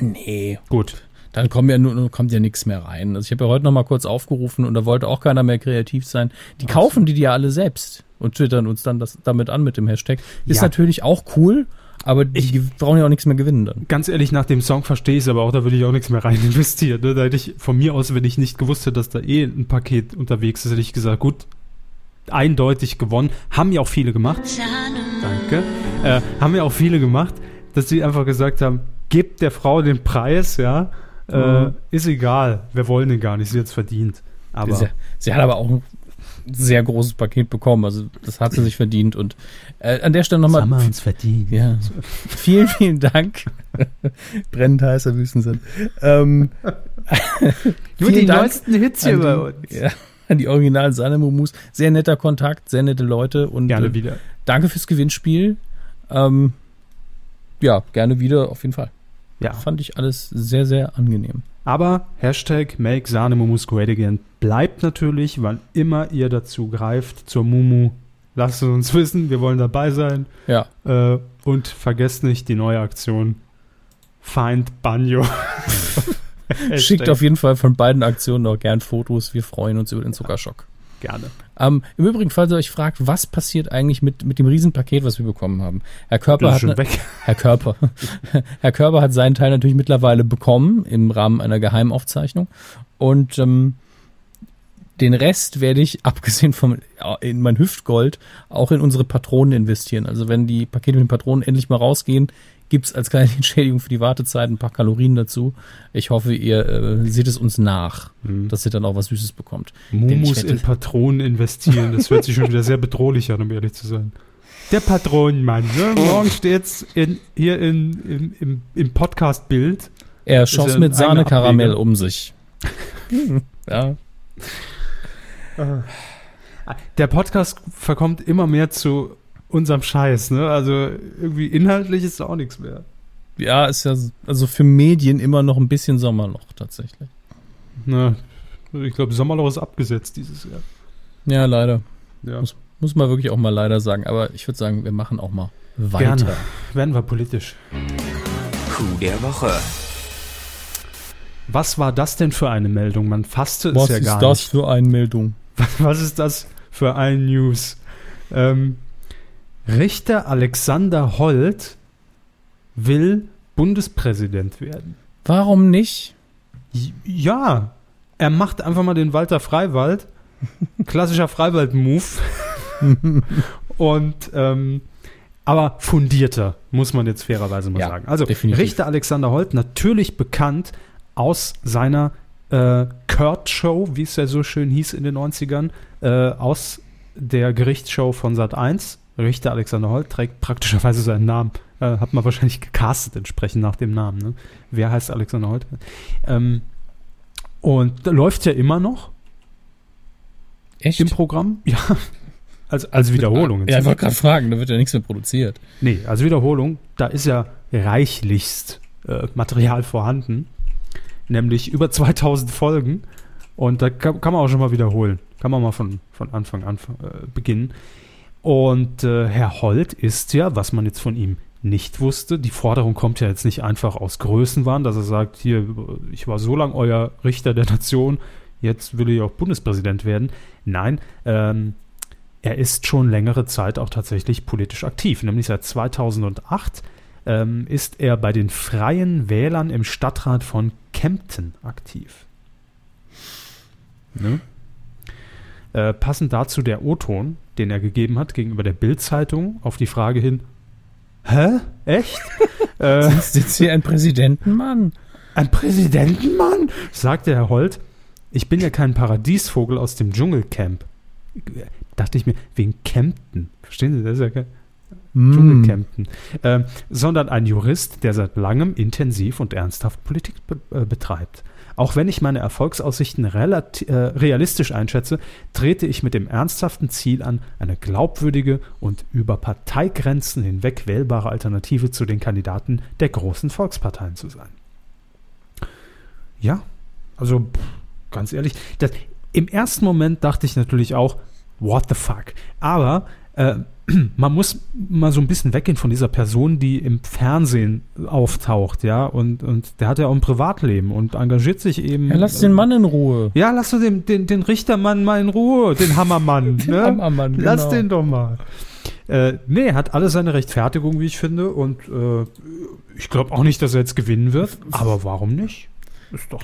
Nee. Gut. Dann kommt ja, nur, kommt ja nichts mehr rein. Also ich habe ja heute noch mal kurz aufgerufen und da wollte auch keiner mehr kreativ sein. Die kaufen die die ja alle selbst und twittern uns dann das, damit an mit dem Hashtag. Ist ja. natürlich auch cool, aber die ich, brauchen ja auch nichts mehr gewinnen dann. Ganz ehrlich, nach dem Song verstehe ich es aber auch, da würde ich auch nichts mehr rein investieren. Ne? Da hätte ich von mir aus, wenn ich nicht gewusst hätte, dass da eh ein Paket unterwegs ist, hätte ich gesagt, gut, eindeutig gewonnen. Haben ja auch viele gemacht. Danke. Äh, haben ja auch viele gemacht, dass sie einfach gesagt haben, gebt der Frau den Preis, ja. Äh, mhm. ist egal, wir wollen den gar nicht, sie hat es verdient. Aber sie, sie, hat aber auch ein sehr großes Paket bekommen, also das hat sie sich verdient und äh, an der Stelle nochmal. Haben wir uns verdient. Ja. vielen, vielen Dank. Brennend heißer Wüstensinn. Ähm, Nur die Dank neuesten Hits hier bei uns. Ja, an die originalen Sanemomus. Sehr netter Kontakt, sehr nette Leute und Gerne äh, wieder. danke fürs Gewinnspiel. Ähm, ja, gerne wieder, auf jeden Fall. Ja. Fand ich alles sehr, sehr angenehm. Aber Hashtag Make Sahne Mumus Great Again bleibt natürlich, wann immer ihr dazu greift, zur Mumu. Lasst es uns wissen, wir wollen dabei sein. Ja. Äh, und vergesst nicht die neue Aktion Find Banjo. Schickt auf jeden Fall von beiden Aktionen auch gern Fotos. Wir freuen uns über den Zuckerschock. Gerne. Ähm, Im Übrigen, falls ihr euch fragt, was passiert eigentlich mit, mit dem Riesenpaket, was wir bekommen haben. Herr Körper hat. Ne, Herr Körper. Herr Körper hat seinen Teil natürlich mittlerweile bekommen im Rahmen einer Geheimaufzeichnung. Und ähm, den Rest werde ich, abgesehen von in mein Hüftgold, auch in unsere Patronen investieren. Also wenn die Pakete mit den Patronen endlich mal rausgehen, gibt es als kleine Entschädigung für die Wartezeit ein paar Kalorien dazu. Ich hoffe, ihr äh, seht es uns nach, mhm. dass ihr dann auch was Süßes bekommt. Mumus in Patronen investieren, das hört sich schon wieder sehr bedrohlich an, um ehrlich zu sein. Der Patronenmann, ne? morgen steht's in, hier in, in, im, im Podcast-Bild. Er schoss mit Sahnekaramell um sich. ja. Der Podcast verkommt immer mehr zu unserem Scheiß, ne? Also irgendwie inhaltlich ist da auch nichts mehr. Ja, ist ja also für Medien immer noch ein bisschen Sommerloch tatsächlich. Na, ich glaube, Sommerloch ist abgesetzt dieses Jahr. Ja, leider. Ja. Muss, muss man wirklich auch mal leider sagen. Aber ich würde sagen, wir machen auch mal weiter. Gerne. Werden wir politisch. Coup der Woche. Was war das denn für eine Meldung? Man fasste Was es ja gar nicht. Was ist das für eine Meldung? Was ist das für ein News? Ähm, Richter Alexander Holt will Bundespräsident werden. Warum nicht? Ja, er macht einfach mal den Walter Freiwald. Klassischer Freiwald-Move. Und ähm, aber fundierter, muss man jetzt fairerweise mal ja, sagen. Also definitiv. Richter Alexander Holt, natürlich bekannt aus seiner äh, Kurt-Show, wie es ja so schön hieß in den 90ern, äh, aus der Gerichtsshow von Sat 1 Richter Alexander Holt trägt praktischerweise seinen Namen. Äh, hat man wahrscheinlich gecastet entsprechend nach dem Namen. Ne? Wer heißt Alexander Holt? Ähm, und da läuft ja immer noch. Echt? Im Programm? Ja. Als, als Wiederholung. Ja, ich wollte gerade fragen, da wird ja nichts mehr produziert. Nee, als Wiederholung, da ist ja reichlichst äh, Material vorhanden. Nämlich über 2000 Folgen. Und da kann, kann, man auch schon mal wiederholen. Kann man mal von, von Anfang an äh, beginnen. Und äh, Herr Holt ist ja, was man jetzt von ihm nicht wusste. Die Forderung kommt ja jetzt nicht einfach aus Größenwahn, dass er sagt, hier, ich war so lange euer Richter der Nation, jetzt will ich auch Bundespräsident werden. Nein, ähm, er ist schon längere Zeit auch tatsächlich politisch aktiv, nämlich seit 2008 ähm, ist er bei den Freien Wählern im Stadtrat von Kempten aktiv. Ne? Äh, passend dazu der O-Ton, den er gegeben hat gegenüber der Bild-Zeitung auf die Frage hin, Hä? Echt? äh, Sitzt hier ein Präsidentenmann? Ein Präsidentenmann? sagte Herr Holt. Ich bin ja kein Paradiesvogel aus dem Dschungelcamp. Dachte ich mir, wegen Kempten. Verstehen Sie, das ist ja kein mm. Dschungelcampen. Äh, sondern ein Jurist, der seit langem intensiv und ernsthaft Politik be äh, betreibt. Auch wenn ich meine Erfolgsaussichten äh, realistisch einschätze, trete ich mit dem ernsthaften Ziel an, eine glaubwürdige und über Parteigrenzen hinweg wählbare Alternative zu den Kandidaten der großen Volksparteien zu sein. Ja, also pff, ganz ehrlich, das, im ersten Moment dachte ich natürlich auch, what the fuck? Aber äh, man muss mal so ein bisschen weggehen von dieser Person, die im Fernsehen auftaucht, ja, und, und der hat ja auch ein Privatleben und engagiert sich eben. Ja, lass den Mann in Ruhe. Ja, lass du den, den, den Richtermann mal in Ruhe, den Hammermann. den ne? Hammermann, genau. Lass den doch mal. Äh, nee, hat alle seine Rechtfertigung, wie ich finde, und äh, ich glaube auch nicht, dass er jetzt gewinnen wird, aber warum nicht? Ist doch.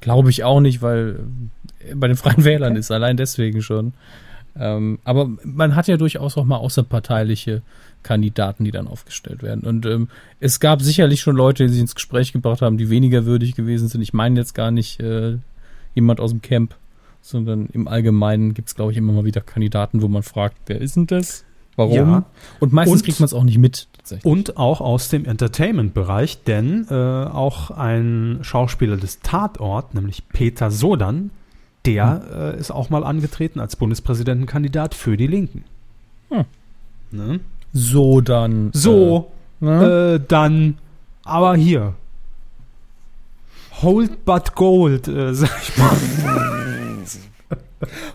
Glaube ich auch nicht, weil bei den Freien Wählern ist allein deswegen schon. Ähm, aber man hat ja durchaus auch mal außerparteiliche Kandidaten, die dann aufgestellt werden. Und ähm, es gab sicherlich schon Leute, die sich ins Gespräch gebracht haben, die weniger würdig gewesen sind. Ich meine jetzt gar nicht äh, jemand aus dem Camp, sondern im Allgemeinen gibt es, glaube ich, immer mal wieder Kandidaten, wo man fragt, wer ist denn das? Warum? Ja. Und meistens und, kriegt man es auch nicht mit. Und auch aus dem Entertainment-Bereich, denn äh, auch ein Schauspieler des Tatort, nämlich Peter Sodan, der äh, ist auch mal angetreten als Bundespräsidentenkandidat für die Linken. Hm. Ne? So dann. So, äh, ne? äh, dann, aber hier. Hold but gold, äh, sag ich mal.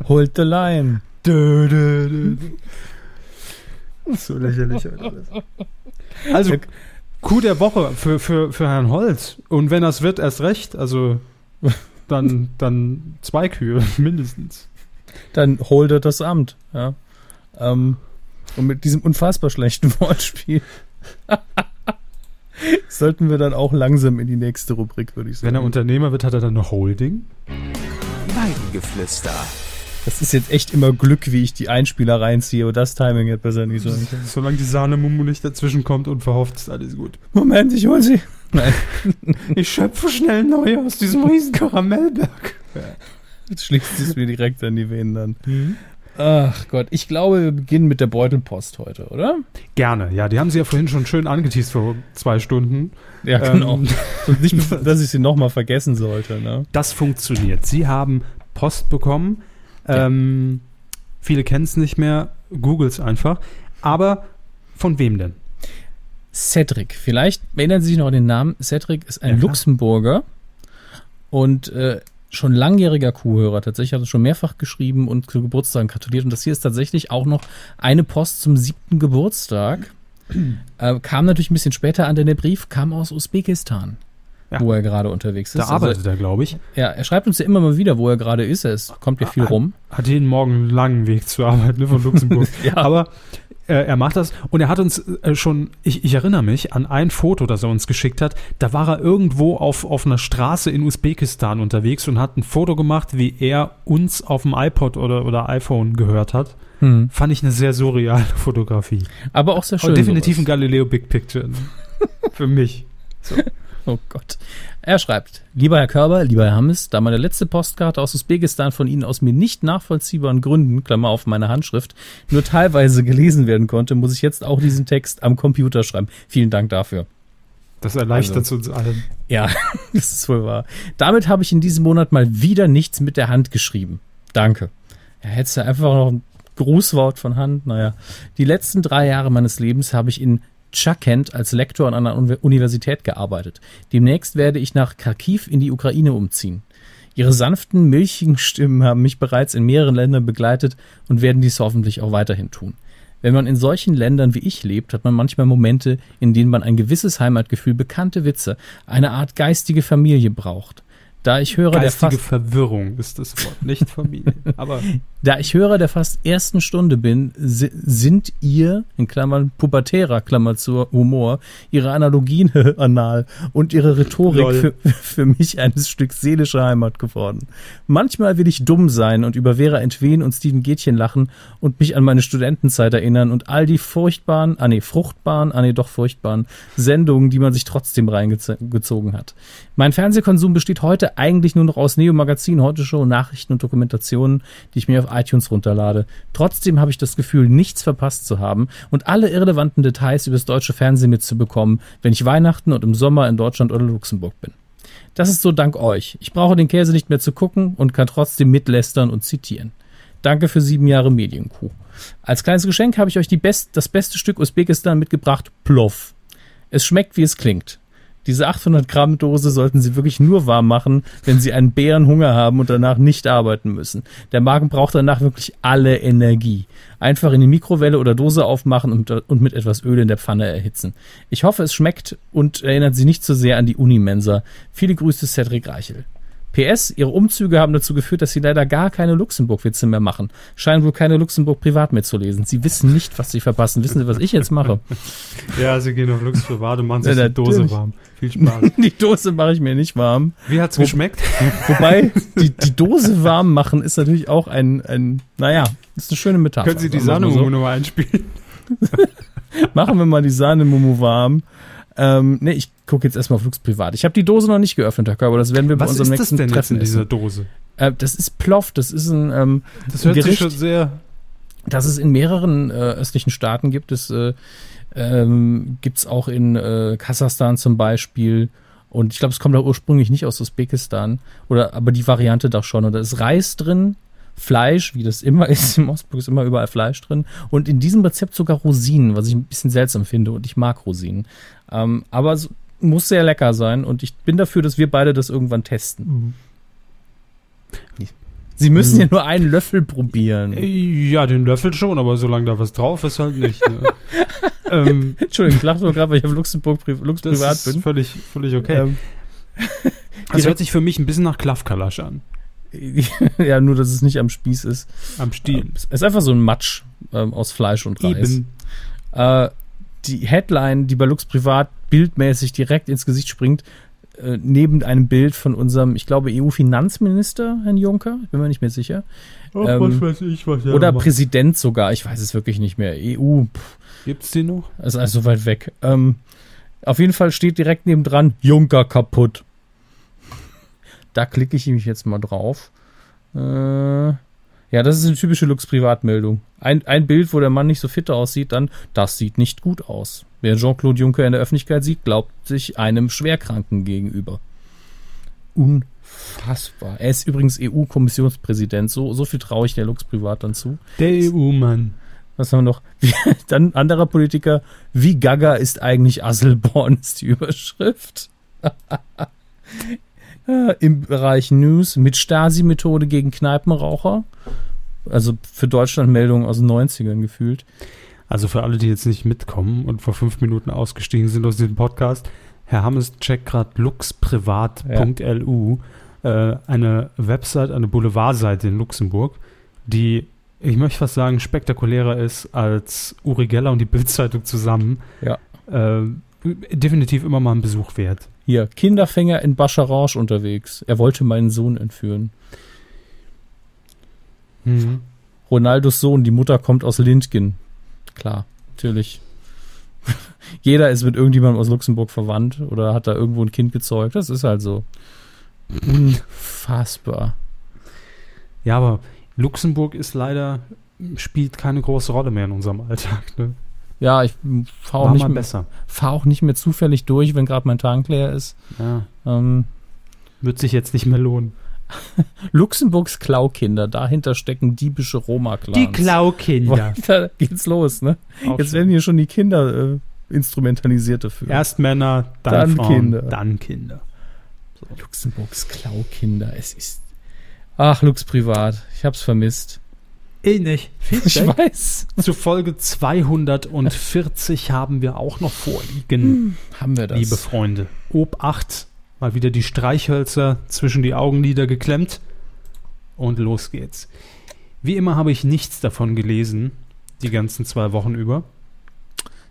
Hold the line. Dö, dö, dö. So lächerlich alles. Also, Coup der Woche für, für, für Herrn Holz. Und wenn das wird, erst recht. Also dann, dann zwei Kühe mindestens. Dann holt er das Amt. Ja. Ähm, und mit diesem unfassbar schlechten Wortspiel sollten wir dann auch langsam in die nächste Rubrik, würde ich sagen. Wenn er Unternehmer wird, hat er dann eine Holding? Weidengeflüster. Das ist jetzt echt immer Glück, wie ich die Einspieler reinziehe, aber das Timing hätte besser nicht sein können. Solange die Sahne-Mumu nicht dazwischen kommt und verhofft, ist alles gut. Moment, ich hol sie. Nein. ich schöpfe schnell neu aus diesem riesen Karamellberg. Jetzt schließt es mir direkt an die Venen dann. Mhm. Ach Gott, ich glaube, wir beginnen mit der Beutelpost heute, oder? Gerne, ja. Die haben sie ja vorhin schon schön angeteased vor zwei Stunden. Ja, genau. Ähm, Und nicht, dass ich sie nochmal vergessen sollte. Ne? Das funktioniert. Sie haben Post bekommen. Ja. Ähm, viele kennen es nicht mehr. Googles einfach. Aber von wem denn? Cedric. Vielleicht erinnern Sie sich noch an den Namen. Cedric ist ein ja, Luxemburger und äh, schon langjähriger Kuhhörer. Tatsächlich hat er schon mehrfach geschrieben und zu Geburtstagen gratuliert. Und das hier ist tatsächlich auch noch eine Post zum siebten Geburtstag. äh, kam natürlich ein bisschen später an, denn der Brief kam aus Usbekistan. Ja. wo er gerade unterwegs ist. Da arbeitet also, er, glaube ich. Ja, er schreibt uns ja immer mal wieder, wo er gerade ist. Es kommt ja viel hat, rum. Hat jeden Morgen einen langen Weg zur Arbeit ne, von Luxemburg. ja. Aber er macht das und er hat uns äh, schon, ich, ich erinnere mich an ein Foto, das er uns geschickt hat. Da war er irgendwo auf, auf einer Straße in Usbekistan unterwegs und hat ein Foto gemacht, wie er uns auf dem iPod oder, oder iPhone gehört hat. Hm. Fand ich eine sehr surreale Fotografie. Aber auch sehr schön. Und definitiv sowas. ein Galileo Big Picture. Für mich. So. Oh Gott. Er schreibt, lieber Herr Körber, lieber Herr Hammes, da meine letzte Postkarte aus Usbekistan von Ihnen aus mir nicht nachvollziehbaren Gründen, Klammer auf meine Handschrift, nur teilweise gelesen werden konnte, muss ich jetzt auch diesen Text am Computer schreiben. Vielen Dank dafür. Das erleichtert also, uns allen. Ja, das ist wohl wahr. Damit habe ich in diesem Monat mal wieder nichts mit der Hand geschrieben. Danke. Ja, hättest du einfach noch ein Grußwort von Hand. Naja, die letzten drei Jahre meines Lebens habe ich in Chakent als Lektor an einer Universität gearbeitet. Demnächst werde ich nach Kharkiv in die Ukraine umziehen. Ihre sanften, milchigen Stimmen haben mich bereits in mehreren Ländern begleitet und werden dies hoffentlich auch weiterhin tun. Wenn man in solchen Ländern wie ich lebt, hat man manchmal Momente, in denen man ein gewisses Heimatgefühl, bekannte Witze, eine Art geistige Familie braucht. Da ich höre, Geistige der fast Verwirrung ist das Wort, nicht Familie. Aber da ich Hörer der fast ersten Stunde bin, sind ihr, in Klammern pubertärer, Klammer zu Humor, ihre Analogien anal und ihre Rhetorik für, für, mich ein Stück seelischer Heimat geworden. Manchmal will ich dumm sein und über Vera Entwen und Steven Gätchen lachen und mich an meine Studentenzeit erinnern und all die furchtbaren, ah nee, fruchtbaren, ah nee, doch furchtbaren Sendungen, die man sich trotzdem reingezogen hat. Mein Fernsehkonsum besteht heute eigentlich nur noch aus Neo-Magazin, Heute Show, Nachrichten und Dokumentationen, die ich mir auf iTunes runterlade. Trotzdem habe ich das Gefühl, nichts verpasst zu haben und alle irrelevanten Details über das deutsche Fernsehen mitzubekommen, wenn ich Weihnachten und im Sommer in Deutschland oder Luxemburg bin. Das ist so dank euch. Ich brauche den Käse nicht mehr zu gucken und kann trotzdem mitlästern und zitieren. Danke für sieben Jahre Medienkuh. Als kleines Geschenk habe ich euch Best, das beste Stück Usbekistan mitgebracht, Plov. Es schmeckt, wie es klingt. Diese 800 Gramm Dose sollten Sie wirklich nur warm machen, wenn Sie einen Bärenhunger haben und danach nicht arbeiten müssen. Der Magen braucht danach wirklich alle Energie. Einfach in die Mikrowelle oder Dose aufmachen und, und mit etwas Öl in der Pfanne erhitzen. Ich hoffe, es schmeckt und erinnert Sie nicht zu so sehr an die Unimensa. Viele Grüße, Cedric Reichel. PS, ihre Umzüge haben dazu geführt, dass sie leider gar keine Luxemburg-Witze mehr machen. Scheinen wohl keine Luxemburg privat mehr zu lesen. Sie wissen nicht, was sie verpassen. Wissen Sie, was ich jetzt mache? ja, sie gehen auf Lux privat und machen sich ja, die Dose warm. Viel Spaß. die Dose mache ich mir nicht warm. Wie hat's Wo, geschmeckt? Wobei, die, die Dose warm machen ist natürlich auch ein, ein naja, ist eine schöne Metapher. Können Sie die Sahne-Mumu so. mal einspielen? machen wir mal die Sahne-Mumu warm. Ähm, nee, ich gucke jetzt erstmal auf Lux Privat. Ich habe die Dose noch nicht geöffnet, Herr Körber. Das werden wir bei Was unserem nächsten Treffen jetzt in dieser Dose? Äh, das ist Ploff. Das ist ein ähm, Das hört Gericht, sich schon sehr... Das es in mehreren äh, östlichen Staaten gibt. Es äh, ähm, gibt es auch in äh, Kasachstan zum Beispiel. Und ich glaube, es kommt da ursprünglich nicht aus Usbekistan. Oder, aber die Variante doch schon. Und da ist Reis drin, Fleisch, wie das immer ist. Im Ostburg ist immer überall Fleisch drin. Und in diesem Rezept sogar Rosinen, was ich ein bisschen seltsam finde. Und ich mag Rosinen. Ähm, aber es muss sehr lecker sein. Und ich bin dafür, dass wir beide das irgendwann testen. Mhm. Sie müssen mhm. ja nur einen Löffel probieren. Ja, den Löffel schon, aber solange da was drauf ist, halt nicht. Ne? ähm, Entschuldigung, ich lache nur gerade, weil ich auf Luxemburg Pri Lux das privat bin. Völlig, völlig okay. Ähm, das hört sich für mich ein bisschen nach Klaffkalasch an. ja, nur dass es nicht am Spieß ist. Am Stiel. Ähm, es ist einfach so ein Matsch ähm, aus Fleisch und Reis. Eben. Äh, die Headline, die bei Lux Privat bildmäßig direkt ins Gesicht springt, äh, neben einem Bild von unserem, ich glaube, EU-Finanzminister, Herrn Juncker, bin mir nicht mehr sicher. Ach, ähm, was weiß ich, was er Oder macht. Präsident sogar, ich weiß es wirklich nicht mehr. EU. Gibt es die noch? Ist also so weit weg. Ähm, auf jeden Fall steht direkt nebendran Juncker kaputt. Da klicke ich mich jetzt mal drauf. Äh, ja, das ist eine typische Lux-Privatmeldung. Ein, ein Bild, wo der Mann nicht so fit aussieht, dann, das sieht nicht gut aus. Wer Jean-Claude Juncker in der Öffentlichkeit sieht, glaubt sich einem Schwerkranken gegenüber. Unfassbar. Er ist übrigens EU-Kommissionspräsident. So, so viel traue ich der Lux Privat dann zu. Der EU-Mann. Was haben wir noch? Wie, dann anderer Politiker. Wie gaga ist eigentlich Asselborn, ist die Überschrift. Im Bereich News mit Stasi-Methode gegen Kneipenraucher. Also für Deutschland Meldungen aus den 90ern gefühlt. Also für alle, die jetzt nicht mitkommen und vor fünf Minuten ausgestiegen sind aus diesem Podcast, Herr Hammes checkt gerade luxprivat.lu, ja. äh, eine Website, eine Boulevardseite in Luxemburg, die, ich möchte fast sagen, spektakulärer ist als Uri Geller und die Bildzeitung zusammen. Ja. Äh, definitiv immer mal ein Besuch wert. Hier, Kinderfänger in Bacharange unterwegs. Er wollte meinen Sohn entführen. Mhm. Ronaldos Sohn, die Mutter kommt aus Lindgen. Klar, natürlich. Jeder ist mit irgendjemandem aus Luxemburg verwandt oder hat da irgendwo ein Kind gezeugt. Das ist halt so. Unfassbar. Ja, aber Luxemburg ist leider, spielt keine große Rolle mehr in unserem Alltag. Ne? Ja, ich fahre auch, nicht mehr, fahr auch nicht mehr zufällig durch, wenn gerade mein Tank leer ist. Ja. Ähm, Wird sich jetzt nicht mehr lohnen. Luxemburgs Klaukinder, dahinter stecken diebische Roma-Clans. Die Klaukinder. Da geht's los, ne? Auch Jetzt schön. werden hier schon die Kinder äh, instrumentalisiert dafür. Erst Männer, dann, dann Frauen, Kinder. dann Kinder. So. Luxemburgs Klaukinder, es ist. Ach, Lux Privat, ich hab's vermisst. Ich nicht. Feedback ich weiß. Zu Folge 240 haben wir auch noch vorliegen. Hm, haben wir das. Liebe Freunde. Obacht. Mal wieder die Streichhölzer zwischen die Augenlider geklemmt. Und los geht's. Wie immer habe ich nichts davon gelesen, die ganzen zwei Wochen über.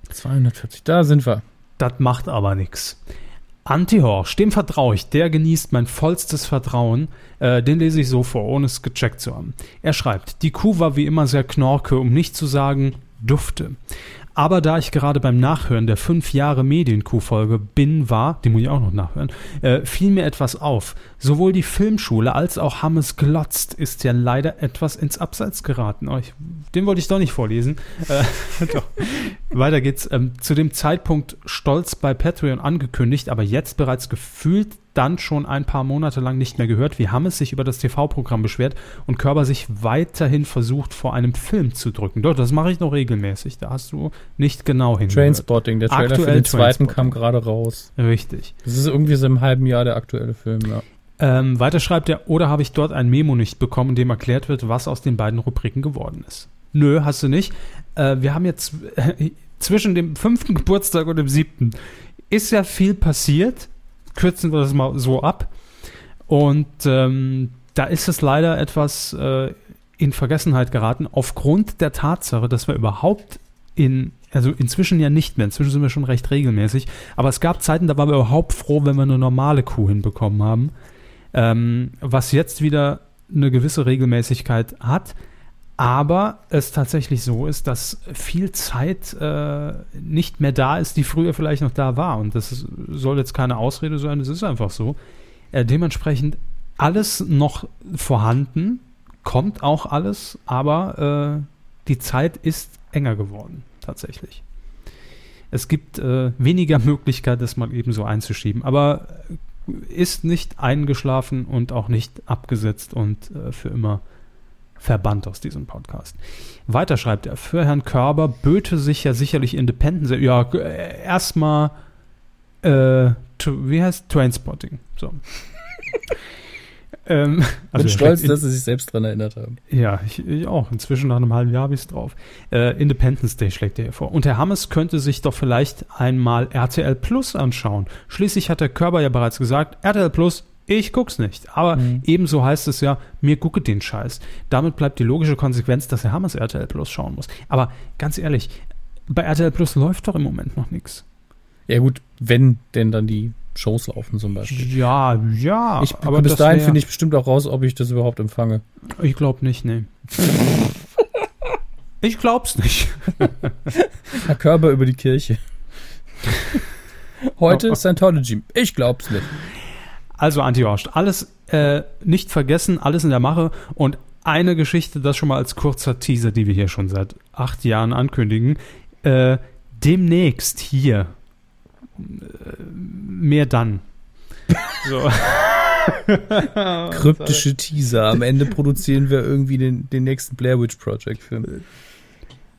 240, da sind wir. Das macht aber nichts. Antihorsch, dem vertraue ich, der genießt mein vollstes Vertrauen. Äh, den lese ich so vor, ohne es gecheckt zu haben. Er schreibt, die Kuh war wie immer sehr knorke, um nicht zu sagen dufte. Aber da ich gerade beim Nachhören der fünf Jahre Medienkuh-Folge bin, war, die muss ich auch noch nachhören, äh, fiel mir etwas auf. Sowohl die Filmschule als auch Hammes Glotzt ist ja leider etwas ins Abseits geraten. Oh, ich, den wollte ich doch nicht vorlesen. Äh, doch. Weiter geht's. Ähm, zu dem Zeitpunkt stolz bei Patreon angekündigt, aber jetzt bereits gefühlt dann schon ein paar Monate lang nicht mehr gehört, wie Hammes sich über das TV-Programm beschwert und Körber sich weiterhin versucht, vor einem Film zu drücken. Doch, das mache ich noch regelmäßig. Da hast du nicht genau hingehört. Trainspotting, der Trailer Aktuell für den zweiten kam gerade raus. Richtig. Das ist irgendwie so im halben Jahr der aktuelle Film, ja. Ähm, weiter schreibt er, oder habe ich dort ein Memo nicht bekommen, in dem erklärt wird, was aus den beiden Rubriken geworden ist. Nö, hast du nicht. Äh, wir haben jetzt äh, zwischen dem fünften Geburtstag und dem siebten ist ja viel passiert kürzen wir das mal so ab. Und ähm, da ist es leider etwas äh, in Vergessenheit geraten, aufgrund der Tatsache, dass wir überhaupt in, also inzwischen ja nicht mehr, inzwischen sind wir schon recht regelmäßig, aber es gab Zeiten, da waren wir überhaupt froh, wenn wir eine normale Kuh hinbekommen haben. Ähm, was jetzt wieder eine gewisse Regelmäßigkeit hat, aber es tatsächlich so ist, dass viel Zeit äh, nicht mehr da ist, die früher vielleicht noch da war. Und das ist, soll jetzt keine Ausrede sein, es ist einfach so. Äh, dementsprechend alles noch vorhanden, kommt auch alles, aber äh, die Zeit ist enger geworden, tatsächlich. Es gibt äh, weniger Möglichkeit, das mal eben so einzuschieben, aber ist nicht eingeschlafen und auch nicht abgesetzt und äh, für immer verbannt aus diesem Podcast. Weiter schreibt er, für Herrn Körber böte sich ja sicherlich Independence. Ja, äh, erstmal, äh, wie heißt Trainspotting? So. ähm, also Bin stolz, dass Sie sich selbst daran erinnert haben. Ja, ich, ich, auch. Inzwischen nach einem halben Jahr habe ich es drauf. Äh, Independence Day schlägt er vor. Und Herr Hammes könnte sich doch vielleicht einmal RTL Plus anschauen. Schließlich hat der Körber ja bereits gesagt, RTL Plus ich guck's nicht. Aber mhm. ebenso heißt es ja, mir gucke den Scheiß. Damit bleibt die logische Konsequenz, dass Herr Hammers RTL Plus schauen muss. Aber ganz ehrlich, bei RTL Plus läuft doch im Moment noch nichts. Ja, gut, wenn denn dann die Shows laufen zum Beispiel. Ja, ja. Ich, aber bis dahin finde ich bestimmt auch raus, ob ich das überhaupt empfange. Ich glaube nicht, nee. ich glaub's nicht. Herr Körper über die Kirche. Heute Scientology. Ich glaub's nicht. Also Anti-Horst, alles äh, nicht vergessen, alles in der Mache und eine Geschichte, das schon mal als kurzer Teaser, die wir hier schon seit acht Jahren ankündigen. Äh, demnächst hier. Äh, mehr dann. So. Kryptische Teaser. Am Ende produzieren wir irgendwie den, den nächsten Blair Witch Project Film.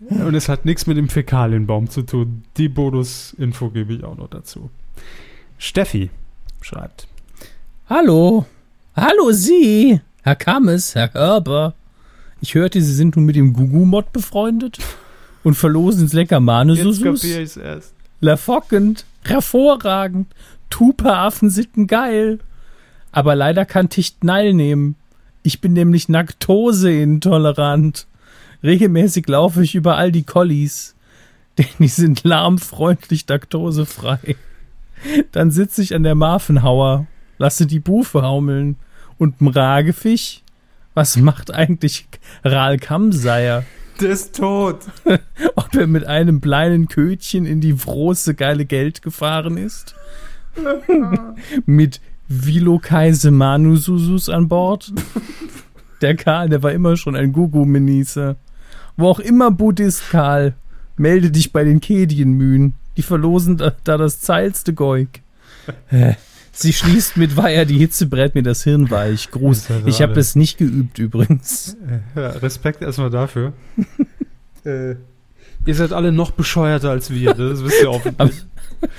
Und es hat nichts mit dem Fäkalienbaum zu tun. Die Bonus-Info gebe ich auch noch dazu. Steffi schreibt. Hallo. Hallo Sie, Herr Kammes, Herr Körber. Ich hörte, Sie sind nun mit dem Gugu-Mod befreundet und verlosen ins lecker Manesusus. Jetzt kapier ich's erst. Lafockend, hervorragend, Tupa-Affen sitten geil. Aber leider kann ich teilnehmen. Ich bin nämlich Laktoseintolerant. Regelmäßig laufe ich überall die Collies, denn die sind lahmfreundlich laktosefrei. Dann sitze ich an der Marfenhauer lasse die Bufe haumeln. Und Mragefisch? Was macht eigentlich Ral Kamseier? Der ist tot. Ob er mit einem kleinen Kötchen in die große geile Geld gefahren ist? mit Vilo Kaise Manususus an Bord? Der Karl, der war immer schon ein Gugu-Minister. Wo auch immer Buddhist Karl, melde dich bei den Kedienmühen. Die verlosen da, da das zeilste Goik. Sie schließt mit Weiher, die Hitze brät mir das Hirn weich. Gruß. Ich habe es nicht geübt übrigens. Ja, Respekt erstmal dafür. äh, ihr seid alle noch bescheuerter als wir, das wisst ihr hoffentlich.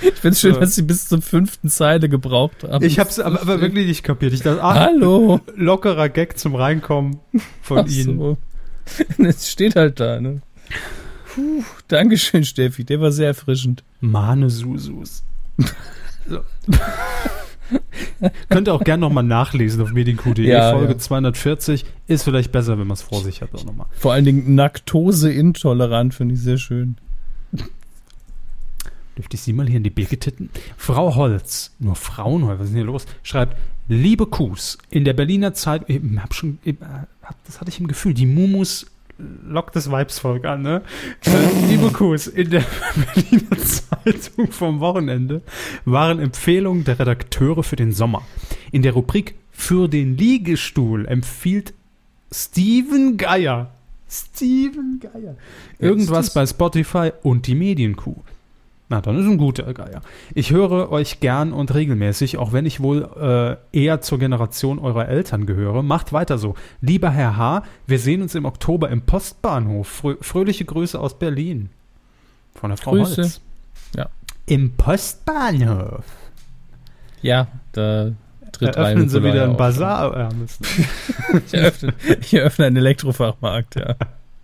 ich finde es schön, dass sie bis zur fünften Zeile gebraucht haben. Ich habe es aber, aber, wirklich nicht kapiert. Ich dachte, ach, Hallo. lockerer Gag zum Reinkommen von ach Ihnen. So. Es steht halt da, ne? Puh, Dankeschön, Steffi. Der war sehr erfrischend. Mane Susus. so. Könnt ihr auch gerne nochmal nachlesen auf medienq.de. Ja, Folge ja. 240 ist vielleicht besser, wenn man es vor sich hat. Auch noch mal. Vor allen Dingen Laktose-intolerant finde ich sehr schön. Dürfte ich Sie mal hier in die Birke titten? Frau Holz, nur Frauen, was ist denn hier los? Schreibt, liebe Kuhs, in der Berliner Zeit, ich hab schon, ich, das hatte ich im Gefühl, die Mumus lockt das Weibsvolk an, ne? Äh, liebe Kuhs, in der Berliner Zeitung vom Wochenende waren Empfehlungen der Redakteure für den Sommer. In der Rubrik für den Liegestuhl empfiehlt Steven Geier, Steven Geier, irgendwas bei Spotify und die Medienkuh. Na, dann ist ein guter Geier. Ich höre euch gern und regelmäßig, auch wenn ich wohl äh, eher zur Generation eurer Eltern gehöre. Macht weiter so. Lieber Herr H., wir sehen uns im Oktober im Postbahnhof. Frö fröhliche Grüße aus Berlin. Von der Frau Grüße. Holz. Ja. Im Postbahnhof. Ja, da tritt Eröffnen Sie wieder einen Bazar. Ich, eröffne, ich eröffne einen Elektrofachmarkt, ja.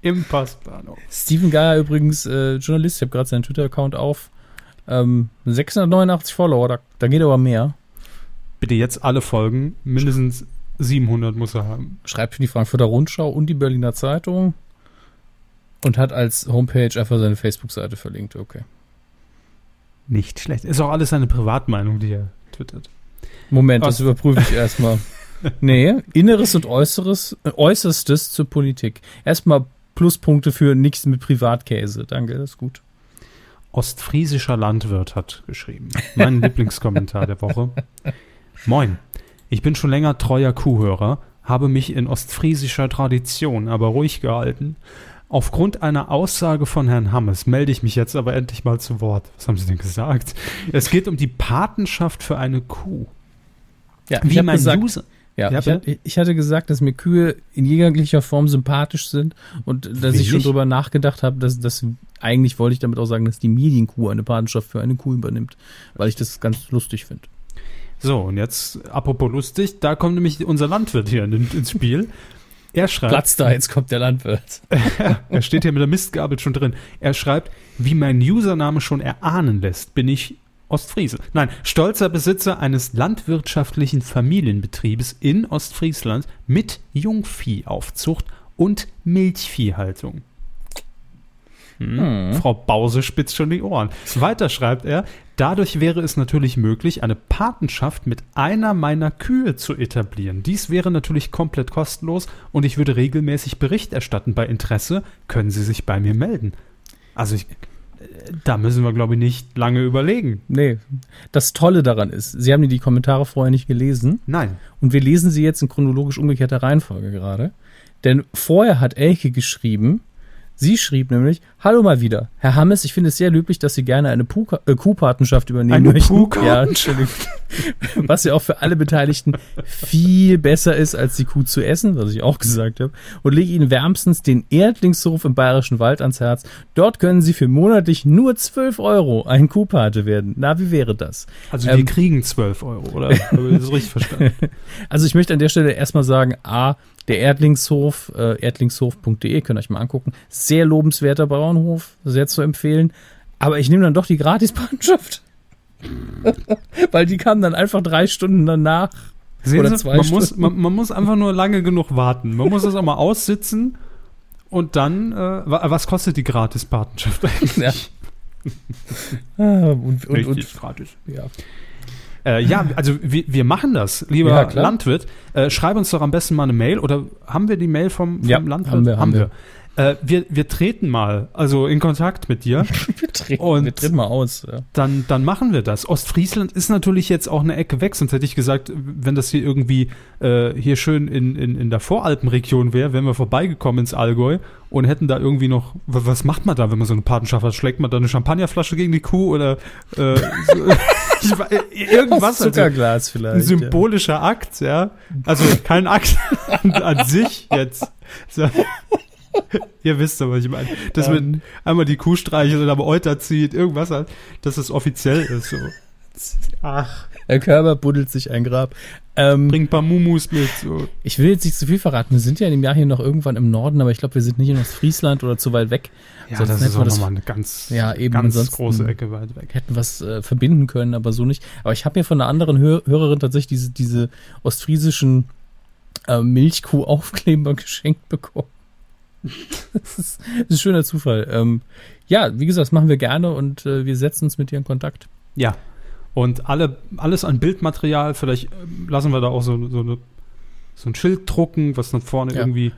Im Postbahnhof. Steven Geier übrigens, äh, Journalist, ich habe gerade seinen Twitter-Account auf. Ähm, 689 Follower, da, da geht aber mehr. Bitte jetzt alle Folgen, mindestens 700 muss er haben. Schreibt für die Frankfurter Rundschau und die Berliner Zeitung und hat als Homepage einfach seine Facebook-Seite verlinkt. Okay. Nicht schlecht. Ist auch alles seine Privatmeinung, die er twittert. Moment, Was? das überprüfe ich erstmal. nee, Inneres und Äußeres, äh, Äußerstes zur Politik. Erstmal Pluspunkte für nichts mit Privatkäse. Danke, das ist gut. Ostfriesischer Landwirt hat geschrieben. Mein Lieblingskommentar der Woche. Moin. Ich bin schon länger treuer Kuhhörer, habe mich in ostfriesischer Tradition aber ruhig gehalten. Aufgrund einer Aussage von Herrn Hammes melde ich mich jetzt aber endlich mal zu Wort. Was haben Sie denn gesagt? Es geht um die Patenschaft für eine Kuh. Ja, Wie mein gesagt, User. Ja, ich, hatte, ich, hatte gesagt, dass mir Kühe in jeglicher Form sympathisch sind und dass Wirklich? ich schon drüber nachgedacht habe, dass das eigentlich wollte ich damit auch sagen, dass die Medienkuh eine Patenschaft für eine Kuh übernimmt, weil ich das ganz lustig finde. So, und jetzt, apropos lustig, da kommt nämlich unser Landwirt hier in, ins Spiel. Er schreibt. Platz da, jetzt kommt der Landwirt. er steht hier mit der Mistgabel schon drin. Er schreibt, wie mein Username schon erahnen lässt, bin ich Ostfriese. Nein, stolzer Besitzer eines landwirtschaftlichen Familienbetriebes in Ostfriesland mit Jungviehaufzucht und Milchviehhaltung. Hm. Hm. Frau Bause spitzt schon die Ohren. Weiter schreibt er, dadurch wäre es natürlich möglich, eine Patenschaft mit einer meiner Kühe zu etablieren. Dies wäre natürlich komplett kostenlos und ich würde regelmäßig Bericht erstatten. Bei Interesse können Sie sich bei mir melden. Also ich da müssen wir, glaube ich, nicht lange überlegen. Nee. Das Tolle daran ist, Sie haben die Kommentare vorher nicht gelesen. Nein. Und wir lesen sie jetzt in chronologisch umgekehrter Reihenfolge gerade. Denn vorher hat Elke geschrieben, Sie schrieb nämlich, Hallo mal wieder. Herr Hammes, ich finde es sehr löblich, dass Sie gerne eine äh, Kuhpatenschaft übernehmen eine möchten. Ja, Entschuldigung. was ja auch für alle Beteiligten viel besser ist, als die Kuh zu essen, was ich auch gesagt habe. Und lege Ihnen wärmstens den Erdlingshof im Bayerischen Wald ans Herz. Dort können Sie für monatlich nur 12 Euro ein Kuhpate werden. Na, wie wäre das? Also wir ähm, kriegen 12 Euro, oder? Habe ich das richtig verstanden? also ich möchte an der Stelle erstmal sagen, A, der Erdlingshof, äh, erdlingshof.de, könnt ihr euch mal angucken. Sehr lobenswerter Bauernhof, sehr zu empfehlen. Aber ich nehme dann doch die Gratismannschaft. Weil die kamen dann einfach drei Stunden danach. Sehen oder Sie, zwei man, Stunden. Muss, man, man, muss einfach nur lange genug warten. Man muss das auch mal aussitzen und dann, äh, was kostet die Gratispatenschaft eigentlich? Ja. ah, und, und, Richtig und, gratis. Ja. Äh, ja, also wir, wir machen das, lieber ja, Landwirt. Äh, schreib uns doch am besten mal eine Mail oder haben wir die Mail vom, vom ja, Landwirt? Haben wir. Haben wir. Äh, wir, wir treten mal, also in Kontakt mit dir. wir, treten, und wir treten mal aus. Ja. Dann, dann machen wir das. Ostfriesland ist natürlich jetzt auch eine Ecke weg, sonst hätte ich gesagt, wenn das hier irgendwie äh, hier schön in, in, in der Voralpenregion wäre, wären wir vorbeigekommen ins Allgäu und hätten da irgendwie noch, was macht man da, wenn man so eine Patenschaft hat? Schlägt man da eine Champagnerflasche gegen die Kuh oder äh, so, ich, irgendwas? Also Zuckerglas also, vielleicht. Ein symbolischer ja. Akt, ja. Also kein Akt an, an sich jetzt. So. Ihr wisst aber, was ich meine. Dass man ähm. einmal die Kuh streichelt und am Euter zieht, irgendwas hat, dass es offiziell ist. So. Ach. Herr Körber buddelt sich ein Grab. Ähm, Bring ein paar Mumus mit. So. Ich will jetzt nicht zu viel verraten. Wir sind ja in dem Jahr hier noch irgendwann im Norden, aber ich glaube, wir sind nicht in Ostfriesland oder zu weit weg. Ja, Sonst das ist auch nochmal eine ganz, ja, eben ganz große Ecke weit weg. Hätten was äh, verbinden können, aber so nicht. Aber ich habe mir von einer anderen Hör Hörerin tatsächlich diese, diese ostfriesischen äh, Milchkuh-Aufkleber geschenkt bekommen. Das, ist, das ist ein schöner Zufall. Ähm, ja, wie gesagt, das machen wir gerne und äh, wir setzen uns mit dir in Kontakt. Ja, und alle, alles an Bildmaterial, vielleicht äh, lassen wir da auch so, so, eine, so ein Schild drucken, was dann vorne ja. irgendwie.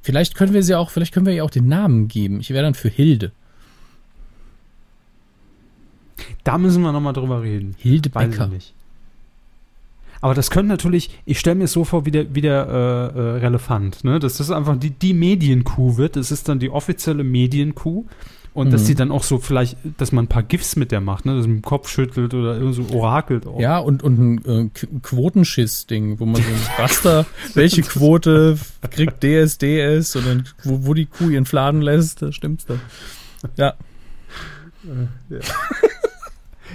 Vielleicht können wir sie auch, vielleicht können wir ihr auch den Namen geben. Ich wäre dann für Hilde. Da müssen wir nochmal drüber reden. Hilde Becker. Aber das könnte natürlich, ich stelle mir es so vor, wie der, wie der äh, äh, relevant, ne? Dass das einfach die, die Medienkuh wird. Das ist dann die offizielle Medienkuh. Und mhm. dass sie dann auch so vielleicht, dass man ein paar GIFs mit der macht, ne? Dass man den Kopf schüttelt oder so orakelt auch. Ja, und, und ein äh, Quotenschiss-Ding, wo man so ein Raster, welche Quote kriegt DSDS und dann, wo, wo die Kuh ihren Fladen lässt, da stimmt's dann. Ja. ja.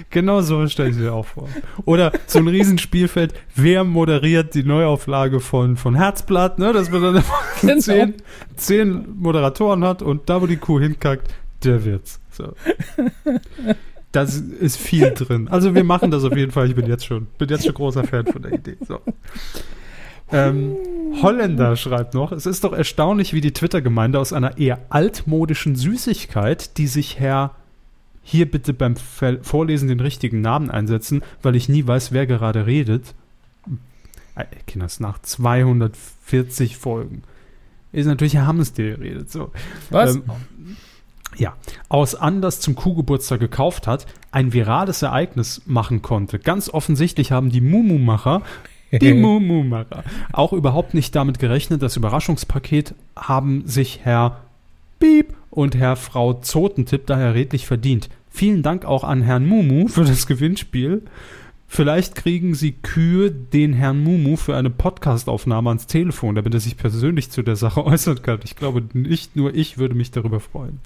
Genau so stelle ich mir auch vor. Oder so ein Riesenspielfeld, wer moderiert die Neuauflage von, von Herzblatt, ne? dass man dann genau. zehn, zehn Moderatoren hat und da, wo die Kuh hinkackt, der wird's. So. Das ist viel drin. Also wir machen das auf jeden Fall. Ich bin jetzt schon, bin jetzt schon großer Fan von der Idee. So. Ähm, Holländer schreibt noch, es ist doch erstaunlich, wie die Twitter-Gemeinde aus einer eher altmodischen Süßigkeit, die sich Herr hier bitte beim Vorlesen den richtigen Namen einsetzen, weil ich nie weiß, wer gerade redet. Äh, Kinders, nach 240 Folgen ist natürlich Herr Hammes, der redet. So. Was? Ähm, ja, aus Anders zum Kuhgeburtstag gekauft hat, ein virales Ereignis machen konnte. Ganz offensichtlich haben die Mumu-Macher, die Mumu-Macher, auch überhaupt nicht damit gerechnet. Das Überraschungspaket haben sich Herr Piep und Herr Frau Zotentipp daher redlich verdient. Vielen Dank auch an Herrn Mumu für das Gewinnspiel. Vielleicht kriegen Sie Kühe den Herrn Mumu für eine Podcastaufnahme ans Telefon, damit er sich persönlich zu der Sache äußern kann. Ich glaube, nicht nur ich würde mich darüber freuen.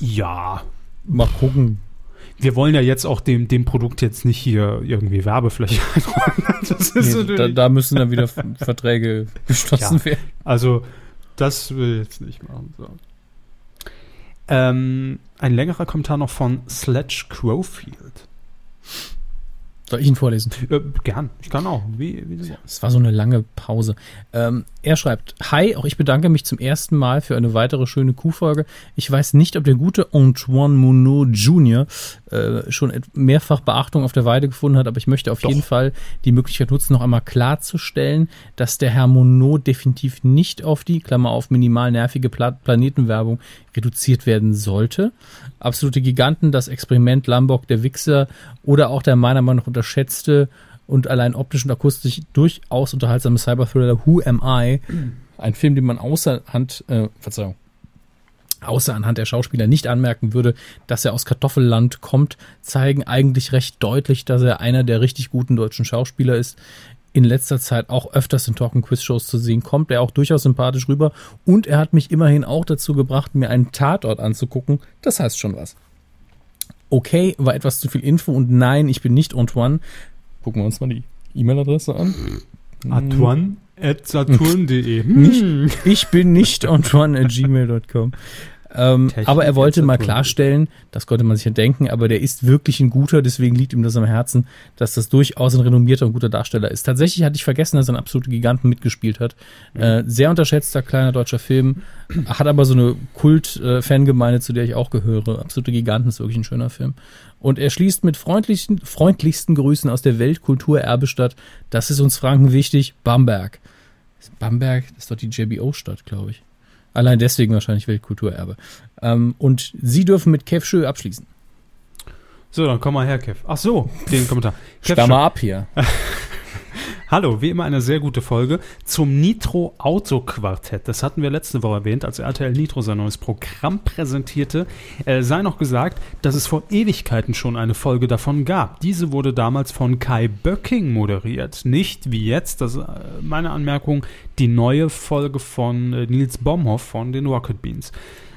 Ja. Mal gucken. Wir wollen ja jetzt auch dem, dem Produkt jetzt nicht hier irgendwie Werbefläche einräumen. Nee, da, da, müssen dann wieder Verträge geschlossen ja, werden. Also, das will ich jetzt nicht machen. So. Ähm, ein längerer Kommentar noch von Sledge Crowfield. Soll ich ihn vorlesen? Äh, gern, ich kann auch. Wie, wie es war so eine lange Pause. Ähm, er schreibt: Hi, auch ich bedanke mich zum ersten Mal für eine weitere schöne Kuhfolge. Ich weiß nicht, ob der gute Antoine Monod Jr. Äh, schon mehrfach Beachtung auf der Weide gefunden hat, aber ich möchte auf Doch. jeden Fall die Möglichkeit nutzen, noch einmal klarzustellen, dass der Herr Monod definitiv nicht auf die, Klammer auf, minimal nervige Pla Planetenwerbung reduziert werden sollte. Absolute Giganten, das Experiment Lambok, der Wichser oder auch der meiner Meinung nach unterschätzte und allein optisch und akustisch durchaus unterhaltsame Cyberthriller Who Am I? Ein Film, den man außer Hand, äh, Verzeihung, außer anhand der Schauspieler nicht anmerken würde, dass er aus Kartoffelland kommt, zeigen eigentlich recht deutlich, dass er einer der richtig guten deutschen Schauspieler ist. In letzter Zeit auch öfters in Talk- Quiz-Shows zu sehen, kommt er auch durchaus sympathisch rüber und er hat mich immerhin auch dazu gebracht, mir einen Tatort anzugucken. Das heißt schon was. Okay, war etwas zu viel Info und nein, ich bin nicht Antoine. Gucken wir uns mal die E-Mail-Adresse an. Antoine at saturn.de. Hm. Ich bin nicht Antoine at gmail.com. Ähm, aber er wollte mal klarstellen, das konnte man sich ja denken, aber der ist wirklich ein guter, deswegen liegt ihm das am Herzen, dass das durchaus ein renommierter und guter Darsteller ist. Tatsächlich hatte ich vergessen, dass er einen absoluten Giganten mitgespielt hat. Mhm. Äh, sehr unterschätzter kleiner deutscher Film, hat aber so eine Kult-Fangemeinde, zu der ich auch gehöre. Absolute Giganten ist wirklich ein schöner Film. Und er schließt mit freundlichsten, freundlichsten Grüßen aus der Weltkulturerbestadt. Das ist uns Franken wichtig. Bamberg. Bamberg, das ist doch die JBO-Stadt, glaube ich. Allein deswegen wahrscheinlich Weltkulturerbe. Ähm, und Sie dürfen mit Kev Schö abschließen. So, dann komm mal her, Kev. Ach so, den Kommentar. Kev Stamm mal ab hier. Hallo, wie immer eine sehr gute Folge zum Nitro Auto Quartett. Das hatten wir letzte Woche erwähnt, als RTL Nitro sein neues Programm präsentierte. Äh, sei noch gesagt, dass es vor Ewigkeiten schon eine Folge davon gab. Diese wurde damals von Kai Böcking moderiert. Nicht wie jetzt, das ist äh, meine Anmerkung, die neue Folge von äh, Nils Bomhoff von den Rocket Beans.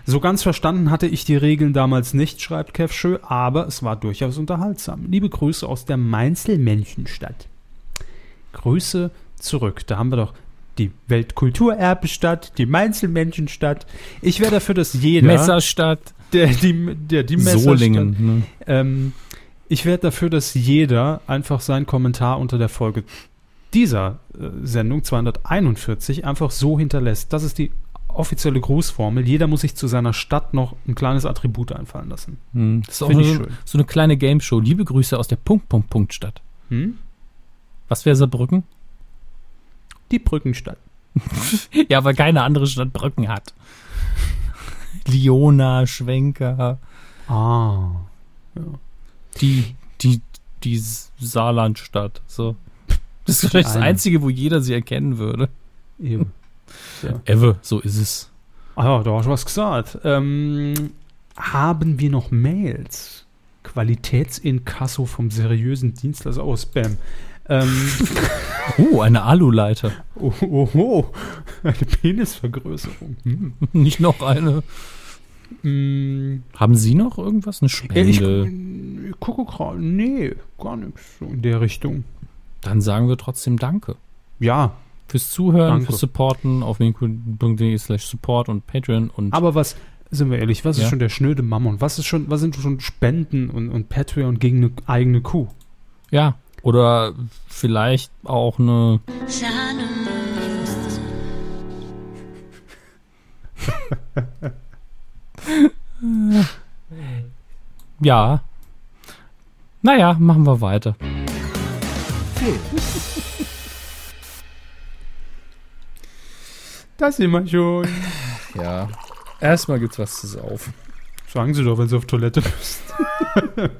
So ganz verstanden hatte ich die Regeln damals nicht, schreibt Kev Schö, aber es war durchaus unterhaltsam. Liebe Grüße aus der Mainzel-Menschenstadt. Grüße zurück. Da haben wir doch die Weltkulturerbestadt, die Mainzelmenschenstadt. Ich wäre dafür, dass jeder. Messerstadt. Der, die, der, die Solingen. Ne? Ähm, ich wäre dafür, dass jeder einfach seinen Kommentar unter der Folge dieser äh, Sendung 241 einfach so hinterlässt. Das ist die offizielle Grußformel. Jeder muss sich zu seiner Stadt noch ein kleines Attribut einfallen lassen. Hm, das ist auch so, so, eine kleine Game Show. Liebe Grüße aus der Punkt, Punkt, Punkt Stadt. Hm? Was wäre Saarbrücken? Die Brückenstadt. ja, weil keine andere Stadt Brücken hat. Liona, Schwenker. Ah. Ja. Die, die, die Saarlandstadt. So. Das ist vielleicht das Einzige, wo jeder sie erkennen würde. Eben. Ja. Ewe, so ist es. Ah ja, da hast du was gesagt. Ähm, haben wir noch Mails? Qualitätsinkasso vom seriösen Dienstleister aus Spam. Ähm, oh, eine Aluleiter. Oh, oh, oh, eine Penisvergrößerung. Hm. Nicht noch eine. Hm. Haben Sie noch irgendwas? Eine Spende? Ich, ich gucke gerade. Nee, gar nichts so in der Richtung. Dann sagen wir trotzdem Danke. Ja. Fürs Zuhören, Danke. fürs Supporten auf winkel.de slash support und Patreon und. Aber was, sind wir ehrlich, was ja? ist schon der schnöde Mammon? Was ist schon, was sind schon Spenden und, und Patreon gegen eine eigene Kuh? Ja, oder vielleicht auch eine. ja. Naja, machen wir weiter. Das sind wir schon. Ja. Erstmal gibt's was zu saufen. Sagen Sie doch, wenn Sie auf Toilette müssen.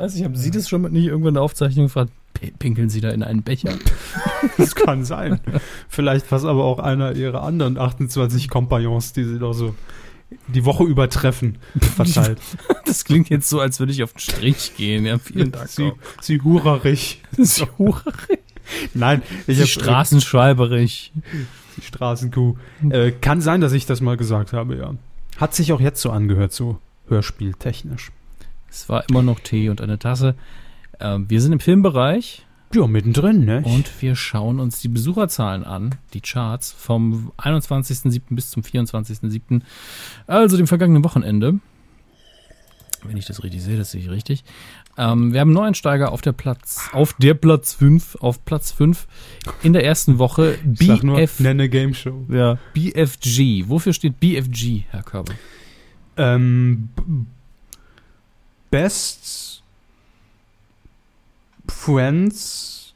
weiß ich, haben Sie das schon mal nicht irgendwann in der Aufzeichnung gefragt? Pinkeln Sie da in einen Becher? das kann sein. Vielleicht was aber auch einer Ihrer anderen 28 Kompagnons, die Sie doch so die Woche übertreffen, verteilt. Das klingt jetzt so, als würde ich auf den Strich gehen. Ja, vielen Dank. Sie, Sie hurerig. Sie hurerig. Nein, ich Sie straßenschreiberig. Die Straßenkuh. Äh, kann sein, dass ich das mal gesagt habe, ja. Hat sich auch jetzt so angehört, so hörspieltechnisch. Es war immer noch Tee und eine Tasse. Ähm, wir sind im Filmbereich. Ja, mittendrin, ne? Und wir schauen uns die Besucherzahlen an, die Charts vom 21.07. bis zum 24.07., also dem vergangenen Wochenende. Wenn ich das richtig sehe, das sehe ich richtig. Ähm, wir haben Neuensteiger auf der Platz, auf der Platz 5, auf Platz 5 in der ersten Woche. BF, nur, nenne Game Show. Ja, BFG. Wofür steht BFG, Herr Körber? Ähm, Best Friends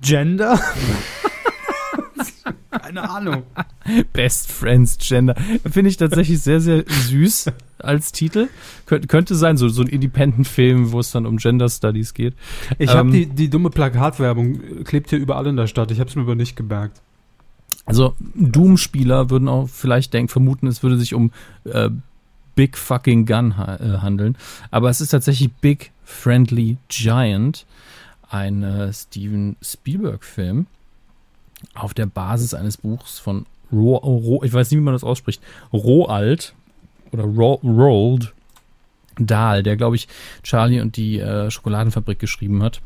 Gender? Keine Ahnung. Best Friends Gender. Finde ich tatsächlich sehr, sehr süß als Titel. Kön könnte sein, so, so ein Independent-Film, wo es dann um Gender Studies geht. Ich ähm, habe die, die dumme Plakatwerbung, klebt hier überall in der Stadt. Ich habe es mir aber nicht gemerkt. Also Doom-Spieler würden auch vielleicht denken, vermuten, es würde sich um äh, Big Fucking Gun ha äh, handeln. Aber es ist tatsächlich Big Friendly Giant, ein äh, Steven Spielberg-Film auf der Basis eines Buchs von Ro, Ro ich weiß nicht, wie man das ausspricht, Roald oder Ro Roald Dahl, der, glaube ich, Charlie und die äh, Schokoladenfabrik geschrieben hat.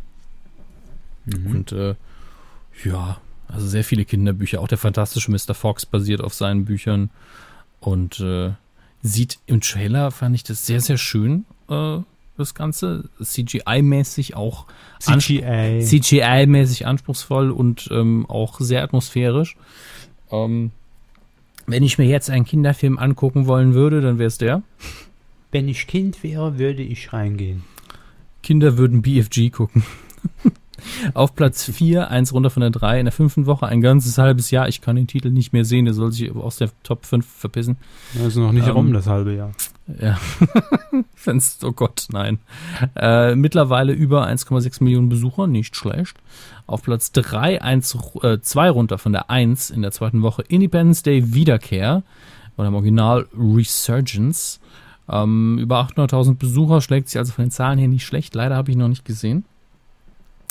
Mhm. Und äh, ja, also sehr viele Kinderbücher. Auch der fantastische Mr. Fox basiert auf seinen Büchern. Und äh, Sieht im Trailer, fand ich das sehr, sehr schön, äh, das Ganze. CGI-mäßig auch. CGI. CGI-mäßig anspruchsvoll und ähm, auch sehr atmosphärisch. Ähm, wenn ich mir jetzt einen Kinderfilm angucken wollen würde, dann wäre es der. Wenn ich Kind wäre, würde ich reingehen. Kinder würden BFG gucken. Auf Platz 4, eins runter von der 3, in der fünften Woche, ein ganzes halbes Jahr. Ich kann den Titel nicht mehr sehen, der soll sich aus der Top 5 verpissen. Also noch nicht ähm, rum, das halbe Jahr. Ja. Findest, oh Gott, nein. Äh, mittlerweile über 1,6 Millionen Besucher, nicht schlecht. Auf Platz 3, 1, äh, 2 runter von der 1 in der zweiten Woche, Independence Day Wiederkehr. Oder im Original Resurgence. Ähm, über 800.000 Besucher schlägt sich also von den Zahlen her nicht schlecht. Leider habe ich noch nicht gesehen.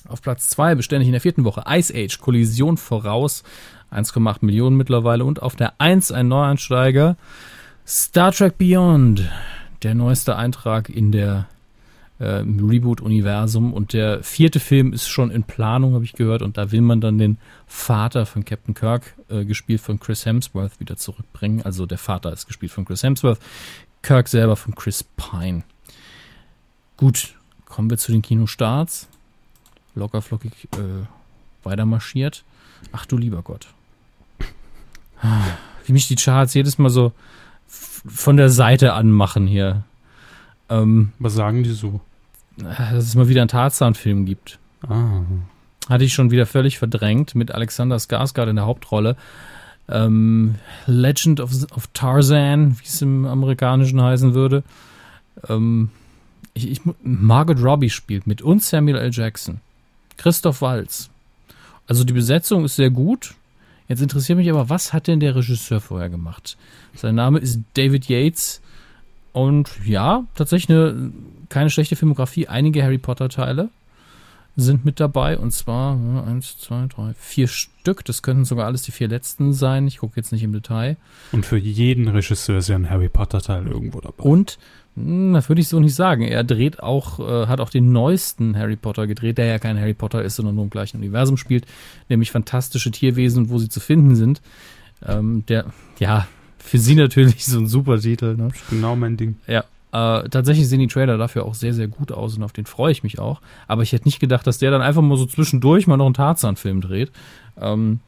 Auf Platz 2 beständig in der vierten Woche Ice Age, Kollision voraus, 1,8 Millionen mittlerweile. Und auf der 1 ein Neuansteiger, Star Trek Beyond, der neueste Eintrag in der äh, Reboot-Universum. Und der vierte Film ist schon in Planung, habe ich gehört. Und da will man dann den Vater von Captain Kirk, äh, gespielt von Chris Hemsworth, wieder zurückbringen. Also der Vater ist gespielt von Chris Hemsworth, Kirk selber von Chris Pine. Gut, kommen wir zu den Kinostarts. Lockerflockig äh, weiter marschiert. Ach du lieber Gott. Wie mich die Charts jedes Mal so von der Seite anmachen hier. Ähm, Was sagen die so? Dass es mal wieder einen Tarzan-Film gibt. Ah. Hatte ich schon wieder völlig verdrängt mit Alexander Skarsgård in der Hauptrolle. Ähm, Legend of, of Tarzan, wie es im Amerikanischen heißen würde. Ähm, ich, ich, Margaret Robbie spielt mit und Samuel L. Jackson. Christoph Walz. Also die Besetzung ist sehr gut. Jetzt interessiert mich aber, was hat denn der Regisseur vorher gemacht? Sein Name ist David Yates. Und ja, tatsächlich eine keine schlechte Filmografie. Einige Harry Potter Teile sind mit dabei. Und zwar eins, zwei, drei, vier Stück. Das könnten sogar alles die vier letzten sein. Ich gucke jetzt nicht im Detail. Und für jeden Regisseur ist ja ein Harry Potter Teil irgendwo dabei. Und das würde ich so nicht sagen. Er dreht auch, äh, hat auch den neuesten Harry Potter gedreht, der ja kein Harry Potter ist, sondern nur im gleichen Universum spielt, nämlich fantastische Tierwesen, wo sie zu finden sind. Ähm, der, ja, für sie natürlich so ein super Titel. Ne? Genau mein Ding. Ja. Äh, tatsächlich sehen die Trailer dafür auch sehr, sehr gut aus und auf den freue ich mich auch. Aber ich hätte nicht gedacht, dass der dann einfach mal so zwischendurch mal noch einen Tarzan-Film dreht. Ähm,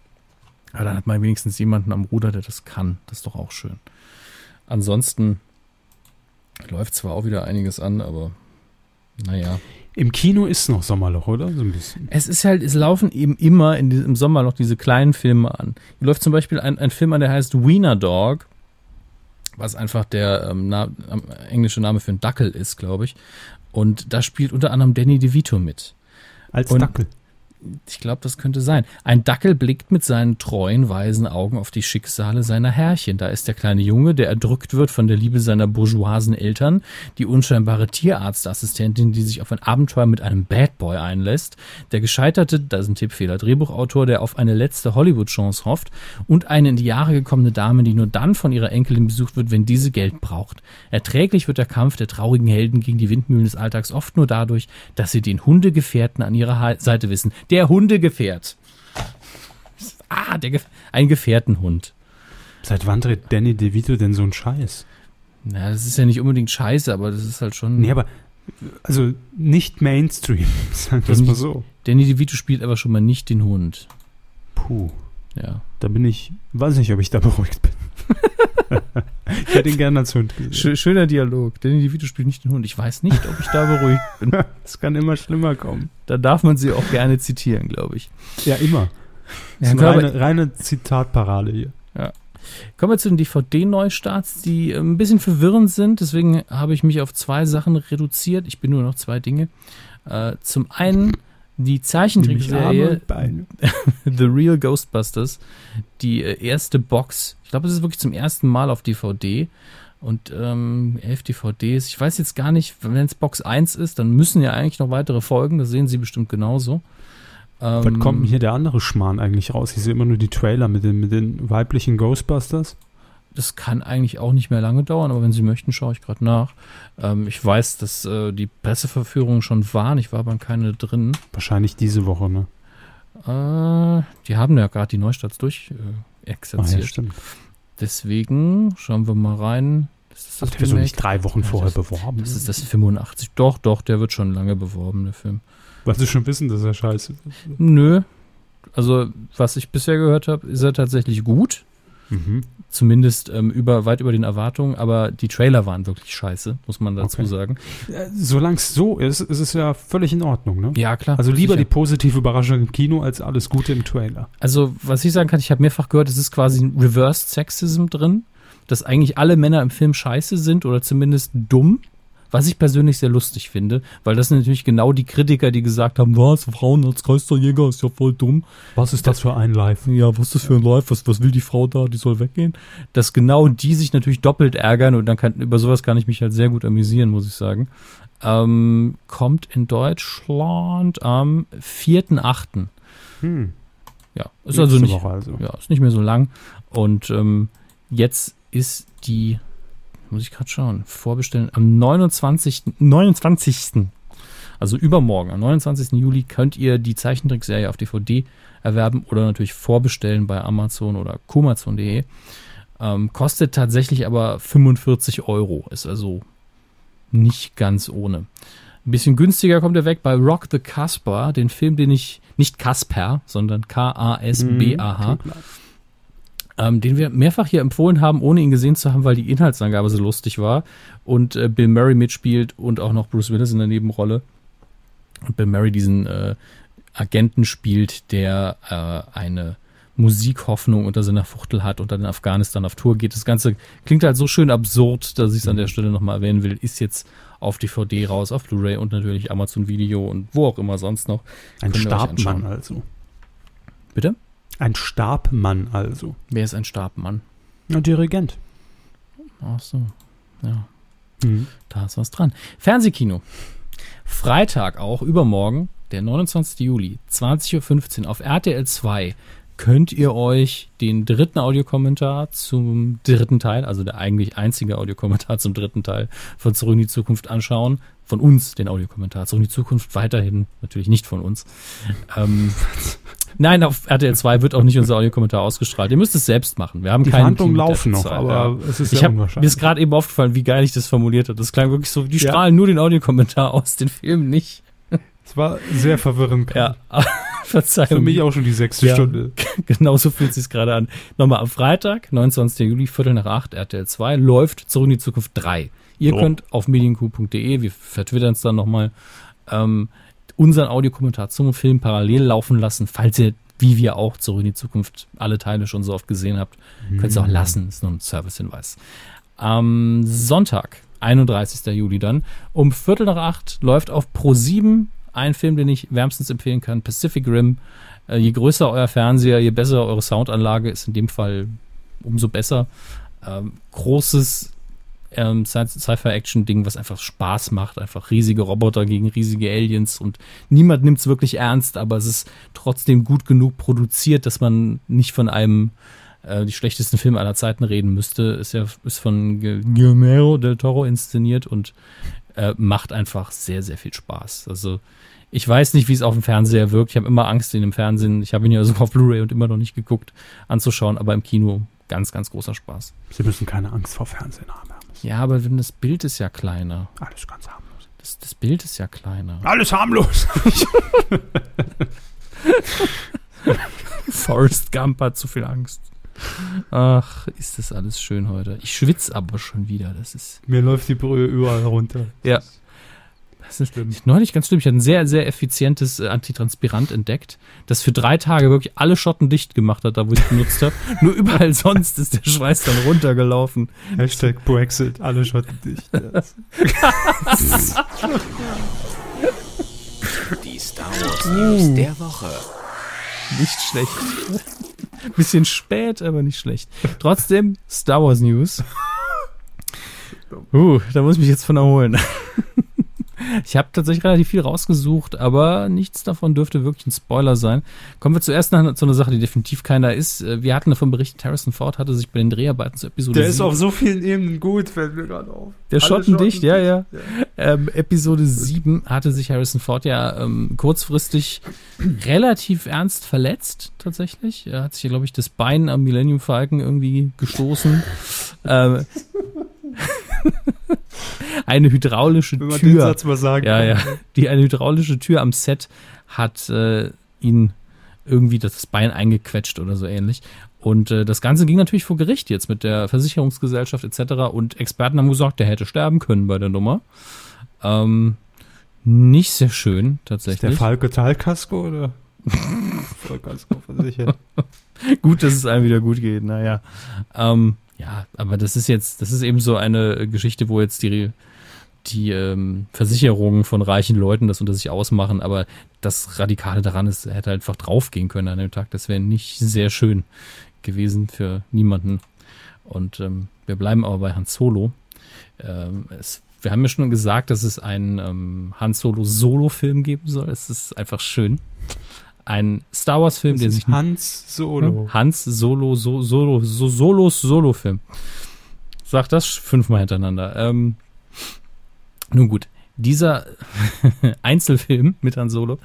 aber dann hat man wenigstens jemanden am Ruder, der das kann. Das ist doch auch schön. Ansonsten Läuft zwar auch wieder einiges an, aber naja. Im Kino ist noch Sommerloch, oder? So ein bisschen. Es ist halt, es laufen eben immer in diesem, im Sommer noch diese kleinen Filme an. Hier läuft zum Beispiel ein, ein Film an, der heißt Wiener Dog, was einfach der ähm, na, englische Name für einen Dackel ist, glaube ich. Und da spielt unter anderem Danny DeVito mit. Als Und Dackel ich glaube, das könnte sein. Ein Dackel blickt mit seinen treuen, weisen Augen auf die Schicksale seiner Herrchen. Da ist der kleine Junge, der erdrückt wird von der Liebe seiner bourgeoisen Eltern, die unscheinbare Tierarztassistentin, die sich auf ein Abenteuer mit einem Bad Boy einlässt, der gescheiterte, da ist ein Tippfehler, Drehbuchautor, der auf eine letzte Hollywood-Chance hofft und eine in die Jahre gekommene Dame, die nur dann von ihrer Enkelin besucht wird, wenn diese Geld braucht. Erträglich wird der Kampf der traurigen Helden gegen die Windmühlen des Alltags oft nur dadurch, dass sie den Hundegefährten an ihrer Seite wissen, der Hundegefährt. Ah, der ein Gefährtenhund. Seit wann dreht Danny DeVito denn so einen Scheiß? Na, das ist ja nicht unbedingt scheiße, aber das ist halt schon. Nee, aber also nicht Mainstream, sagen wir mal so. Danny DeVito spielt aber schon mal nicht den Hund. Puh. Ja. Da bin ich, weiß nicht, ob ich da beruhigt bin. ich hätte ihn gerne als Hund gesehen. Schöner Dialog. Danny DeVito spielt nicht den Hund. Ich weiß nicht, ob ich da beruhigt bin. Es kann immer schlimmer kommen. Da darf man sie auch gerne zitieren, glaube ich. Ja, immer. Das ist eine reine, reine Zitatparade hier. Ja. Kommen wir zu den DVD-Neustarts, die äh, ein bisschen verwirrend sind. Deswegen habe ich mich auf zwei Sachen reduziert. Ich bin nur noch zwei Dinge. Äh, zum einen die Zeichentrickserie The Real Ghostbusters, die äh, erste Box. Ich glaube, es ist wirklich zum ersten Mal auf DVD. Und ähm, elf DVDs. Ich weiß jetzt gar nicht, wenn es Box 1 ist, dann müssen ja eigentlich noch weitere folgen. Das sehen Sie bestimmt genauso. Ähm, Wann kommt denn hier der andere Schmarrn eigentlich raus? Ich sehe immer nur die Trailer mit den, mit den weiblichen Ghostbusters das kann eigentlich auch nicht mehr lange dauern, aber wenn Sie möchten, schaue ich gerade nach. Ähm, ich weiß, dass äh, die Presseverführungen schon waren, ich war aber keine drin. Wahrscheinlich diese Woche, ne? Äh, die haben ja gerade die Neustarts durch äh, exerziert. Ah, ja, stimmt. Deswegen schauen wir mal rein. Das ist das Ach, der so nicht drei Wochen ja, vorher das, beworben. Das ist das 85. Doch, doch, der wird schon lange beworben, der Film. Weil sie schon wissen, dass er scheiße ist. Nö. Also, was ich bisher gehört habe, ist er tatsächlich gut. Mhm. Zumindest ähm, über, weit über den Erwartungen, aber die Trailer waren wirklich scheiße, muss man dazu okay. sagen. Solange es so ist, ist es ja völlig in Ordnung, ne? Ja, klar. Also lieber sicher. die positive Überraschung im Kino als alles Gute im Trailer. Also, was ich sagen kann, ich habe mehrfach gehört, es ist quasi ein Reversed Sexism drin, dass eigentlich alle Männer im Film scheiße sind oder zumindest dumm was ich persönlich sehr lustig finde, weil das sind natürlich genau die Kritiker, die gesagt haben, was, Frauen als Geisterjäger ist ja voll dumm. Was ist das für ein Live? Ja, was ist das für ein Live? Was, was will die Frau da? Die soll weggehen. Dass genau die sich natürlich doppelt ärgern und dann kann, über sowas kann ich mich halt sehr gut amüsieren, muss ich sagen. Ähm, kommt in Deutschland am 4.8. Hm. Ja, ist also nicht, also. ja, ist nicht mehr so lang. Und ähm, jetzt ist die muss ich gerade schauen, vorbestellen, am 29. 29. Also übermorgen, am 29. Juli, könnt ihr die Zeichentrickserie auf DVD erwerben oder natürlich vorbestellen bei Amazon oder komazon.de. Ähm, kostet tatsächlich aber 45 Euro. Ist also nicht ganz ohne. Ein bisschen günstiger kommt er weg bei Rock the Casper, den Film, den ich, nicht Casper, sondern K-A-S-B-A-H. Mhm, ähm, den wir mehrfach hier empfohlen haben, ohne ihn gesehen zu haben, weil die Inhaltsangabe so lustig war und äh, Bill Murray mitspielt und auch noch Bruce Willis in der Nebenrolle. Und Bill Murray diesen äh, Agenten spielt, der äh, eine Musikhoffnung unter seiner Fuchtel hat und dann in Afghanistan auf Tour geht. Das Ganze klingt halt so schön absurd, dass ich es an der Stelle nochmal erwähnen will. Ist jetzt auf DVD raus, auf Blu-ray und natürlich Amazon Video und wo auch immer sonst noch. Ein Stabmann also. Bitte? Ein Stabmann also. Wer ist ein Stabmann? Ein Dirigent. Ach so, ja. Mhm. Da ist was dran. Fernsehkino. Freitag auch, übermorgen, der 29. Juli, 20.15 Uhr auf RTL 2 könnt ihr euch den dritten Audiokommentar zum dritten Teil, also der eigentlich einzige Audiokommentar zum dritten Teil von Zurück in die Zukunft anschauen. Von uns den Audiokommentar. Zurück in die Zukunft weiterhin, natürlich nicht von uns. Ähm, nein, auf RTL 2 wird auch nicht unser Audiokommentar ausgestrahlt. Ihr müsst es selbst machen. Wir haben die keine Verhandlungen laufen noch, aber ja. es ist ich hab, Mir ist gerade eben aufgefallen, wie geil ich das formuliert habe. Das klang wirklich so, die ja. strahlen nur den Audiokommentar aus, den Film nicht. Es war sehr verwirrend. Ja. Verzeihung. Für mich auch schon die sechste ja, Stunde. Genauso fühlt es sich gerade an. Nochmal am Freitag, 29. Juli, Viertel nach acht, RTL 2, läuft Zurück in die Zukunft 3. Ihr oh. könnt auf medienku.de, wir vertwittern es dann nochmal, ähm, unseren Audiokommentar zum Film parallel laufen lassen, falls ihr, wie wir auch, Zurück in die Zukunft alle Teile schon so oft gesehen habt. Mhm. Könnt ihr auch lassen, ist nur ein Servicehinweis. Am Sonntag, 31. Juli dann, um Viertel nach acht läuft auf Pro 7 ein Film, den ich wärmstens empfehlen kann, Pacific Rim. Äh, je größer euer Fernseher, je besser eure Soundanlage ist in dem Fall umso besser. Ähm, großes ähm, Sci-Fi-Action-Ding, was einfach Spaß macht. Einfach riesige Roboter gegen riesige Aliens und niemand nimmt es wirklich ernst, aber es ist trotzdem gut genug produziert, dass man nicht von einem äh, die schlechtesten Filme aller Zeiten reden müsste. Ist ja ist von Guillermo del Toro inszeniert und äh, macht einfach sehr, sehr viel Spaß. Also ich weiß nicht, wie es auf dem Fernseher wirkt. Ich habe immer Angst, ihn im Fernsehen, ich habe ihn ja sogar auf Blu-ray und immer noch nicht geguckt, anzuschauen, aber im Kino ganz, ganz großer Spaß. Sie müssen keine Angst vor Fernsehen haben. Ja, aber wenn das Bild ist ja kleiner. Alles ganz harmlos. Das, das Bild ist ja kleiner. Alles harmlos. Forrest Gump hat zu viel Angst. Ach, ist das alles schön heute. Ich schwitze aber schon wieder. Das ist. Mir läuft die Brühe überall runter. Ja. Das ist schlimm. neulich ganz schlimm. Ich hatte ein sehr, sehr effizientes äh, Antitranspirant entdeckt, das für drei Tage wirklich alle Schotten dicht gemacht hat, da wo ich es benutzt habe. Nur überall sonst ist der Schweiß dann runtergelaufen. Hashtag Brexit, alle Schotten dicht. Die Star Wars News uh. der Woche. Nicht schlecht. Bisschen spät, aber nicht schlecht. Trotzdem Star Wars News. Uh, da muss ich mich jetzt von erholen. Ich habe tatsächlich relativ viel rausgesucht, aber nichts davon dürfte wirklich ein Spoiler sein. Kommen wir zuerst nach zu einer Sache, die definitiv keiner ist. Äh, wir hatten davon berichtet, Harrison Ford hatte sich bei den Dreharbeiten zur Episode Der 7 ist auf so vielen Ebenen gut, fällt mir gerade auf. Der Schottendicht, ja, ja. ja. Ähm, Episode 7 hatte sich Harrison Ford ja ähm, kurzfristig relativ ernst verletzt, tatsächlich. Er hat sich, glaube ich, das Bein am Millennium Falcon irgendwie gestoßen. ähm, eine hydraulische Wenn man Tür. Den Satz mal sagen ja, ja. Die eine hydraulische Tür am Set hat äh, ihn irgendwie das Bein eingequetscht oder so ähnlich. Und äh, das Ganze ging natürlich vor Gericht jetzt mit der Versicherungsgesellschaft etc. Und Experten haben gesagt, der hätte sterben können bei der Nummer. Ähm, nicht sehr schön, tatsächlich. Ist der Falke Talkasko oder? Vollkasko versichert. gut, dass es einem wieder gut geht, naja. Ähm, ja, aber das ist jetzt, das ist eben so eine Geschichte, wo jetzt die, die ähm, Versicherungen von reichen Leuten das unter sich ausmachen, aber das Radikale daran ist, er hätte einfach draufgehen können an dem Tag. Das wäre nicht sehr schön gewesen für niemanden. Und ähm, wir bleiben aber bei Han Solo. Ähm, es, wir haben ja schon gesagt, dass es einen ähm, Han Solo Solo-Film geben soll. Es ist einfach schön ein Star Wars Film, der sich Hans Solo. Hans Solo so, Solo so, Solos Solo Film. Sag das fünfmal hintereinander. Ähm, nun gut, Dieser Einzelfilm mit Han Solo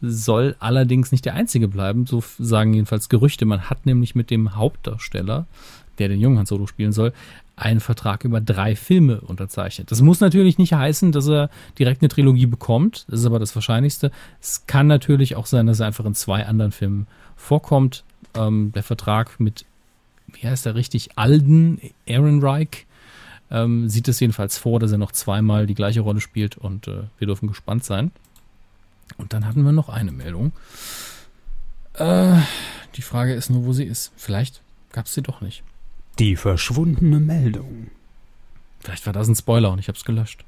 soll allerdings nicht der einzige bleiben, so sagen jedenfalls Gerüchte. Man hat nämlich mit dem Hauptdarsteller, der den jungen Han Solo spielen soll, einen Vertrag über drei Filme unterzeichnet. Das muss natürlich nicht heißen, dass er direkt eine Trilogie bekommt. Das ist aber das Wahrscheinlichste. Es kann natürlich auch sein, dass er einfach in zwei anderen Filmen vorkommt. Ähm, der Vertrag mit, wie heißt er richtig, Alden Ehrenreich ähm, sieht es jedenfalls vor, dass er noch zweimal die gleiche Rolle spielt und äh, wir dürfen gespannt sein. Und dann hatten wir noch eine Meldung. Äh, die Frage ist nur, wo sie ist. Vielleicht gab es sie doch nicht. Die verschwundene Meldung. Vielleicht war das ein Spoiler und ich habe es gelöscht.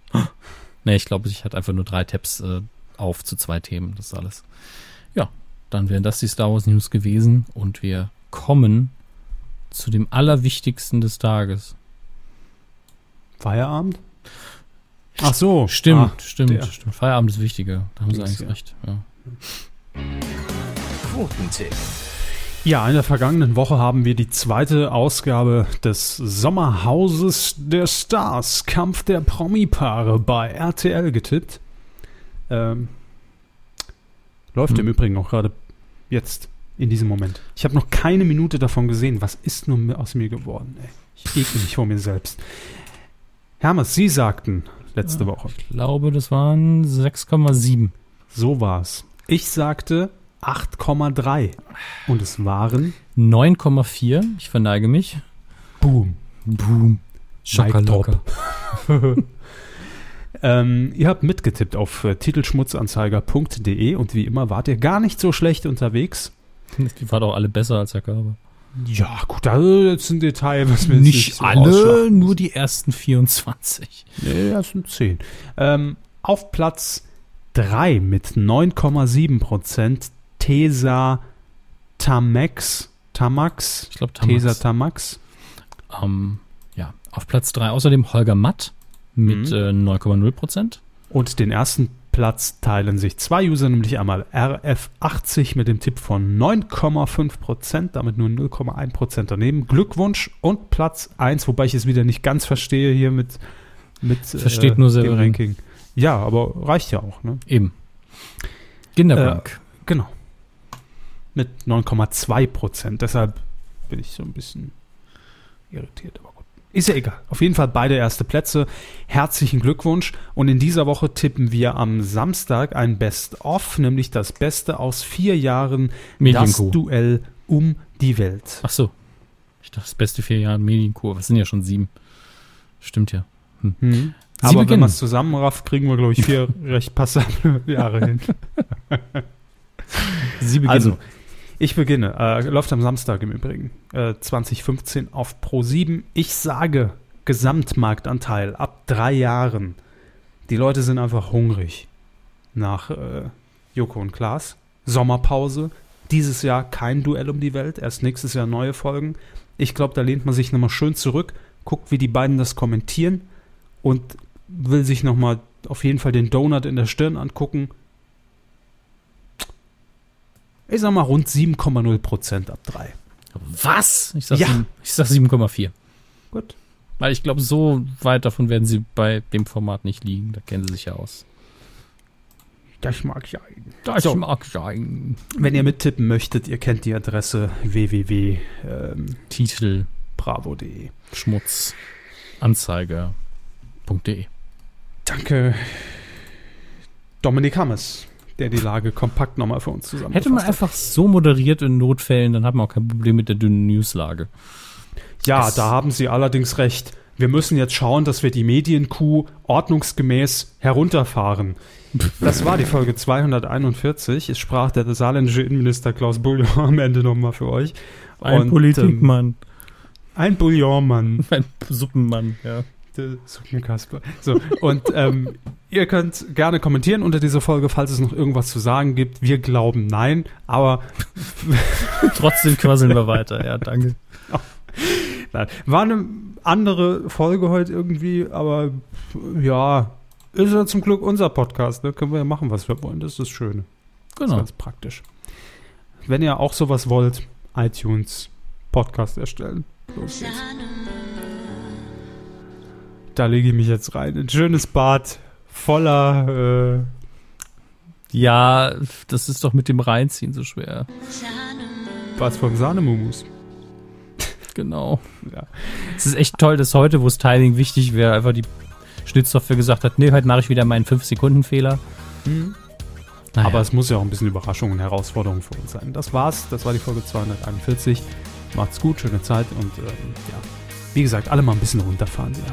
nee, ich glaube, ich hatte einfach nur drei Tabs äh, auf zu zwei Themen. Das ist alles. Ja, dann wären das die Star Wars News gewesen und wir kommen zu dem Allerwichtigsten des Tages. Feierabend? Ach so. Stimmt, ah, stimmt, der. stimmt. Feierabend ist wichtiger. Da haben Sie eigentlich ja. recht. Ja. Quotentipp. Ja, in der vergangenen Woche haben wir die zweite Ausgabe des Sommerhauses der Stars, Kampf der Promi-Paare bei RTL getippt. Ähm, läuft hm. im Übrigen auch gerade jetzt, in diesem Moment. Ich habe noch keine Minute davon gesehen. Was ist nun aus mir geworden? Ey? Ich ekel mich vor mir selbst. Hermes, Sie sagten letzte ja, Woche. Ich glaube, das waren 6,7. So war's. Ich sagte 8,3. Und es waren 9,4. Ich verneige mich. Boom. Boom. Schokolade. ähm, ihr habt mitgetippt auf äh, titelschmutzanzeiger.de und wie immer wart ihr gar nicht so schlecht unterwegs. Die waren doch alle besser als Herr Körber. Ja, gut, das ist ein Detail, was mir nicht, nicht so alle, nur die ersten 24. Nee, die ersten 10. Ähm, auf Platz 3 mit 9,7 Prozent Tesa Tamax. Tamax? Ich glaube Tamax. Tesa Tamax. Ähm, ja, auf Platz 3 außerdem Holger Matt mit mhm. äh, 9,0 Prozent. Und den ersten Platz teilen sich zwei User, nämlich einmal RF80 mit dem Tipp von 9,5 Prozent, damit nur 0,1 Prozent daneben. Glückwunsch und Platz 1, wobei ich es wieder nicht ganz verstehe hier mit, mit Versteht äh, nur sehr dem Ranking. Ja, aber reicht ja auch. Ne? Eben. Kinderbank. Äh, genau mit 9,2 Prozent. Deshalb bin ich so ein bisschen irritiert, aber gut. Ist ja egal. Auf jeden Fall beide erste Plätze. Herzlichen Glückwunsch. Und in dieser Woche tippen wir am Samstag ein Best-of, nämlich das Beste aus vier Jahren, das Duell um die Welt. Ach so. Ich dachte, das beste vier Jahre Medienkur. Das sind ja schon sieben. Stimmt ja. Hm. Hm. Aber beginnen. wenn man es zusammenrafft, kriegen wir, glaube ich, vier recht passable Jahre hin. Sie beginnen. Also, ich beginne. Äh, läuft am Samstag im Übrigen. Äh, 2015 auf Pro 7. Ich sage Gesamtmarktanteil ab drei Jahren. Die Leute sind einfach hungrig nach äh, Joko und Klaas. Sommerpause. Dieses Jahr kein Duell um die Welt. Erst nächstes Jahr neue Folgen. Ich glaube, da lehnt man sich nochmal schön zurück, guckt, wie die beiden das kommentieren und will sich nochmal auf jeden Fall den Donut in der Stirn angucken ich sag mal rund 7,0 Prozent ab 3. Was? Ich sag, ja. sag 7,4. Gut. Weil ich glaube, so weit davon werden sie bei dem Format nicht liegen. Da kennen sie sich ja aus. Das mag sein. Das so. mag sein. Wenn ihr mittippen möchtet, ihr kennt die Adresse www. Ähm. Schmutz. Anzeiger.de. Danke, Dominik Hammes der die Lage kompakt nochmal für uns zusammen. Hätte man einfach so moderiert in Notfällen, dann hat man auch kein Problem mit der dünnen Newslage. Ja, es da haben Sie allerdings recht. Wir müssen jetzt schauen, dass wir die Medienkuh ordnungsgemäß herunterfahren. Das war die Folge 241. Es sprach der saarländische Innenminister Klaus Bouillon am Ende nochmal für euch. Ein Und, Politikmann. Ähm, ein Bouillonmann. Ein Suppenmann, ja der Suppenkasper. So, und ähm, ihr könnt gerne kommentieren unter dieser Folge, falls es noch irgendwas zu sagen gibt. Wir glauben nein, aber trotzdem quasseln wir weiter. Ja, danke. Nein. War eine andere Folge heute irgendwie, aber ja, ist ja zum Glück unser Podcast. Ne? Können wir ja machen, was wir wollen. Das ist das Schöne. Genau. Das ist ganz praktisch. Wenn ihr auch sowas wollt, iTunes Podcast erstellen. Los geht's. Da lege ich mich jetzt rein. Ein schönes Bad voller. Äh ja, das ist doch mit dem Reinziehen so schwer. Was von Sahnemumus. Genau. Ja. Es ist echt toll, dass heute, wo das Timing wichtig wäre, einfach die Schnittsoftware gesagt hat, nee, heute mache ich wieder meinen 5-Sekunden-Fehler. Mhm. Naja. Aber es muss ja auch ein bisschen Überraschung und Herausforderung für uns sein. Das war's. Das war die Folge 241. Macht's gut, schöne Zeit und ähm, ja. Wie gesagt, alle mal ein bisschen runterfahren wieder.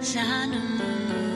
Shine a moon.